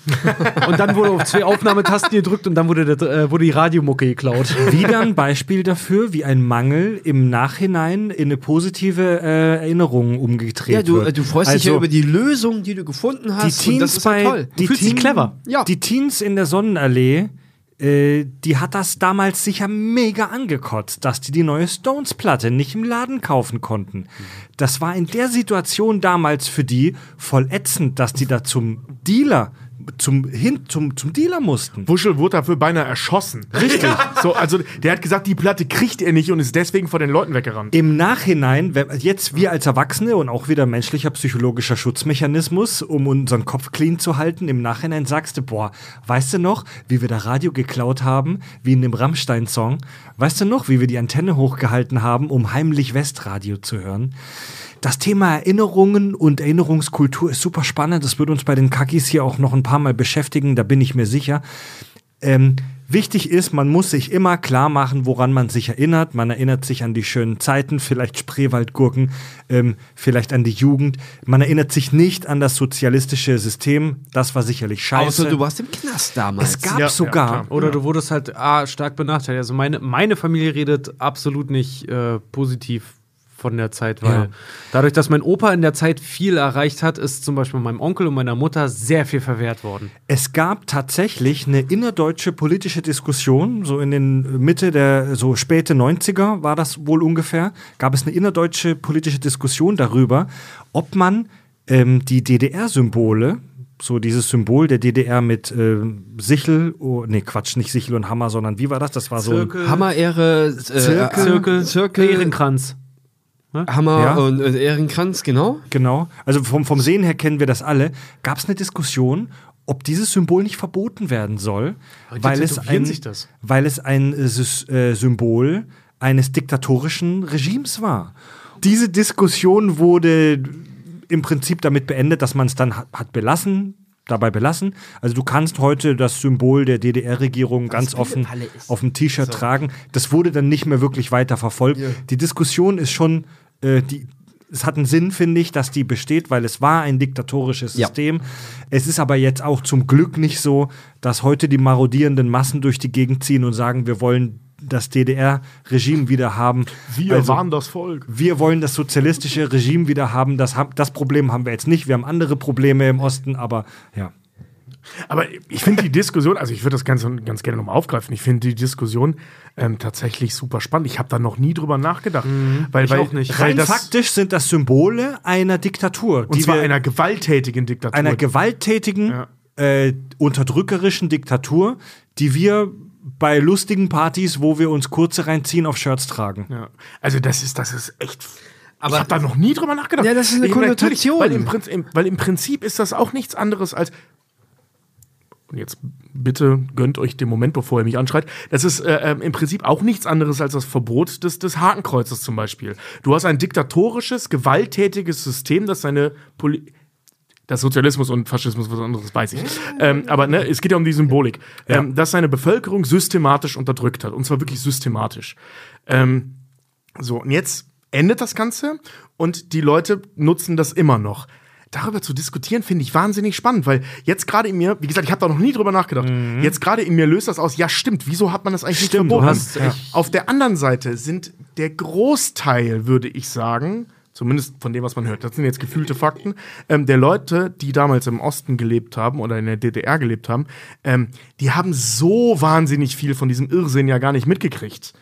und dann wurde auf zwei Aufnahmetasten gedrückt und dann wurde, der, äh, wurde die Radiomucke geklaut. Wieder ein Beispiel dafür, wie ein Mangel im Nachhinein in eine positive äh, Erinnerung umgedreht Ja, du, wird. äh, du freust dich Also, ja über die Lösung, die du gefunden die hast. und Teens das ist bei ja toll. die dich clever. Ja. Die Teens in der Sonnenallee, äh, die hat das damals sicher mega angekotzt, dass die die neue Stones-Platte nicht im Laden kaufen konnten. Das war in der Situation damals für die voll ätzend, dass die da zum Dealer, zum, hin, zum, zum Dealer mussten. Wuschel wurde dafür beinahe erschossen. Richtig. so, also der hat gesagt, die Platte kriegt er nicht und ist deswegen vor den Leuten weggerannt. Im Nachhinein, jetzt wir als Erwachsene und auch wieder menschlicher psychologischer Schutzmechanismus, um unseren Kopf clean zu halten, im Nachhinein sagst du, boah, weißt du noch, wie wir da Radio geklaut haben, wie in dem Rammstein-Song? Weißt du noch, wie wir die Antenne hochgehalten haben, um heimlich Westradio zu hören? Das Thema Erinnerungen und Erinnerungskultur ist super spannend. Das wird uns bei den Kakis hier auch noch ein paar Mal beschäftigen, da bin ich mir sicher. Ähm, wichtig ist, man muss sich immer klar machen, woran man sich erinnert. Man erinnert sich an die schönen Zeiten, vielleicht Spreewaldgurken, ähm, vielleicht an die Jugend. Man erinnert sich nicht an das sozialistische System. Das war sicherlich scheiße. Außer du warst im Knast damals. es gab Ja, ja, sogar, klar. Oder du wurdest halt ah, stark benachteiligt. Also meine, meine Familie redet absolut nicht äh, positiv von der Zeit, weil Ja. dadurch, dass mein Opa in der Zeit viel erreicht hat, ist zum Beispiel meinem Onkel und meiner Mutter sehr viel verwehrt worden. es gab tatsächlich eine innerdeutsche politische Diskussion, so in den Mitte der, so späte 90er war das wohl ungefähr, gab es eine innerdeutsche politische Diskussion darüber, ob man ähm, die DDR-Symbole, so dieses Symbol der DDR mit ähm, Sichel, oh, nee, Quatsch, nicht Sichel und Hammer, sondern wie war das? Das war so ein, Hammer, Ehre, äh, Zirkel. Zirkel, Zirkel, Ehrenkranz. Hammer Ja. und äh, Ehrenkranz, genau. Genau. Also vom, vom Sehen her kennen wir das alle. Gab es eine Diskussion, ob dieses Symbol nicht verboten werden soll, weil es, ein, sich das. weil es ein äh, äh, Symbol eines diktatorischen Regimes war. Diese Diskussion wurde im Prinzip damit beendet, dass man es dann hat, hat belassen, dabei belassen. Also du kannst heute das Symbol der DDR-Regierung ganz offen auf dem T-Shirt tragen. Das wurde dann nicht mehr wirklich weiter verfolgt. Die Diskussion ist schon, äh, die, es hat einen Sinn, finde ich, dass die besteht, weil es war ein diktatorisches Ja. System. Es ist aber jetzt auch zum Glück nicht so, dass heute die marodierenden Massen durch die Gegend ziehen und sagen, wir wollen das DDR-Regime wieder haben. Wir Also- waren das Volk. wir wollen das sozialistische Regime wieder haben. Das, das Problem haben wir jetzt nicht. Wir haben andere Probleme im Osten, aber ja. Aber ich finde die Diskussion, also ich würde das Ganze ganz gerne nochmal aufgreifen. Ich finde die Diskussion ähm, tatsächlich super spannend. Ich habe da noch nie drüber nachgedacht. weil, ich weil, auch nicht. Weil Rein faktisch sind das Symbole einer Diktatur. und zwar wir, einer gewalttätigen Diktatur. einer gewalttätigen, Ja. äh, unterdrückerischen Diktatur, die wir bei lustigen Partys, wo wir uns kurze reinziehen, auf Shirts tragen. Ja. Also das ist, das ist echt. Aber- ich habe da noch nie drüber nachgedacht. Ja, das ist eine Ich- Konnotation. Weil im, Prinzip, weil im Prinzip ist das auch nichts anderes als. Und jetzt bitte gönnt euch den Moment, bevor er mich anschreit. Das ist äh, ähm, im Prinzip auch nichts anderes als das Verbot des, des Hakenkreuzes zum Beispiel. Du hast ein diktatorisches, gewalttätiges System, das seine Poli das Sozialismus und Faschismus was anderes weiß ich. Ähm, aber ne, es geht ja um die Symbolik, ähm, dass seine Bevölkerung systematisch unterdrückt hat. Und zwar wirklich systematisch. Ähm, so, und jetzt endet das Ganze und die Leute nutzen das immer noch. Darüber zu diskutieren, finde ich wahnsinnig spannend, weil jetzt gerade in mir, wie gesagt, ich habe da noch nie drüber nachgedacht, jetzt gerade in mir löst das aus, ja stimmt, wieso hat man das eigentlich Stimmt, nicht verboten? hast echt- Auf der anderen Seite sind der Großteil, würde ich sagen, zumindest von dem, was man hört, das sind jetzt gefühlte Fakten, ähm, der Leute, die damals im Osten gelebt haben oder in der DDR gelebt haben, ähm, die haben so wahnsinnig viel von diesem Irrsinn ja gar nicht mitgekriegt.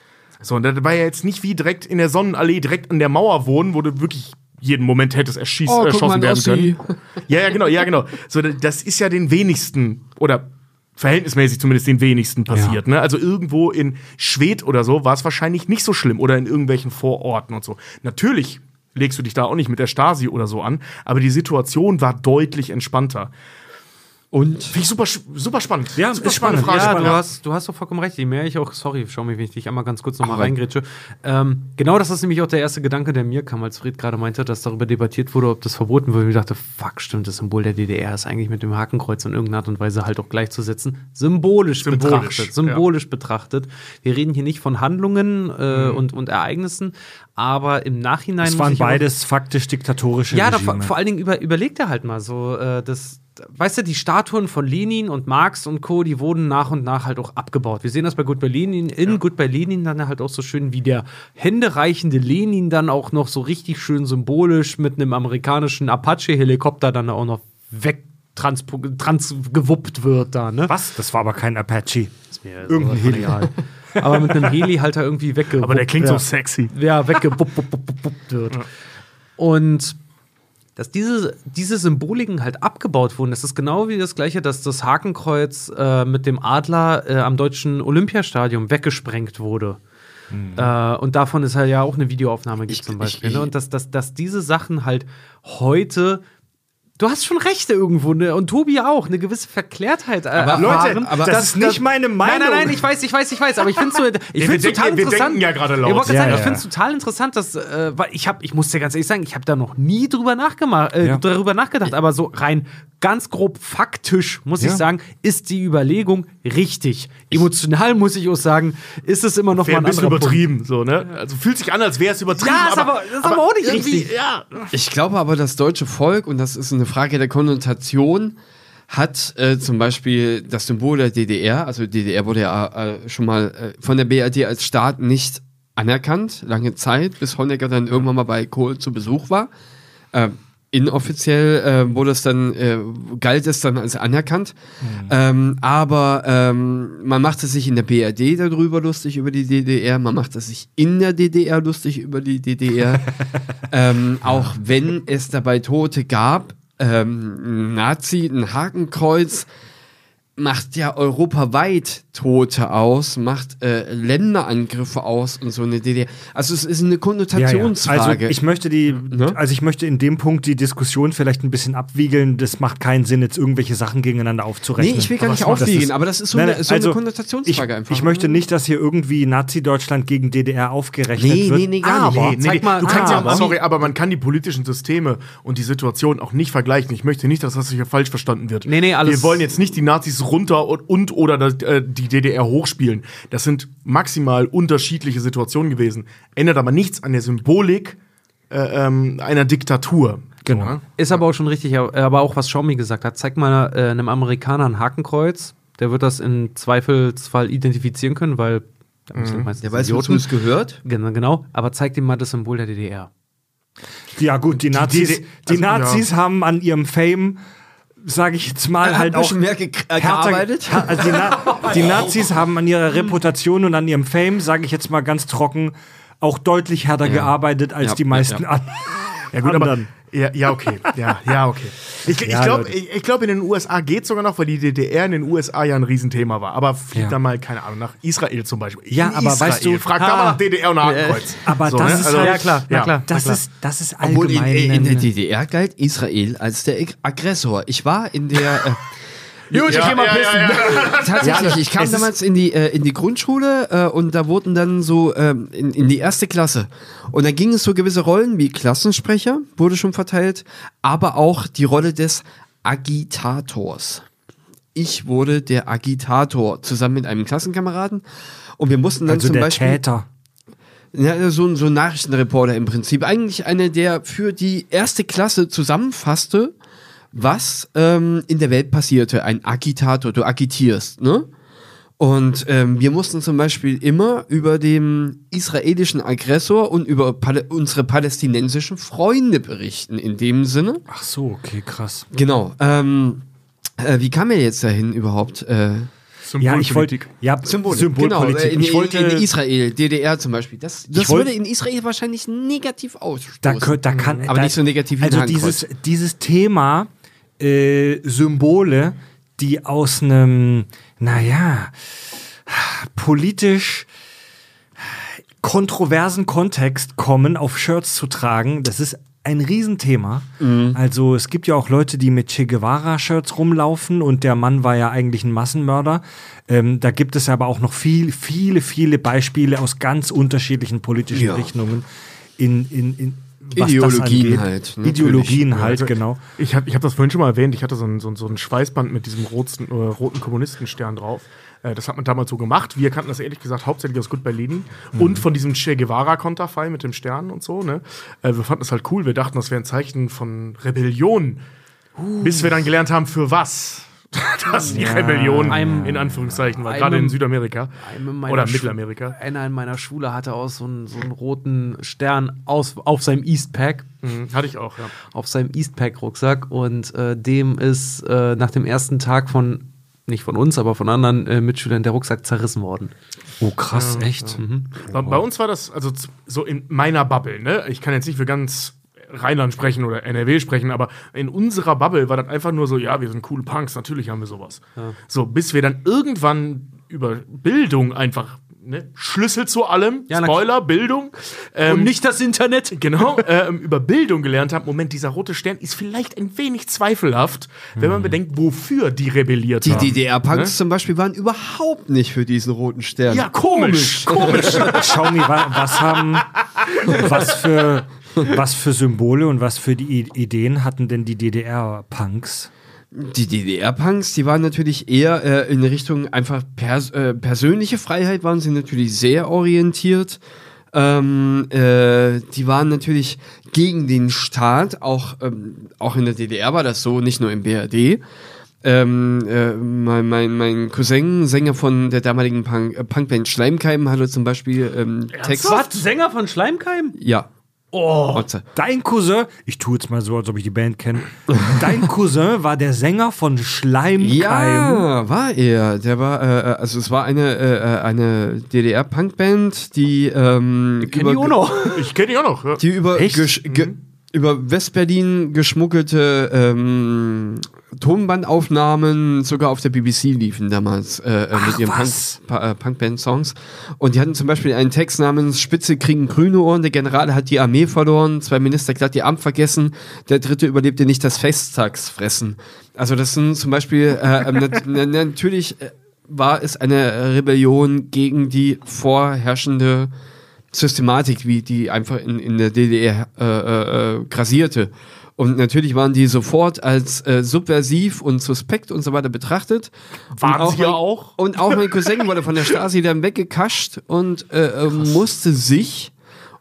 So, und das war ja jetzt nicht wie direkt in der Sonnenallee direkt an der Mauer wohnen, wo du wirklich jeden Moment hättest erschieß, Oh, erschossen werden können. Ja, ja, genau, ja, genau. So, das ist ja den wenigsten oder verhältnismäßig zumindest den wenigsten passiert. Ne? Also irgendwo in Schwedt oder so war es wahrscheinlich nicht so schlimm oder in irgendwelchen Vororten und so. Natürlich legst du dich da auch nicht mit der Stasi oder so an, aber die Situation war deutlich entspannter. Und Finde ich super, super spannend. Ja, super ist spannend. Ja, spannend. du hast, du hast doch vollkommen recht. Je mehr ich auch, sorry, schau mich, wenn ich dich einmal ganz kurz nochmal reingrätsche. Ähm, genau das ist nämlich auch der erste Gedanke, der mir kam, als Fred gerade meinte, dass darüber debattiert wurde, ob das verboten. Und ich dachte, fuck, stimmt, das Symbol der DDR ist eigentlich mit dem Hakenkreuz in irgendeiner Art und Weise halt auch gleichzusetzen. Symbolisch, Symbolisch, betrachtet. ja. Symbolisch betrachtet. Wir reden hier nicht von Handlungen äh, Mhm. und, und Ereignissen, aber im Nachhinein. Es waren beides faktisch diktatorische ja, da, Regime. vor, vor allen Dingen über, überlegt er halt mal so, äh, das, weißt du, die Statuen von Lenin und Marx und Co., die wurden nach und nach halt auch abgebaut. Wir sehen das bei Goodbye Lenin, in Goodbye Lenin dann halt auch so schön, wie der händereichende Lenin dann auch noch so richtig schön symbolisch mit einem amerikanischen Apache-Helikopter dann auch noch weg transgewuppt wird da, ne? Was? Das war aber kein Apache. Irgendein Irgendein Heli. Aber mit einem Heli halt da irgendwie weggewuppt. Aber der klingt ja so sexy. ja, weggewuppt wird. Und dass diese, diese Symboliken halt abgebaut wurden, das ist genau wie das gleiche, dass das Hakenkreuz äh, mit dem Adler äh, am deutschen Olympiastadion weggesprengt wurde. Äh, und davon ist halt ja auch eine Videoaufnahme gibt Ich- zum ich- Beispiel. ne? Und dass, dass, dass diese Sachen halt heute Du hast schon Rechte irgendwo, ne? Und Tobi auch, eine gewisse Verklärtheit. Äh, Aber erfahren. Leute, aber das ist nicht meine Meinung. Nein, nein, nein, ich weiß, ich weiß, ich weiß, aber ich finde so, ich wir finde denken- total wir interessant. denken ja gerade laut. Ich, Ja, sagen, ja. ich finde es total interessant, dass, äh, weil ich habe, ich muss dir ganz ehrlich sagen, ich habe da noch nie drüber nachgemacht, äh, Ja. darüber nachgedacht, aber so rein ganz grob faktisch muss ich sagen, ist die Überlegung richtig. Emotional muss ich auch sagen, ist es immer noch Wäre mal ein ein bisschen anderer Punkt. übertrieben, so, ne? Also fühlt sich an, als wäre es übertrieben. Ja, ist aber, ist aber, auch nicht irgendwie, richtig. Ja. Ich glaube aber, das deutsche Volk, und das ist eine Frage der Konnotation, hat äh, zum Beispiel das Symbol der DDR, also DDR wurde ja äh, schon mal äh, von der BRD als Staat nicht anerkannt, lange Zeit, bis Honecker dann irgendwann mal bei Kohl zu Besuch war. Äh, inoffiziell äh, wurde es dann, äh, galt es dann als anerkannt. Ähm, aber ähm, man machte sich in der BRD darüber lustig, über die DDR, man machte sich in der DDR lustig über die DDR. ähm, auch wenn es dabei Tote gab, ähm, Nazi, ein Hakenkreuz, macht ja europaweit Tote aus, macht äh, Länderangriffe aus und so eine DDR. Also es ist eine Ja, ja. Konnotationsfrage. Also ich möchte die, Ne? also ich möchte in dem Punkt die Diskussion vielleicht ein bisschen abwiegeln. Das macht keinen Sinn, jetzt irgendwelche Sachen gegeneinander aufzurechnen. Nee, ich will gar nicht aufwiegen, aber das ist so Nein, eine- so eine also Konnotationsfrage ich, einfach. Ich möchte nicht, dass hier irgendwie Nazi-Deutschland gegen DDR aufgerechnet Nee, wird. nee, nee, gar nicht. aber, Nee, Zeig mal- du kannst ja, aber- sorry, aber man kann die politischen Systeme und die Situation auch nicht vergleichen. Ich möchte nicht, dass das hier falsch verstanden wird. Nee, nee, alles- Wir wollen jetzt nicht die Nazis runter und, und oder das, äh, die DDR hochspielen. Das sind maximal unterschiedliche Situationen gewesen. Ändert aber nichts an der Symbolik äh, ähm, einer Diktatur. Genau. So, ne? Ist aber auch schon richtig, aber auch was Xiaomi gesagt hat. Zeig mal äh, einem Amerikaner ein Hakenkreuz, der wird das im Zweifelsfall identifizieren können, weil meistens Der weiß, wozu es gehört. Genau, genau, aber zeig ihm mal das Symbol der DDR. Ja, gut, die Nazis, DD die also, Nazis haben an ihrem Fame, sage ich jetzt mal, halt auch. mehr ge äh, härter- gearbeitet. Also die, Na die Nazis haben an ihrer Reputation und an ihrem Fame, sage ich jetzt mal ganz trocken, auch deutlich härter gearbeitet als Ja, die ja, meisten ja. an Ja, gut, aber. Ja, ja, okay. Ja, ja, okay. Ich, ich glaube, ich, ich glaub, in den USA geht sogar noch, weil die DDR in den USA ja ein Riesenthema war. Aber flieg Ja. da mal, keine Ahnung, nach Israel zum Beispiel. Ja, In aber Israel. weißt du- Frag da Ah. mal nach DDR und Hakenkreuz. Aber So, das ne? ist Also- halt, Ja, klar, Ja. klar. Das na klar. ist, das ist Obwohl in, allgemein. in der DDR galt Israel als der Ag- Aggressor. Ich war in der. Gut, ich geh mal ja, pissen. Tatsächlich, ich kam damals in die, äh, in die Grundschule äh, und da wurden dann so ähm, in, in die erste Klasse. Und da ging es so gewisse Rollen wie Klassensprecher, wurde schon verteilt, aber auch die Rolle des Agitators. Ich wurde der Agitator zusammen mit einem Klassenkameraden und wir mussten dann also zum der Beispiel. Täter. Ja, so, ein- so ein Nachrichtenreporter im Prinzip. Eigentlich einer, der für die erste Klasse zusammenfasste, was ähm, in der Welt passierte. Ein Agitator, du agitierst, ne? Und ähm, wir mussten zum Beispiel immer über den israelischen Aggressor und über Pal unsere palästinensischen Freunde berichten, in dem Sinne. Ach so, okay, krass. Genau. Ähm, äh, wie kam er jetzt dahin überhaupt? Äh, Ja, ich wollte. Symbolpolitik. Ja, Symbolpolitik. Genau, äh, in, ich wollte. in, in Israel, DDR zum Beispiel. Das, das wollt- würde in Israel wahrscheinlich negativ ausstoßen. da, da kann, Aber da, nicht so negativ wie Also dieses, dieses Thema äh, Symbole, die aus einem, naja, politisch kontroversen Kontext kommen, auf Shirts zu tragen, das ist ein Riesenthema. Mhm. Also es gibt ja auch Leute, die mit Che Guevara-Shirts rumlaufen und der Mann war ja eigentlich ein Massenmörder. Ähm, da gibt es aber auch noch viel, viele, viele Beispiele aus ganz unterschiedlichen politischen Ja. Richtungen in, in, in Ideologien angeht. halt, natürlich. Ideologien halt, Also, genau. Ich habe ich hab das vorhin schon mal erwähnt. Ich hatte so ein, so ein, so ein Schweißband mit diesem roten, äh, roten Kommunistenstern drauf. Äh, das hat man damals so gemacht. Wir kannten das ehrlich gesagt hauptsächlich aus Goodbye Lenin und von diesem Che Guevara-Konterfei mit dem Stern und so. Ne? Äh, wir fanden das halt cool. Wir dachten, das wäre ein Zeichen von Rebellion. Bis wir dann gelernt haben, für was. Das die Rebellion Einem- in Anführungszeichen war, gerade in Südamerika oder Schu- Mittelamerika. Einer in meiner Schule hatte auch so einen, so einen roten Stern aus, auf seinem Eastpack, Mhm, hatte ich auch, ja. auf seinem Eastpack-Rucksack und äh, dem ist äh, nach dem ersten Tag von, nicht von uns, aber von anderen äh, Mitschülern der Rucksack zerrissen worden. Oh, krass, echt? Bei, bei uns war das also so in meiner Bubble, ne? Ich kann jetzt nicht für ganz Rheinland sprechen oder NRW sprechen, aber in unserer Bubble war das einfach nur so, ja, wir sind coole Punks, natürlich haben wir sowas. So, bis wir dann irgendwann über Bildung einfach, ne? Schlüssel zu allem, Ja, Spoiler, Bildung. Ähm, und nicht das Internet. Genau, ähm, über Bildung gelernt haben. Moment, dieser rote Stern ist vielleicht ein wenig zweifelhaft, wenn man bedenkt, wofür die rebelliert Die haben. DDR-Punks Ne? zum Beispiel waren überhaupt nicht für diesen roten Stern. Ja, komisch, komisch. Xiaomi, wa was haben, was für, was für Symbole und was für die Ideen hatten denn die DDR-Punks? Die DDR-Punks, die waren natürlich eher äh, in Richtung einfach pers äh, persönliche Freiheit, waren sie natürlich sehr orientiert. Ähm, äh, die waren natürlich gegen den Staat, auch, ähm, auch in der DDR war das so, nicht nur im BRD. Ähm, äh, mein, mein, mein Cousin, Sänger von der damaligen Punk, äh, Punkband Schleimkeim, hatte zum Beispiel ähm, Text. Was? Sänger von Schleimkeim? Ja. Oh. Dein Cousin, ich tue jetzt mal so, als ob ich die Band kenne. Dein Cousin war der Sänger von Schleimkeim. Ja, war er. Der war, äh, äh, also es war eine, äh, äh, eine DDR-Punkband, die ähm, Kenn ich auch noch. Ich kenne die auch noch. Ja. die über, ge über Westberlin geschmuggelte ähm, Tonbandaufnahmen sogar auf der BBC liefen damals äh, äh, mit ihren Punk, äh, Punkband-Songs. Und die hatten zum Beispiel einen Text namens Spitze kriegen grüne Ohren, der General hat die Armee verloren, zwei Minister glatt ihr Amt vergessen, der dritte überlebte nicht das Festtagsfressen. Also das sind zum Beispiel, äh, ähm, nat na- natürlich äh, war es eine Rebellion gegen die vorherrschende Systematik, wie die einfach in, in der DDR äh, äh, grassierte. Und natürlich waren die sofort als äh, subversiv und suspekt und so weiter betrachtet. Waren und sie ja mein, auch. Und auch mein Cousin wurde von der Stasi dann weggekascht und äh, äh, musste sich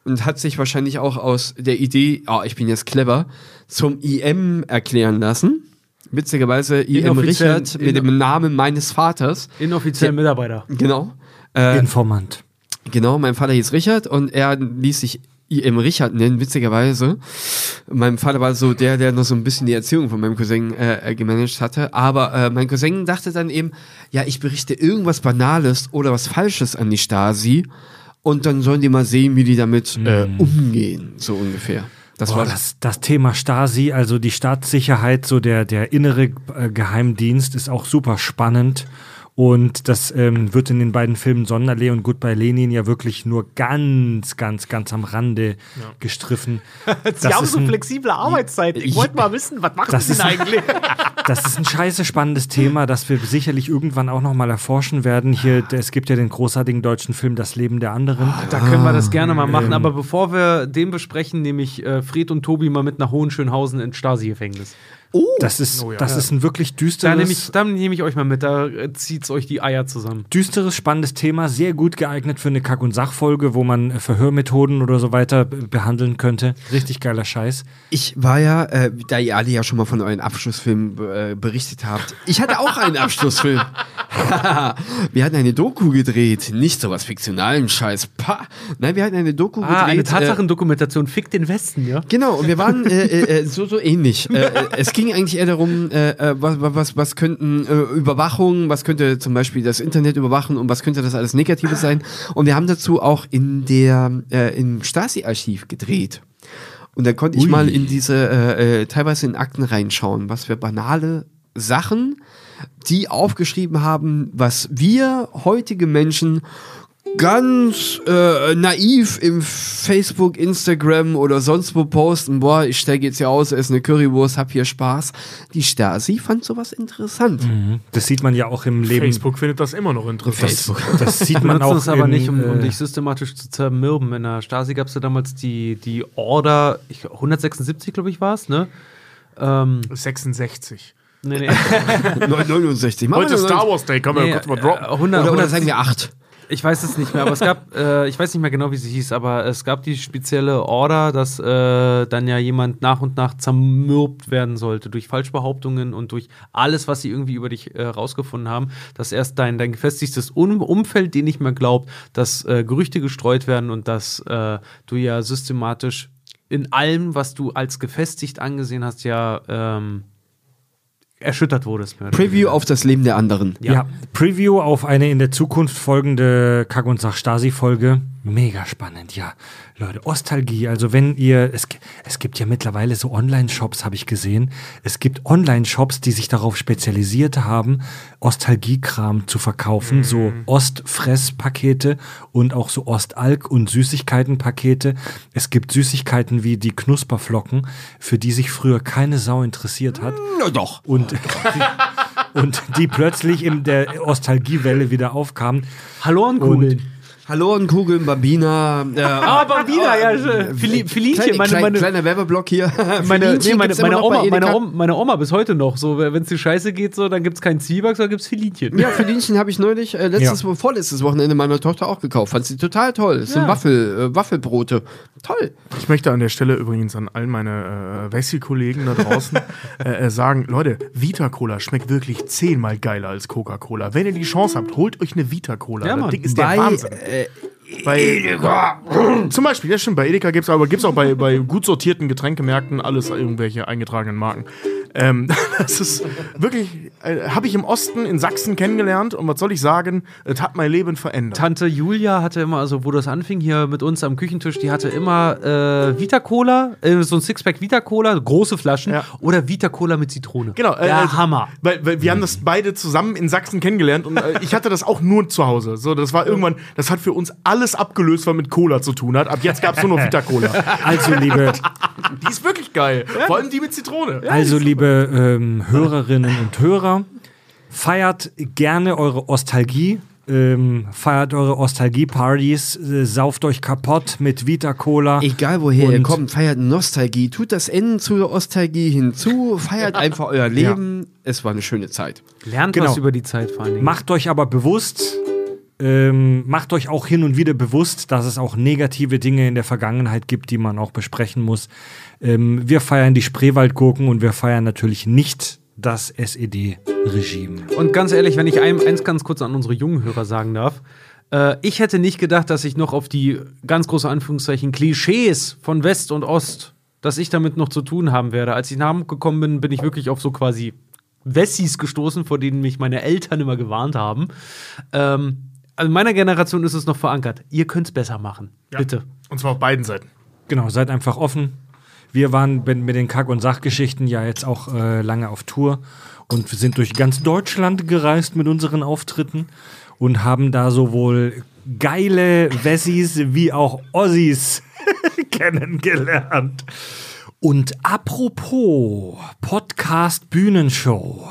und hat sich wahrscheinlich auch aus der Idee, oh, ich bin jetzt clever, zum IM erklären lassen. Witzigerweise IM Richard mit dem Namen meines Vaters. Inoffiziellen Mitarbeiter. Genau. Äh, Informant. Genau, mein Vater hieß Richard und er ließ sich IM Richard nennen, witzigerweise. Mein Vater war so der, der noch so ein bisschen die Erziehung von meinem Cousin äh, äh, gemanagt hatte. Aber äh, mein Cousin dachte dann eben, ja, ich berichte irgendwas Banales oder was Falsches an die Stasi und dann sollen die mal sehen, wie die damit äh, umgehen, so ungefähr. Das Boah, war das, das Thema Stasi, also die Staatssicherheit, so der, der innere äh, Geheimdienst ist auch super spannend. Und das ähm, wird in den beiden Filmen Sonderlee und Goodbye Lenin ja wirklich nur ganz, ganz, ganz am Rande gestriffen. Sie haben so ein, flexible Arbeitszeiten. Ich Ich- wollte mal wissen, was machen Das Sie denn eigentlich? das ist ein scheiße spannendes Thema, das wir sicherlich irgendwann auch nochmal erforschen werden. Hier, es gibt ja den großartigen deutschen Film Das Leben der anderen. Da können wir das gerne mal machen. Aber bevor wir den besprechen, nehme ich äh, Fred und Tobi mal mit nach Hohenschönhausen ins Stasi-Gefängnis. Das ist, Oh ja. das ist ein wirklich Da düsteres, nehme ich, da nehme ich euch mal mit, da äh, zieht's euch die Eier zusammen. düsteres, spannendes Thema, sehr gut geeignet für eine Kack- und Sachfolge, wo man äh, Verhörmethoden oder so weiter be- behandeln könnte. Richtig geiler Scheiß. Ich war ja, äh, da ihr alle ja schon mal von euren Abschlussfilmen äh, berichtet habt, ich hatte auch einen Abschlussfilm. wir hatten eine Doku gedreht, nicht sowas fiktionalen Scheiß. Pah. Nein, wir hatten eine Doku gedreht. Ah, eine äh, Tatsachendokumentation, Fick den Westen, ja? Genau, und wir waren äh, äh, äh, so, so ähnlich. Äh, äh, es ging eigentlich eher darum, äh, äh, was, was, was könnten äh, Überwachung, was könnte zum Beispiel das Internet überwachen und was könnte das alles Negatives sein. Und wir haben dazu auch in der, äh, im Stasi-Archiv gedreht. Und da konnte ich Ui. mal in diese, äh, äh, teilweise in Akten reinschauen, was für banale Sachen die aufgeschrieben haben, was wir heutige Menschen ganz äh, naiv im Facebook, Instagram oder sonst wo posten, boah, ich stecke jetzt hier aus, esse eine Currywurst, hab hier Spaß. Die Stasi fand sowas interessant. Das sieht man ja auch im Leben. Facebook findet das immer noch interessant. Facebook. Das sieht Man man auch es aber in, nicht, um, um äh, dich systematisch zu zermürben. In der Stasi gab es ja damals die, die Order, ich, 176, glaube ich, war es, ne? Ähm, 66. nee, nee. 69. Machen Heute Star Wars Day, kann man nee ja kurz mal droppen. äh, 100, Oder, oder 100 sagen wir 8. Ich weiß es nicht mehr, aber es gab, äh, ich weiß nicht mehr genau, wie sie hieß, aber es gab die spezielle Order, dass äh, dann ja jemand nach und nach zermürbt werden sollte durch Falschbehauptungen und durch alles, was sie irgendwie über dich äh, rausgefunden haben, dass erst dein, dein gefestigtes um Umfeld dir nicht mehr glaubt, dass äh, Gerüchte gestreut werden und dass äh, du ja systematisch in allem, was du als gefestigt angesehen hast, ja ähm, erschüttert wurdest. Preview auf das Leben der anderen. Ja. Preview auf eine in der Zukunft folgende Kack- und Sach-Stasi-Folge. Mega spannend, ja. Leute, Ostalgie, also wenn ihr, es, es gibt ja mittlerweile so Online-Shops, habe ich gesehen. Es gibt Online-Shops, die sich darauf spezialisiert haben, Ostalgie-Kram zu verkaufen, so Ostfress-Pakete und auch so Ostalk- und Süßigkeiten-Pakete. Es gibt Süßigkeiten wie die Knusperflocken, für die sich früher keine Sau interessiert hat Na doch. und die, und die plötzlich in der Ostalgiewelle wieder aufkamen. Hallo Kugeln. Hallo an Kugeln, Bambina. Äh, Ah, Bambina, ja. Fili- Filinchen, kleine, meine, meine, kleiner Werbeblock hier. meine, nee, meine, meine, Oma, meine. Oma, meine Oma bis heute noch so, wenn es die Scheiße geht, so, dann gibt es keinen Zwieback, sondern gibt es Filinchen. Ja, Filinchen habe ich neulich, äh, letztes, vorletztes Wochenende meiner Tochter auch gekauft. Fand sie total toll. Das sind Ja. Waffel, äh, Waffelbrote. Toll. Ich möchte an der Stelle übrigens an all meine äh, Wessi-Kollegen da draußen äh, äh, sagen, Leute, Vita-Cola schmeckt wirklich zehnmal geiler als Coca-Cola. Wenn ihr die Chance habt, holt euch eine Vita-Cola. Ja, das Mann. Ding ist der Bei, Wahnsinn. Äh, Bei Zum Beispiel, ja stimmt, bei Edeka gibt es, aber gibt es auch bei, bei gut sortierten Getränkemärkten alles irgendwelche eingetragenen Marken. Ähm, das ist wirklich, äh, habe ich im Osten in Sachsen kennengelernt und was soll ich sagen, es hat mein Leben verändert. Tante Julia hatte immer, also wo das anfing, hier mit uns am Küchentisch, die hatte immer äh, Vita-Cola, äh, so ein Sixpack Vita-Cola, große Flaschen, Ja. oder Vita-Cola mit Zitrone. Genau, äh, ja, also, Hammer. Weil, weil wir haben das beide zusammen in Sachsen kennengelernt und äh, ich hatte das auch nur zu Hause. So, das war irgendwann, das hat für uns alles abgelöst, was mit Cola zu tun hat. Ab jetzt gab es nur noch Vita-Cola. Also, liebe, Die ist wirklich geil. Vor allem die mit Zitrone. also, liebe ähm, Hörerinnen und Hörer, feiert gerne eure Ostalgie. Ähm, feiert eure Ostalgie-Partys, äh, sauft euch kaputt mit Vita-Cola. Egal woher ihr kommt, feiert Nostalgie. Tut das N zur Ostalgie hinzu. Feiert einfach euer Leben. Es war eine schöne Zeit. Lernt Genau. was über die Zeit vor allen Dingen. Macht euch aber bewusst, ähm, macht euch auch hin und wieder bewusst, dass es auch negative Dinge in der Vergangenheit gibt, die man auch besprechen muss. Ähm, wir feiern die Spreewaldgurken und wir feiern natürlich nicht das SED-Regime. Und ganz ehrlich, wenn ich eins ganz kurz an unsere jungen Hörer sagen darf, äh, ich hätte nicht gedacht, dass ich noch auf die ganz große Anführungszeichen Klischees von West und Ost, dass ich damit noch zu tun haben werde. Als ich nach Hamburg gekommen bin, bin ich wirklich auf so quasi Wessis gestoßen, vor denen mich meine Eltern immer gewarnt haben. Ähm, also in meiner Generation ist es noch verankert. Ihr könnt es besser machen. Bitte. Und zwar auf beiden Seiten. Genau, seid einfach offen. Wir waren mit mit den Kack- und Sachgeschichten ja jetzt auch äh, lange auf Tour und wir sind durch ganz Deutschland gereist mit unseren Auftritten und haben da sowohl geile Wessis wie auch Ossis kennengelernt. Und apropos Podcast Bühnenshow.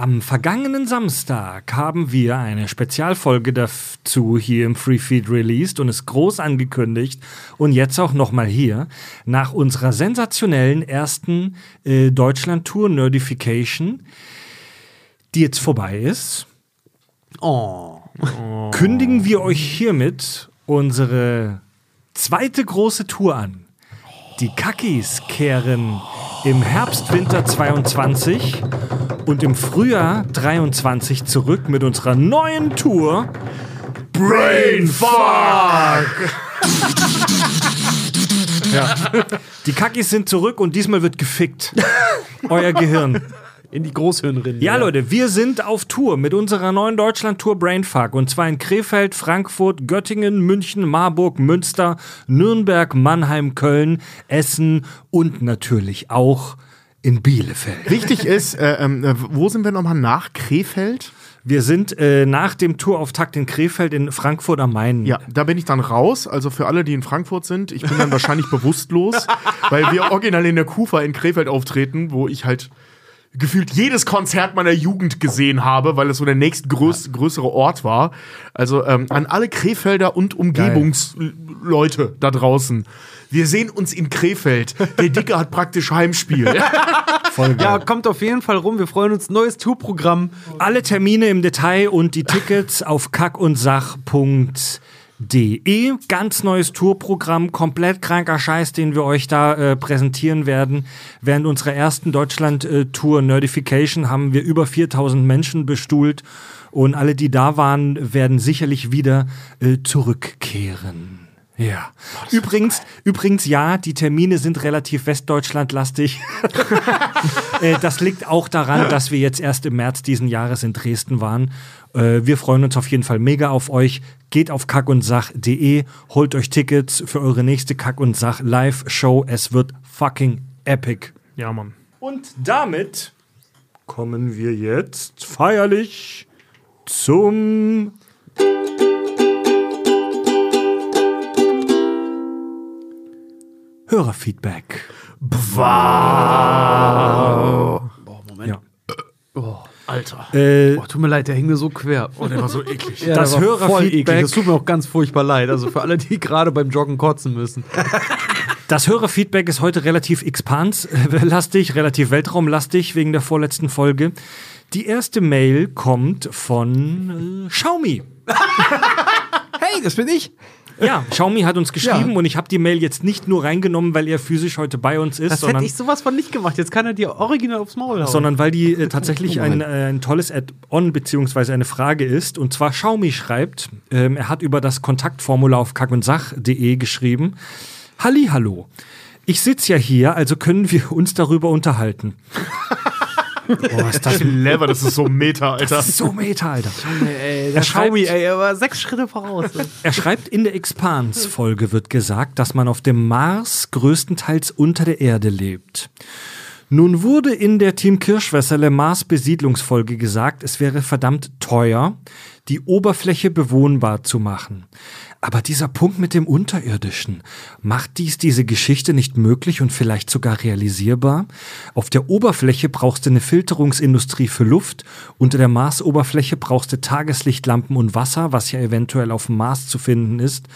Am vergangenen Samstag haben wir eine Spezialfolge dazu hier im Free Feed released und ist groß angekündigt. Und jetzt auch nochmal hier. Nach unserer sensationellen ersten äh, Deutschland-Tour Nerdification, die jetzt vorbei ist, Oh. kündigen wir euch hiermit unsere zweite große Tour an. Die Kakis kehren im Herbst, Winter 22 und im Frühjahr 23 zurück mit unserer neuen Tour Brainfuck! ja. Die Kakis sind zurück und diesmal wird gefickt. Euer Gehirn. In die Großhirnrinde. Ja, Leute, wir sind auf Tour mit unserer neuen Deutschland-Tour Brainfuck. Und zwar in Krefeld, Frankfurt, Göttingen, München, Marburg, Münster, Nürnberg, Mannheim, Köln, Essen und natürlich auch in Bielefeld. Wichtig ist, äh, ähm, äh, wo sind wir nochmal nach Krefeld? Wir sind äh, nach dem Tourauftakt in Krefeld in Frankfurt am Main. Ja, da bin ich dann raus. Also für alle, die in Frankfurt sind, ich bin dann wahrscheinlich bewusstlos, weil wir original in der Kufa in Krefeld auftreten, wo ich halt gefühlt jedes Konzert meiner Jugend gesehen habe, weil es so der nächstgrößere Ort war. Also ähm, an alle Krefelder und Umgebungsleute da draußen. Wir sehen uns in Krefeld. Der Dicke hat praktisch Heimspiel. Voll geil. Ja, kommt auf jeden Fall rum. Wir freuen uns. Neues Tourprogramm. Alle Termine im Detail und die Tickets auf kackundsach.de. Ganz neues Tourprogramm, komplett kranker Scheiß, den wir euch da äh, präsentieren werden. Während unserer ersten Deutschland-Tour Nerdification haben wir über 4000 Menschen bestuhlt und alle, die da waren, werden sicherlich wieder äh, zurückkehren. Ja. übrigens, übrigens, ja, die Termine sind relativ Westdeutschland-lastig. Äh, das liegt auch daran, dass wir jetzt erst im März diesen Jahres in Dresden waren. Äh, wir freuen uns auf jeden Fall mega auf euch. Geht auf kackundsach.de, holt euch Tickets für eure nächste Kack und Sach Live-Show. Es wird fucking epic. ja, Mann. Und damit kommen wir jetzt feierlich zum Hörerfeedback. Boah, Moment. Ja. Alter. Äh, Boah, tut mir leid, der hing mir so quer. Oh, der war so eklig. Ja, Das Hörerfeedback-. Das tut mir auch ganz furchtbar leid. Also für alle, die gerade beim Joggen kotzen müssen. Das Hörerfeedback ist heute relativ Expans-lastig, relativ Weltraumlastig wegen der vorletzten Folge. Die erste Mail kommt von äh, Xiaomi. Hey, das bin ich. Ja, Xiaomi hat uns geschrieben und ich habe die Mail jetzt nicht nur reingenommen, weil er physisch heute bei uns ist, Das hätte sondern, ich sowas von nicht gemacht. Jetzt kann er dir original aufs Maul hauen. sondern weil die äh, tatsächlich ein, äh, ein tolles Add-on beziehungsweise eine Frage ist. Und zwar Xiaomi schreibt, ähm, er hat über das Kontaktformular auf kackundsach.de geschrieben. Halli, hallo. Ich sitze ja hier, also können wir uns darüber unterhalten. Boah, ist das Clever, das ist so Meta, Alter. Das ist so meta, Alter. ey, Er schreibt- Xiaomi, ey, er war sechs Schritte voraus. Er schreibt, in der Expans-Folge wird gesagt, dass man auf dem Mars größtenteils unter der Erde lebt. Nun wurde in der Team Kirschwässerle Mars Besiedlungsfolge gesagt, es wäre verdammt teuer, die Oberfläche bewohnbar zu machen. Aber dieser Punkt mit dem Unterirdischen, macht dies diese Geschichte nicht möglich und vielleicht sogar realisierbar? Auf der Oberfläche brauchst du eine Filterungsindustrie für Luft, unter der Marsoberfläche brauchst du Tageslichtlampen und Wasser, was ja eventuell auf dem Mars zu finden ist.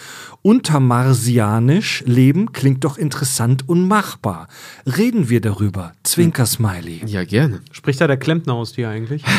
Untermarsianisch leben klingt doch interessant und machbar. Reden wir darüber. Zwinker-Smiley. Ja, gerne. Spricht da der Klempner aus dir eigentlich?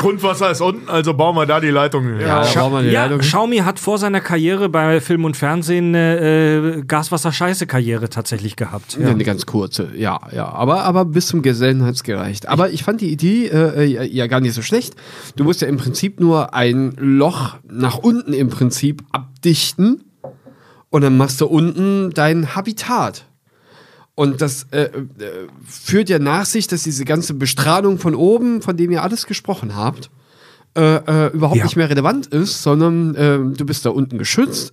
Grundwasser ist unten, also bauen wir da die Leitung. Ja, da brauchen wir eine Ja, Leitung. Xiaomi hat vor seiner Karriere bei Film und Fernsehen eine äh, Gaswasser-Scheiße-Karriere tatsächlich gehabt. Ja. Eine ganz kurze, ja, ja. Aber, aber bis zum Gesellen hat es gereicht. Aber ich fand die Idee äh, ja, ja gar nicht so schlecht. Du musst ja im Prinzip nur ein Loch nach unten im Prinzip abdichten und dann machst du unten dein Habitat. Und das äh, äh, führt ja nach sich, dass diese ganze Bestrahlung von oben, von dem ihr alles gesprochen habt, äh, äh, überhaupt Ja. nicht mehr relevant ist, sondern äh, du bist da unten geschützt.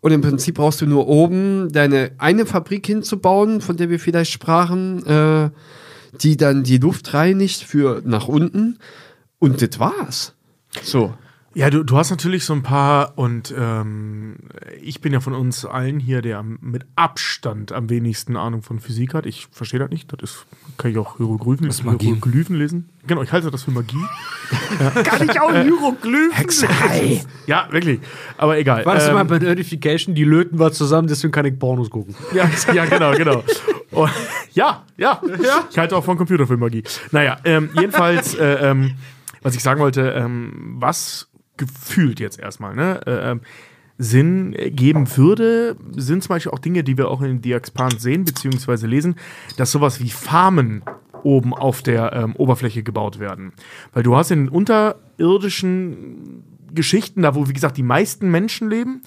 Und im Prinzip brauchst du nur oben deine eine Fabrik hinzubauen, von der wir vielleicht sprachen, äh, die dann die Luft reinigt für nach unten. Und das war's. So. Ja, du, du hast natürlich so ein paar, und ähm, ich bin ja von uns allen hier, der am, mit Abstand am wenigsten Ahnung von Physik hat. Ich verstehe das nicht. Das ist, kann ich auch Hieroglyphen, Magie. Hieroglyphen lesen. Genau, ich halte das für Magie. ja. Kann ich auch Hieroglyphen Hexerei. Ja, wirklich. Aber egal. War das Ähm, immer bei Notification? Die löten wir zusammen, deswegen kann ich Pornos gucken. Ja, ja genau, genau. Und, ja, ja, Ich halte auch von Computerfilm-Magie. Naja, ähm, jedenfalls, äh, ähm, was ich sagen wollte, ähm, was gefühlt jetzt erstmal, ne? Äh, ähm, Sinn geben würde, sind zum Beispiel auch Dinge, die wir auch in The Expand sehen, beziehungsweise lesen, dass sowas wie Farmen oben auf der ähm, Oberfläche gebaut werden. Weil du hast in unterirdischen Geschichten, da wo, wie gesagt, die meisten Menschen leben,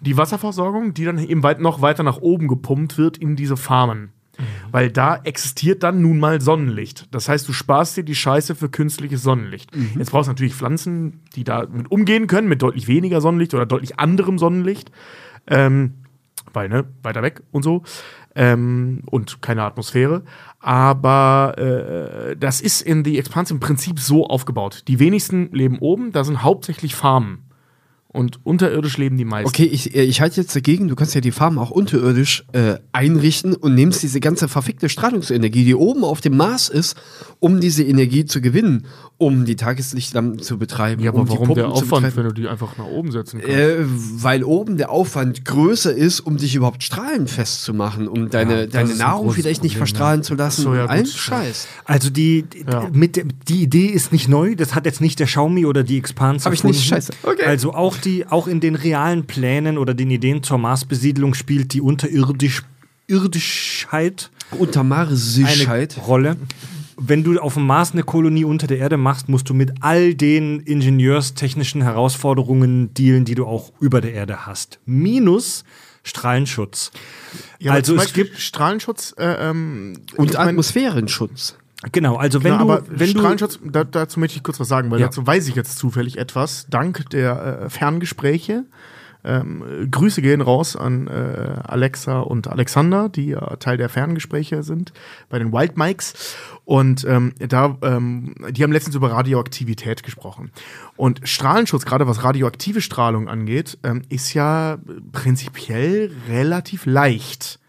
die Wasserversorgung, die dann eben weit, noch weiter nach oben gepumpt wird in diese Farmen. Weil da existiert dann nun mal Sonnenlicht. Das heißt, du sparst dir die Scheiße für künstliches Sonnenlicht. Jetzt brauchst du natürlich Pflanzen, die da mit umgehen können, mit deutlich weniger Sonnenlicht oder deutlich anderem Sonnenlicht. Ähm, weil, ne, weiter weg und so. Ähm, und keine Atmosphäre. Aber äh, das ist in The Expanse im Prinzip so aufgebaut. Die wenigsten leben oben, da sind hauptsächlich Farmen. Und unterirdisch leben die meisten. Okay, ich, äh, ich halte jetzt dagegen, du kannst ja die Farben auch unterirdisch äh, einrichten und nimmst diese ganze verfickte Strahlungsenergie, die oben auf dem Mars ist, um diese Energie zu gewinnen, um die Tageslichtlampen zu betreiben. Ja, aber um die warum der Aufwand, wenn du die einfach nach oben setzen kannst? Äh, weil oben der Aufwand größer ist, um dich überhaupt strahlenfest zu machen, um deine, das deine Nahrung vielleicht nicht Problem, verstrahlen zu lassen. So, ja, allen. Scheiß. Also die, Ja. mit die Idee ist nicht neu, das hat jetzt nicht der Xiaomi oder die Expanse Hab ich nicht, scheiße. Okay. Also auch die auch in den realen Plänen oder den Ideen zur Marsbesiedlung spielt die unterirdisch Irdischheit Unter eine. Rolle. Wenn du auf dem Mars eine Kolonie unter der Erde machst, musst du mit all den ingenieurstechnischen Herausforderungen dealen, die du auch über der Erde hast. Minus Strahlenschutz. Ja, also zum es gibt Strahlenschutz äh, ähm, Und Atmosphärenschutz. Genau, also wenn Genau, du aber wenn du Strahlenschutz, da, dazu möchte ich kurz was sagen, weil Ja. dazu weiß ich jetzt zufällig etwas, dank der äh, Ferngespräche. Ähm, äh, Grüße gehen raus an äh, Alexa und Alexander, die ja Teil der Ferngespräche sind bei den Wild Mikes. Und ähm, da, ähm, die haben letztens über Radioaktivität gesprochen. Und Strahlenschutz, gerade was radioaktive Strahlung angeht, ähm, ist ja prinzipiell relativ leicht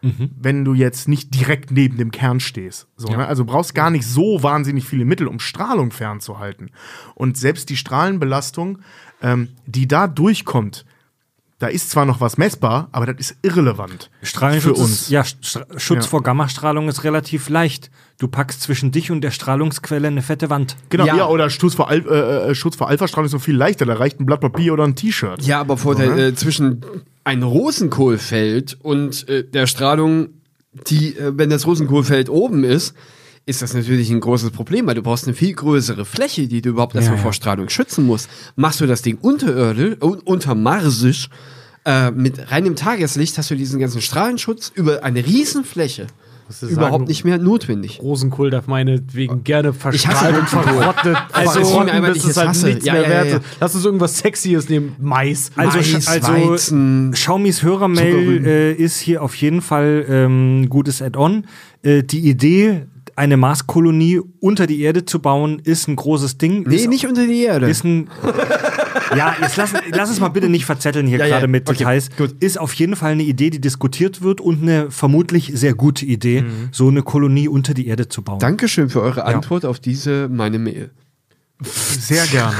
wenn du jetzt nicht direkt neben dem Kern stehst. So, ne? Also brauchst gar nicht so wahnsinnig viele Mittel, um Strahlung fernzuhalten. Und selbst die Strahlenbelastung, ähm, die da durchkommt, da ist zwar noch was messbar, aber das ist irrelevant Strahlenschutz für uns. Ist, ja, Stra Schutz Ja. vor Gammastrahlung ist relativ leicht. Du packst zwischen dich und der Strahlungsquelle eine fette Wand. Genau, Ja. ja, oder Schutz vor, Al äh, äh, Schutz vor Alphastrahlung ist noch viel leichter. Da reicht ein Blatt Papier oder ein T-Shirt. Ja, aber vor der, ne? äh, zwischen ein Rosenkohlfeld und äh, der Strahlung, die, äh, wenn das Rosenkohlfeld oben ist, ist das natürlich ein großes Problem, weil du brauchst eine viel größere Fläche, die du überhaupt erstmal ja. vor Strahlung schützen musst. Machst du das Ding unterirdisch, un untermarsisch, äh, mit reinem Tageslicht hast du diesen ganzen Strahlenschutz über eine riesen Fläche Musst du überhaupt sagen, nicht mehr notwendig. Rosenkohl darf meinetwegen gerne verstrahlen und verrottet. Also, es ist einfach bis es ich halt hasse. nichts Ja, mehr ja, wert ja. ist. Lass uns irgendwas Sexyes nehmen. Mais. Also, Mais, also Weizen, Xiaomis Hörermail äh, ist hier auf jeden Fall ähm, gutes Add-on. Äh, die Idee, eine Marskolonie unter die Erde zu bauen, ist ein großes Ding. Nee, ist, nicht unter die Erde. Ist ein ja, jetzt lass, lass es mal bitte nicht verzetteln hier Ja, ja, gerade mit okay, Details. gut. Ist auf jeden Fall eine Idee, die diskutiert wird und eine vermutlich sehr gute Idee, Mhm. so eine Kolonie unter die Erde zu bauen. Dankeschön für eure Antwort auf diese meine Mail. Sehr gerne.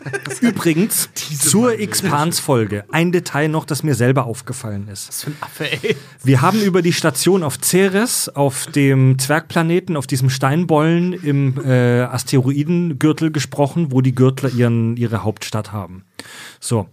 Übrigens, zur Expans-Folge ein Detail noch, das mir selber aufgefallen ist. Was für ein Affe, ey. Wir haben über die Station auf Ceres, auf dem Zwergplaneten, auf diesem Steinbollen im äh, Asteroidengürtel gesprochen, wo die Gürtler ihren, ihre Hauptstadt haben. So.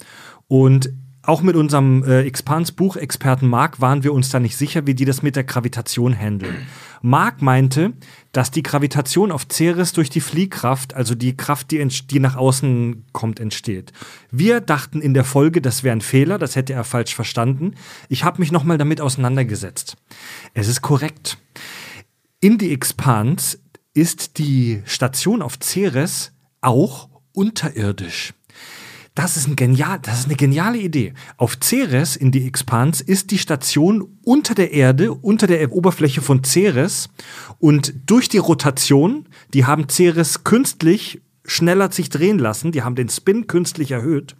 Und auch mit unserem äh, Expans-Buchexperten Marc waren wir uns da nicht sicher, wie die das mit der Gravitation handeln. Marc meinte, dass die Gravitation auf Ceres durch die Fliehkraft, also die Kraft, die, die nach außen kommt, entsteht. Wir dachten in der Folge, das wäre ein Fehler, das hätte er falsch verstanden. Ich habe mich nochmal damit auseinandergesetzt. Es ist korrekt. In die Expans ist die Station auf Ceres auch unterirdisch. Das ist, ein genial, das ist eine geniale Idee. Auf Ceres in die Expans ist die Station unter der Erde, unter der Oberfläche von Ceres. Und durch die Rotation, die haben Ceres künstlich schneller sich drehen lassen, die haben den Spin künstlich erhöht.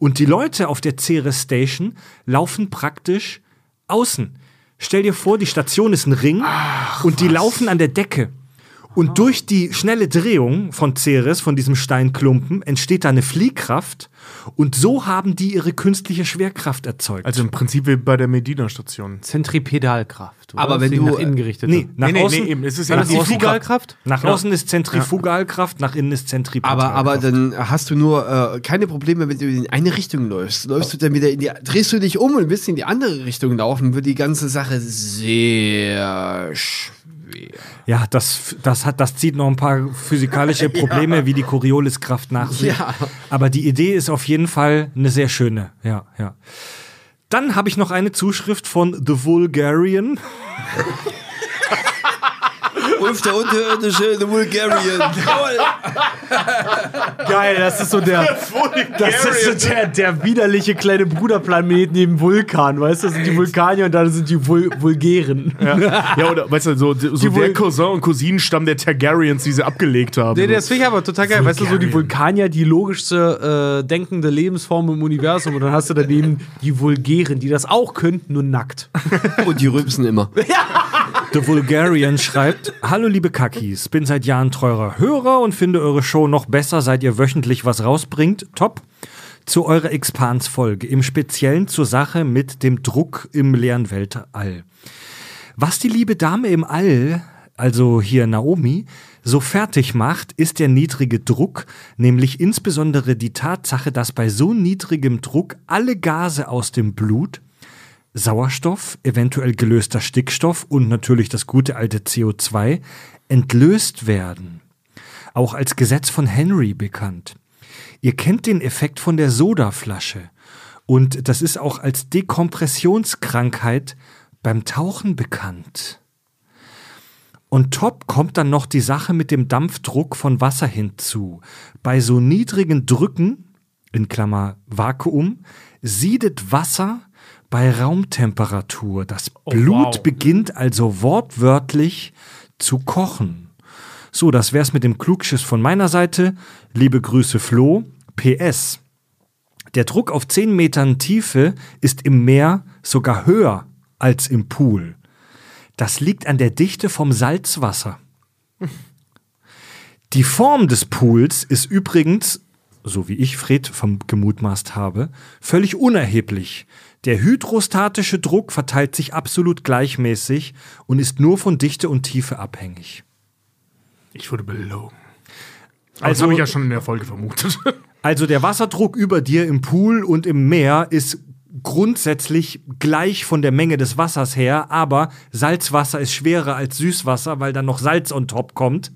Und die Leute auf der Ceres Station laufen praktisch außen. Stell dir vor, die Station ist ein Ring und die laufen an der Decke. Und durch die schnelle Drehung von Ceres, von diesem Steinklumpen, entsteht da eine Fliehkraft. Und so haben die ihre künstliche Schwerkraft erzeugt. Also im Prinzip wie bei der Medina-Station. Zentripedalkraft. oder? Aber wenn du- nach innen gerichtet. nee, nach Nee, nee, außen, nee, eben. Es ist nach eben nach, die außen, Fugalkraft? nach Ja. außen ist Zentrifugalkraft, nach innen ist Zentripetalkraft. Aber, aber dann hast du nur äh, keine Probleme, wenn du in eine Richtung läufst. Läufst du dann wieder in die, drehst du dich um und willst in die andere Richtung laufen, wird die ganze Sache sehr schwer. Ja, das, das, hat, das zieht noch ein paar physikalische Probleme wie die Corioliskraft nach sich. Ja. Aber die Idee ist auf jeden Fall eine sehr schöne. Ja, ja. Dann habe ich noch eine Zuschrift von The Vulgarian. Ulf der Unterirdische, The Bulgarian. Jawohl. Geil, das ist so der, das ist so der, der widerliche kleine Bruderplanet neben Vulkan, weißt du? Das sind die Vulkanier und dann sind die Vul Vulgären. Ja, oder weißt du, so, so der Cousin und Cousinenstamm der Targaryens, die sie abgelegt haben. Nee, das finde ich aber total geil. Weißt du, so die Vulkanier, die logischste äh, denkende Lebensform im Universum. Und dann hast du daneben die Vulgären, die das auch können, nur nackt. Und die rülpsen immer. The Vulgarian schreibt: Hallo liebe Kakis, bin seit Jahren treurer Hörer und finde eure Show noch besser, seit ihr wöchentlich was rausbringt. Top. Zu eurer Expans-Folge, im Speziellen zur Sache mit dem Druck im leeren Weltall. Was die liebe Dame im All, also hier Naomi, so fertig macht, ist der niedrige Druck, nämlich insbesondere die Tatsache, dass bei so niedrigem Druck alle Gase aus dem Blut, Sauerstoff, eventuell gelöster Stickstoff und natürlich das gute alte CO2 entlöst werden. Auch als Gesetz von Henry bekannt. Ihr kennt den Effekt von der Sodaflasche. Und das ist auch als Dekompressionskrankheit beim Tauchen bekannt. Und top kommt dann noch die Sache mit dem Dampfdruck von Wasser hinzu. Bei so niedrigen Drücken, in Klammer Vakuum, siedet Wasser bei Raumtemperatur. Das Blut wow. beginnt also wortwörtlich zu kochen. So, das wär's mit dem Klugschiss von meiner Seite. Liebe Grüße Flo. PS. Der Druck auf 10 Metern Tiefe ist im Meer sogar höher als im Pool. Das liegt an der Dichte vom Salzwasser. Die Form des Pools ist übrigens, so wie ich Fred vom gemutmaßt habe, völlig unerheblich. Der hydrostatische Druck verteilt sich absolut gleichmäßig und ist nur von Dichte und Tiefe abhängig. Ich wurde belogen. Also, Also- das habe ich ja schon in der Folge vermutet. Also der Wasserdruck über dir im Pool und im Meer ist grundsätzlich gleich von der Menge des Wassers her, aber Salzwasser ist schwerer als Süßwasser, weil dann noch Salz on top kommt.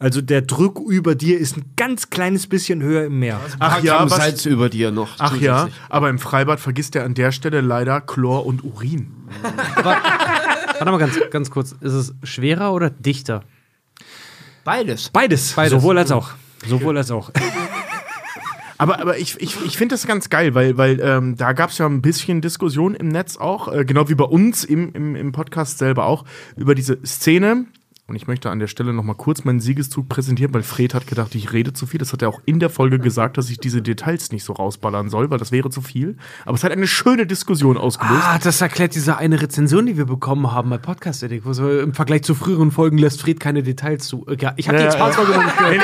Also der Druck über dir ist ein ganz kleines bisschen höher im Meer. Ach ja, Gramm was, Salz über dir noch. ach ja, aber im Freibad vergisst er an der Stelle leider Chlor und Urin. Warte mal ganz, ganz kurz. Ist es schwerer oder dichter? Beides. Beides, Beides. sowohl als auch. Sowohl als auch. Aber, aber ich, ich, ich finde das ganz geil, weil, weil ähm, da gab es ja ein bisschen Diskussion im Netz auch, äh, genau wie bei uns im, im, im Podcast selber auch, über diese Szene. Und ich möchte an der Stelle noch mal kurz meinen Siegeszug präsentieren, weil Fred hat gedacht, ich rede zu viel. Das hat er auch in der Folge gesagt, dass ich diese Details nicht so rausballern soll, weil das wäre zu viel. Aber es hat eine schöne Diskussion ausgelöst. Ah, das erklärt diese eine Rezension, die wir bekommen haben bei Podcast Edit, wo so im Vergleich zu früheren Folgen lässt Fred keine Details zu. Äh, Ja, ich habe die Ja, Expertfolge noch nicht gehört.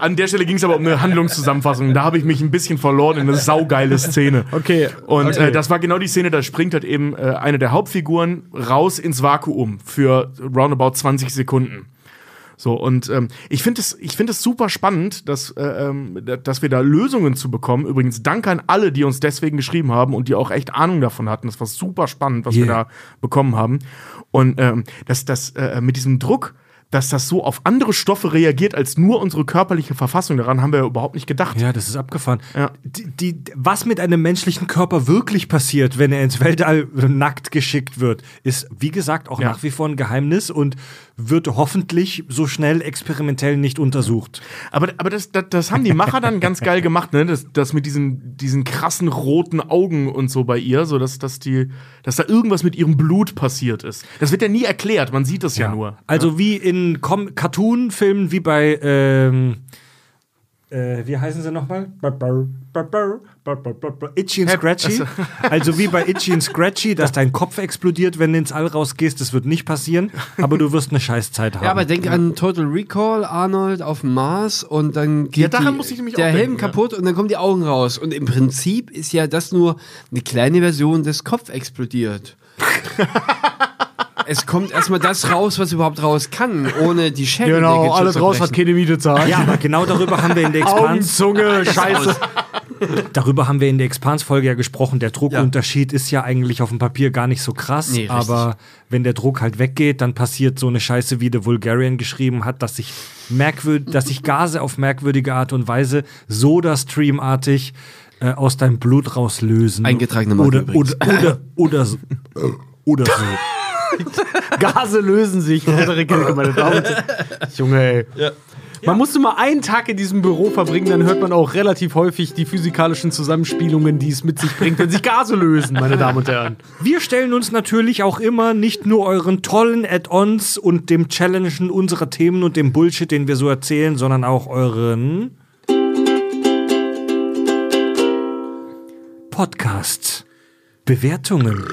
An, der. Stelle, ging es aber um eine Handlungszusammenfassung. Da habe ich mich ein bisschen verloren in eine saugeile Szene. Okay, Und okay. Äh, das war genau die Szene, da springt halt eben äh, eine der Hauptfiguren raus ins Vakuum für roundabout 20 Sekunden. So, und ähm, ich finde es ich finde es super spannend, dass, äh, ähm, da- dass wir da Lösungen zu bekommen. Übrigens, danke an alle, die uns deswegen geschrieben haben und die auch echt Ahnung davon hatten. Das war super spannend, was wir Yeah. da bekommen haben. Und ähm, dass das äh, mit diesem Druck, dass das so auf andere Stoffe reagiert als nur unsere körperliche Verfassung, daran haben wir überhaupt nicht gedacht. Ja, das ist abgefahren. Ja. Die, die, was mit einem menschlichen Körper wirklich passiert, wenn er ins Weltall nackt geschickt wird, ist, wie gesagt, auch Ja. nach wie vor ein Geheimnis und wird hoffentlich so schnell experimentell nicht untersucht. Aber, aber das, das, das haben die Macher dann ganz geil gemacht, ne? Das, das mit diesen, diesen krassen roten Augen und so bei ihr, so dass, dass, die, dass da irgendwas mit ihrem Blut passiert ist. Das wird ja nie erklärt, man sieht es ja. nur. Also wie in Com Cartoon-Filmen, wie bei, ähm, äh, wie heißen sie nochmal? Itchy and Scratchy. Also wie bei Itchy and Scratchy, dass dein Kopf explodiert, wenn du ins All rausgehst. Das wird nicht passieren, aber du wirst eine Scheißzeit haben. Ja, aber denk an Total Recall, Arnold auf dem Mars und dann geht Ja, daran die, muss ich nämlich der Helm denken, ja. kaputt und dann kommen die Augen raus. Und im Prinzip ist ja das nur eine kleine Version des Kopf explodiert. es kommt erstmal das raus, was überhaupt raus kann, ohne die Schädel Genau, alles raus hat keine Miete zahlen. Ja, aber genau darüber haben wir in der Expans Zunge, Scheiße. darüber haben wir in der Expans-Folge ja gesprochen. Der Druckunterschied ist ja eigentlich auf dem Papier gar nicht so krass, Nee, aber wenn der Druck halt weggeht, dann passiert so eine Scheiße, wie der Vulgarian geschrieben hat, dass sich merkwürd, dass sich Gase auf merkwürdige Art und Weise Soda-Streamartig äh, aus deinem Blut rauslösen. Eingetragene Marke oder, übrigens. oder, oder, oder so. Oder so. Gase lösen sich, meine Damen und Herren. Junge, ey. Man musste mal einen Tag in diesem Büro verbringen, dann hört man auch relativ häufig die physikalischen Zusammenspielungen, die es mit sich bringt, wenn sich Gase lösen, meine Damen und Herren. Wir stellen uns natürlich auch immer nicht nur euren tollen Add-ons und dem Challengen unserer Themen und dem Bullshit, den wir so erzählen, sondern auch euren Podcasts, Bewertungen.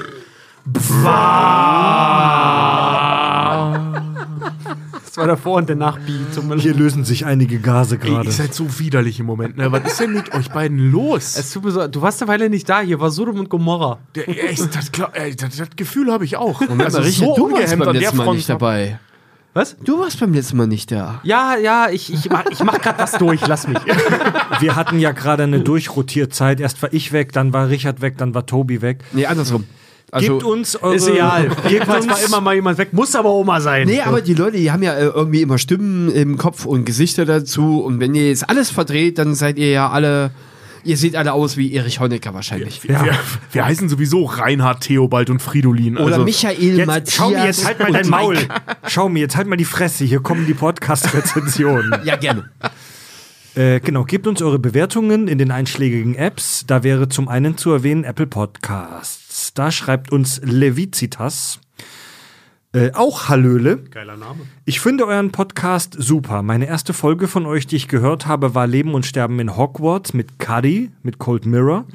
Das war der Vor- und der Nachbeat. Tut mir leid. Hier lösen sich einige Gase Ey, gerade. ihr seid so widerlich im Moment, ne? Was ist denn mit euch beiden los? Es tut mir so, du warst eine Weile nicht da, hier war Sodom und Gomorra. Der, echt, das, glaub- ey, das, das Gefühl habe ich auch. Moment mal, Richard, du warst beim letzten Mal nicht dabei. Was? Du warst beim letzten Mal nicht da. Ja, ja, ich, ich mach, ich mach grad was durch, lass mich. Wir hatten ja gerade eine Durchrotierzeit. Erst war ich weg, dann war Richard weg, dann war Tobi weg. Nee, andersrum. Also, Gebt uns eure. Ist egal. Gebt uns, immer mal jemand weg, muss aber Oma sein. Nee, aber die Leute, die haben ja äh, irgendwie immer Stimmen im Kopf und Gesichter dazu. Und wenn ihr jetzt alles verdreht, dann seid ihr ja alle. Ihr seht alle aus wie Erich Honecker wahrscheinlich. Ja. Wir, wir heißen sowieso Reinhard, Theobald und Fridolin. Oder also, Michael, Jetzt, Matthias. schau mir, jetzt halt mal dein Maul. Mike. Schau mir, jetzt halt mal die Fresse. Hier kommen die Podcast-Rezensionen. Ja, gerne. Äh, genau, gebt uns eure Bewertungen in den einschlägigen Apps. Da wäre zum einen zu erwähnen Apple Podcasts. Da schreibt uns Levicitas. Äh, auch Hallöle. Geiler Name. Ich finde euren Podcast super. Meine erste Folge von euch, die ich gehört habe, war Leben und Sterben in Hogwarts mit Cuddy, mit Cold Mirror.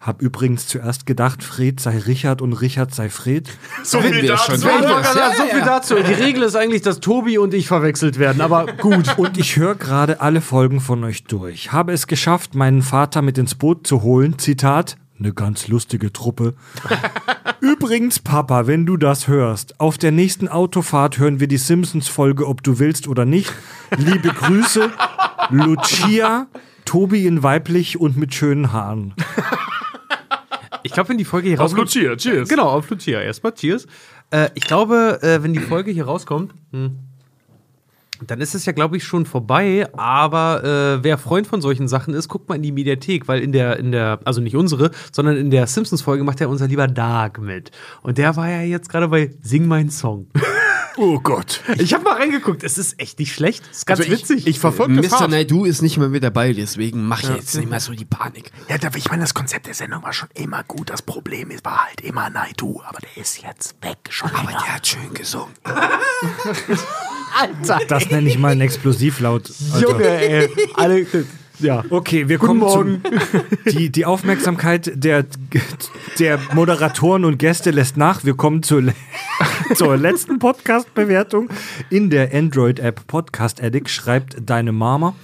Hab übrigens zuerst gedacht, Fred sei Richard und Richard sei Fred. so wir schon- wenn wir- Ja, so viel dazu. Die Regel ist eigentlich, dass Tobi und ich verwechselt werden, aber gut. Und ich höre gerade alle Folgen von euch durch. Habe es geschafft, meinen Vater mit ins Boot zu holen. Zitat. Eine ganz lustige Truppe. Übrigens, Papa, wenn du das hörst, auf der nächsten Autofahrt hören wir die Simpsons-Folge, ob du willst oder nicht. Liebe Grüße, Lucia, Tobi in weiblich und mit schönen Haaren. Ich glaube, wenn die Folge hier Auf rauskommt. Lucia, cheers. Genau, auf Lucia. Erstmal Cheers. Äh, ich glaube, äh, wenn die Folge hier rauskommt, hm, dann ist es ja, glaube ich, schon vorbei. Aber äh, wer Freund von solchen Sachen ist, guckt mal in die Mediathek, weil in der, in der, also nicht unsere, sondern in der Simpsons-Folge macht ja unser lieber Dark mit. Und der war ja jetzt gerade bei Sing mein Song. Oh Gott. Ich habe mal reingeguckt, es ist echt nicht schlecht. Es ist ganz Also ich, witzig. Ich verfolge das Mr. Naidu ist nicht mehr mit dabei, deswegen mach jetzt nicht mehr so die Panik. Ja, ich meine, das Konzept der Sendung war schon immer gut. Das Problem ist, war halt immer Naidu, aber der ist jetzt weg schon Aber länger. der hat schön gesungen. Alter, Das nenne ich mal ein Explosivlaut. Alter. Junge, ey. Alle, ja. Okay, wir Guten kommen zum. Die, die Aufmerksamkeit der, der Moderatoren und Gäste lässt nach. Wir kommen zur, zur letzten Podcast-Bewertung. In der Android-App Podcast Addict schreibt deine Mama.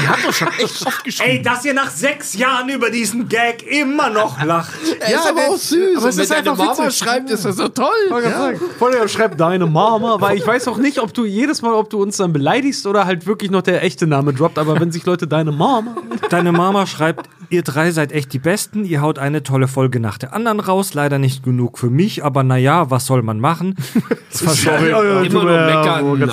Die hat doch schon echt oft geschrieben. Ey, dass ihr nach sechs Jahren über diesen Gag immer noch lacht. Er ist aber auch süß. aber es Und ist einfach Mama witzig. schreibt, ist das so toll. Vor allem schreibt deine Mama, weil ich weiß auch nicht, ob du jedes Mal, ob du uns dann beleidigst oder halt wirklich noch der echte Name droppt, aber wenn sich Leute deine Mama. Deine Mama schreibt, ihr drei seid echt die Besten, ihr haut eine tolle Folge nach der anderen raus, leider nicht genug für mich, aber naja, was soll man machen? Sorry. Immer nur meckern.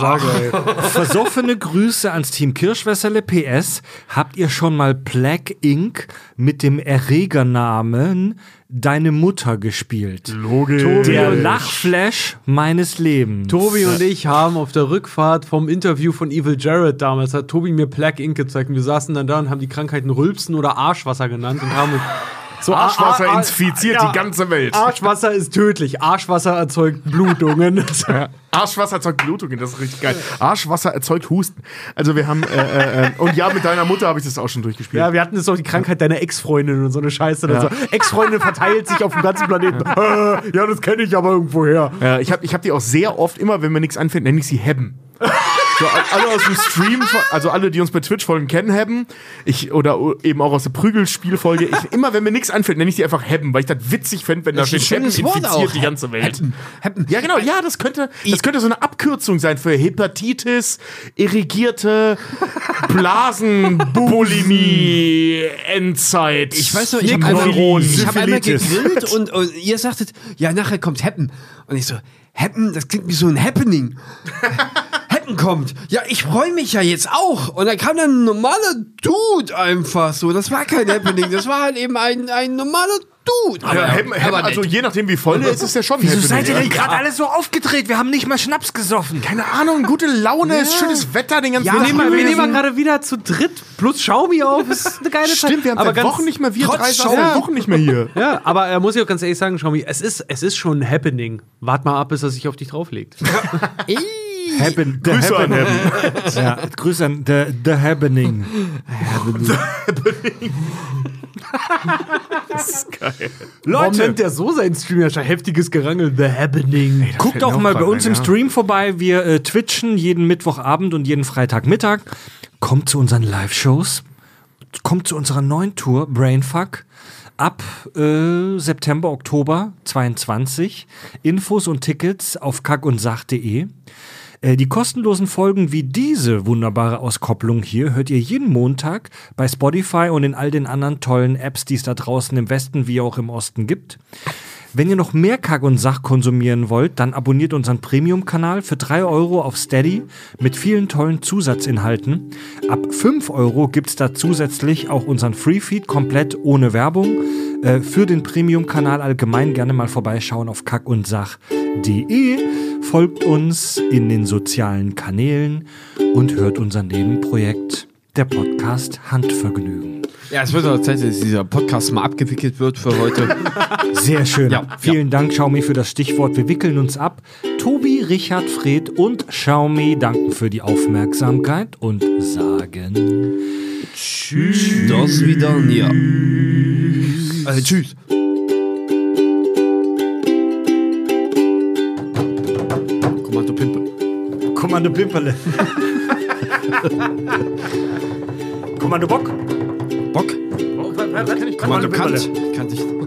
Versoffene Grüße ans Team Kirschwässerle PS. Habt ihr schon mal Black Ink mit dem Erregernamen Deine Mutter gespielt? Logisch. Der Lachflash meines Lebens. Tobi und ich haben auf der Rückfahrt vom Interview von Evil Jared damals, hat Tobi mir Plague Ink gezeigt und wir saßen dann da und haben die Krankheiten Rülpsen oder Arschwasser genannt und haben uns so Arschwasser Ar- Ar- infiziert ja. die ganze Welt. Arschwasser ist tödlich. Arschwasser erzeugt Blutungen. Arschwasser erzeugt Blutungen, das ist richtig geil. Arschwasser erzeugt Husten. Also wir haben, äh, äh, äh, und ja, mit deiner Mutter habe ich das auch schon durchgespielt. Ja, wir hatten jetzt auch die Krankheit deiner Ex-Freundin und so eine Scheiße. Ja. So. Ex-Freundin verteilt sich auf dem ganzen Planeten. Äh, ja, das kenne ich aber irgendwoher. Ja, ich habe ich hab die auch sehr oft, immer wenn mir nichts anfällt, nenne ich sie Hebben. So, alle aus dem Stream, also alle, die uns bei Twitch folgen, kennen Hebben. Ich, oder eben auch aus der Prügelspielfolge. Ich, immer wenn mir nichts anfällt, nenne ich sie einfach Hebben, weil ich das witzig fände, wenn da steht, Hebben infiziert auch. die ganze Welt. Heppen. Heppen. Ja, genau, ja, das könnte, das könnte so eine Abkürzung sein für Hepatitis, irrigierte Blasenbulimie, Endzeit. Ich weiß noch, ich habe einmal, ich hab einmal gegrillt und, und ihr sagtet, ja, nachher kommt Happen. Und ich so, Happen, das klingt wie so ein Happening. Happen kommt. Ja, ich freue mich ja jetzt auch. Und dann kam dann ein normaler Dude einfach so. Das war kein Happening, das war halt eben ein, ein normaler du! Ja, Happen- Happen- also je nachdem, wie voll ist, ist der schon Wieso Happening, seid ihr ja. denn gerade alle so aufgedreht? Wir haben nicht mal Schnaps gesoffen. Keine Ahnung, gute Laune, ist schönes Wetter den ganzen Wir Tag. wir nehmen mal gerade wieder zu dritt plus Xiaomi auf. Das ist eine geile Zeit. Stimmt, wir haben aber seit Wochen nicht mehr, wir drei Show- seit Wochen nicht mehr hier. Ja, aber er muss ich auch ganz ehrlich sagen, Xiaomi, es ist, es ist schon ein Happening. Wart mal ab, bis er sich auf dich drauflegt. Happen, the Grüße an happening. Ja, Grüße an the, the Happening. Warum Leute, nennt der so seinen Stream? Ja, schon heftiges Gerangel. The Happening. guckt doch mir auch mal bei uns ein, im ja. Stream vorbei. Wir äh, twitchen jeden Mittwochabend und jeden Freitagmittag. Kommt zu unseren Live-Shows. Kommt zu unserer neuen Tour Brainfuck. Ab äh, September, Oktober 22. Infos und Tickets auf kackundsach.de. Äh, Die kostenlosen Folgen wie diese wunderbare Auskopplung hier hört ihr jeden Montag bei Spotify und in all den anderen tollen Apps, die es da draußen im Westen wie auch im Osten gibt. Wenn ihr noch mehr Kack und Sach konsumieren wollt, dann abonniert unseren Premium-Kanal für 3 Euro auf Steady mit vielen tollen Zusatzinhalten. Ab 5 Euro gibt's da zusätzlich auch unseren Free-Feed komplett ohne Werbung. Äh, für den Premium-Kanal allgemein gerne mal vorbeischauen auf kackundsach.de. Folgt uns in den sozialen Kanälen und hört unser Nebenprojekt, der Podcast Handvergnügen. Ja, es wird auch Zeit, dass dieser Podcast mal abgewickelt wird für heute. Sehr schön. Ja, Vielen Dank, Xiaomi, für das Stichwort. Wir wickeln uns ab. Tobi, Richard, Fred und Xiaomi danken für die Aufmerksamkeit und sagen Tschüss. Das wieder, ja. Äh, tschüss. Kommando Pimpe. Kommando Pimperle. Kommando Bock. Bock. Kommando Kommando Pimperle. Kant. Kannte ich.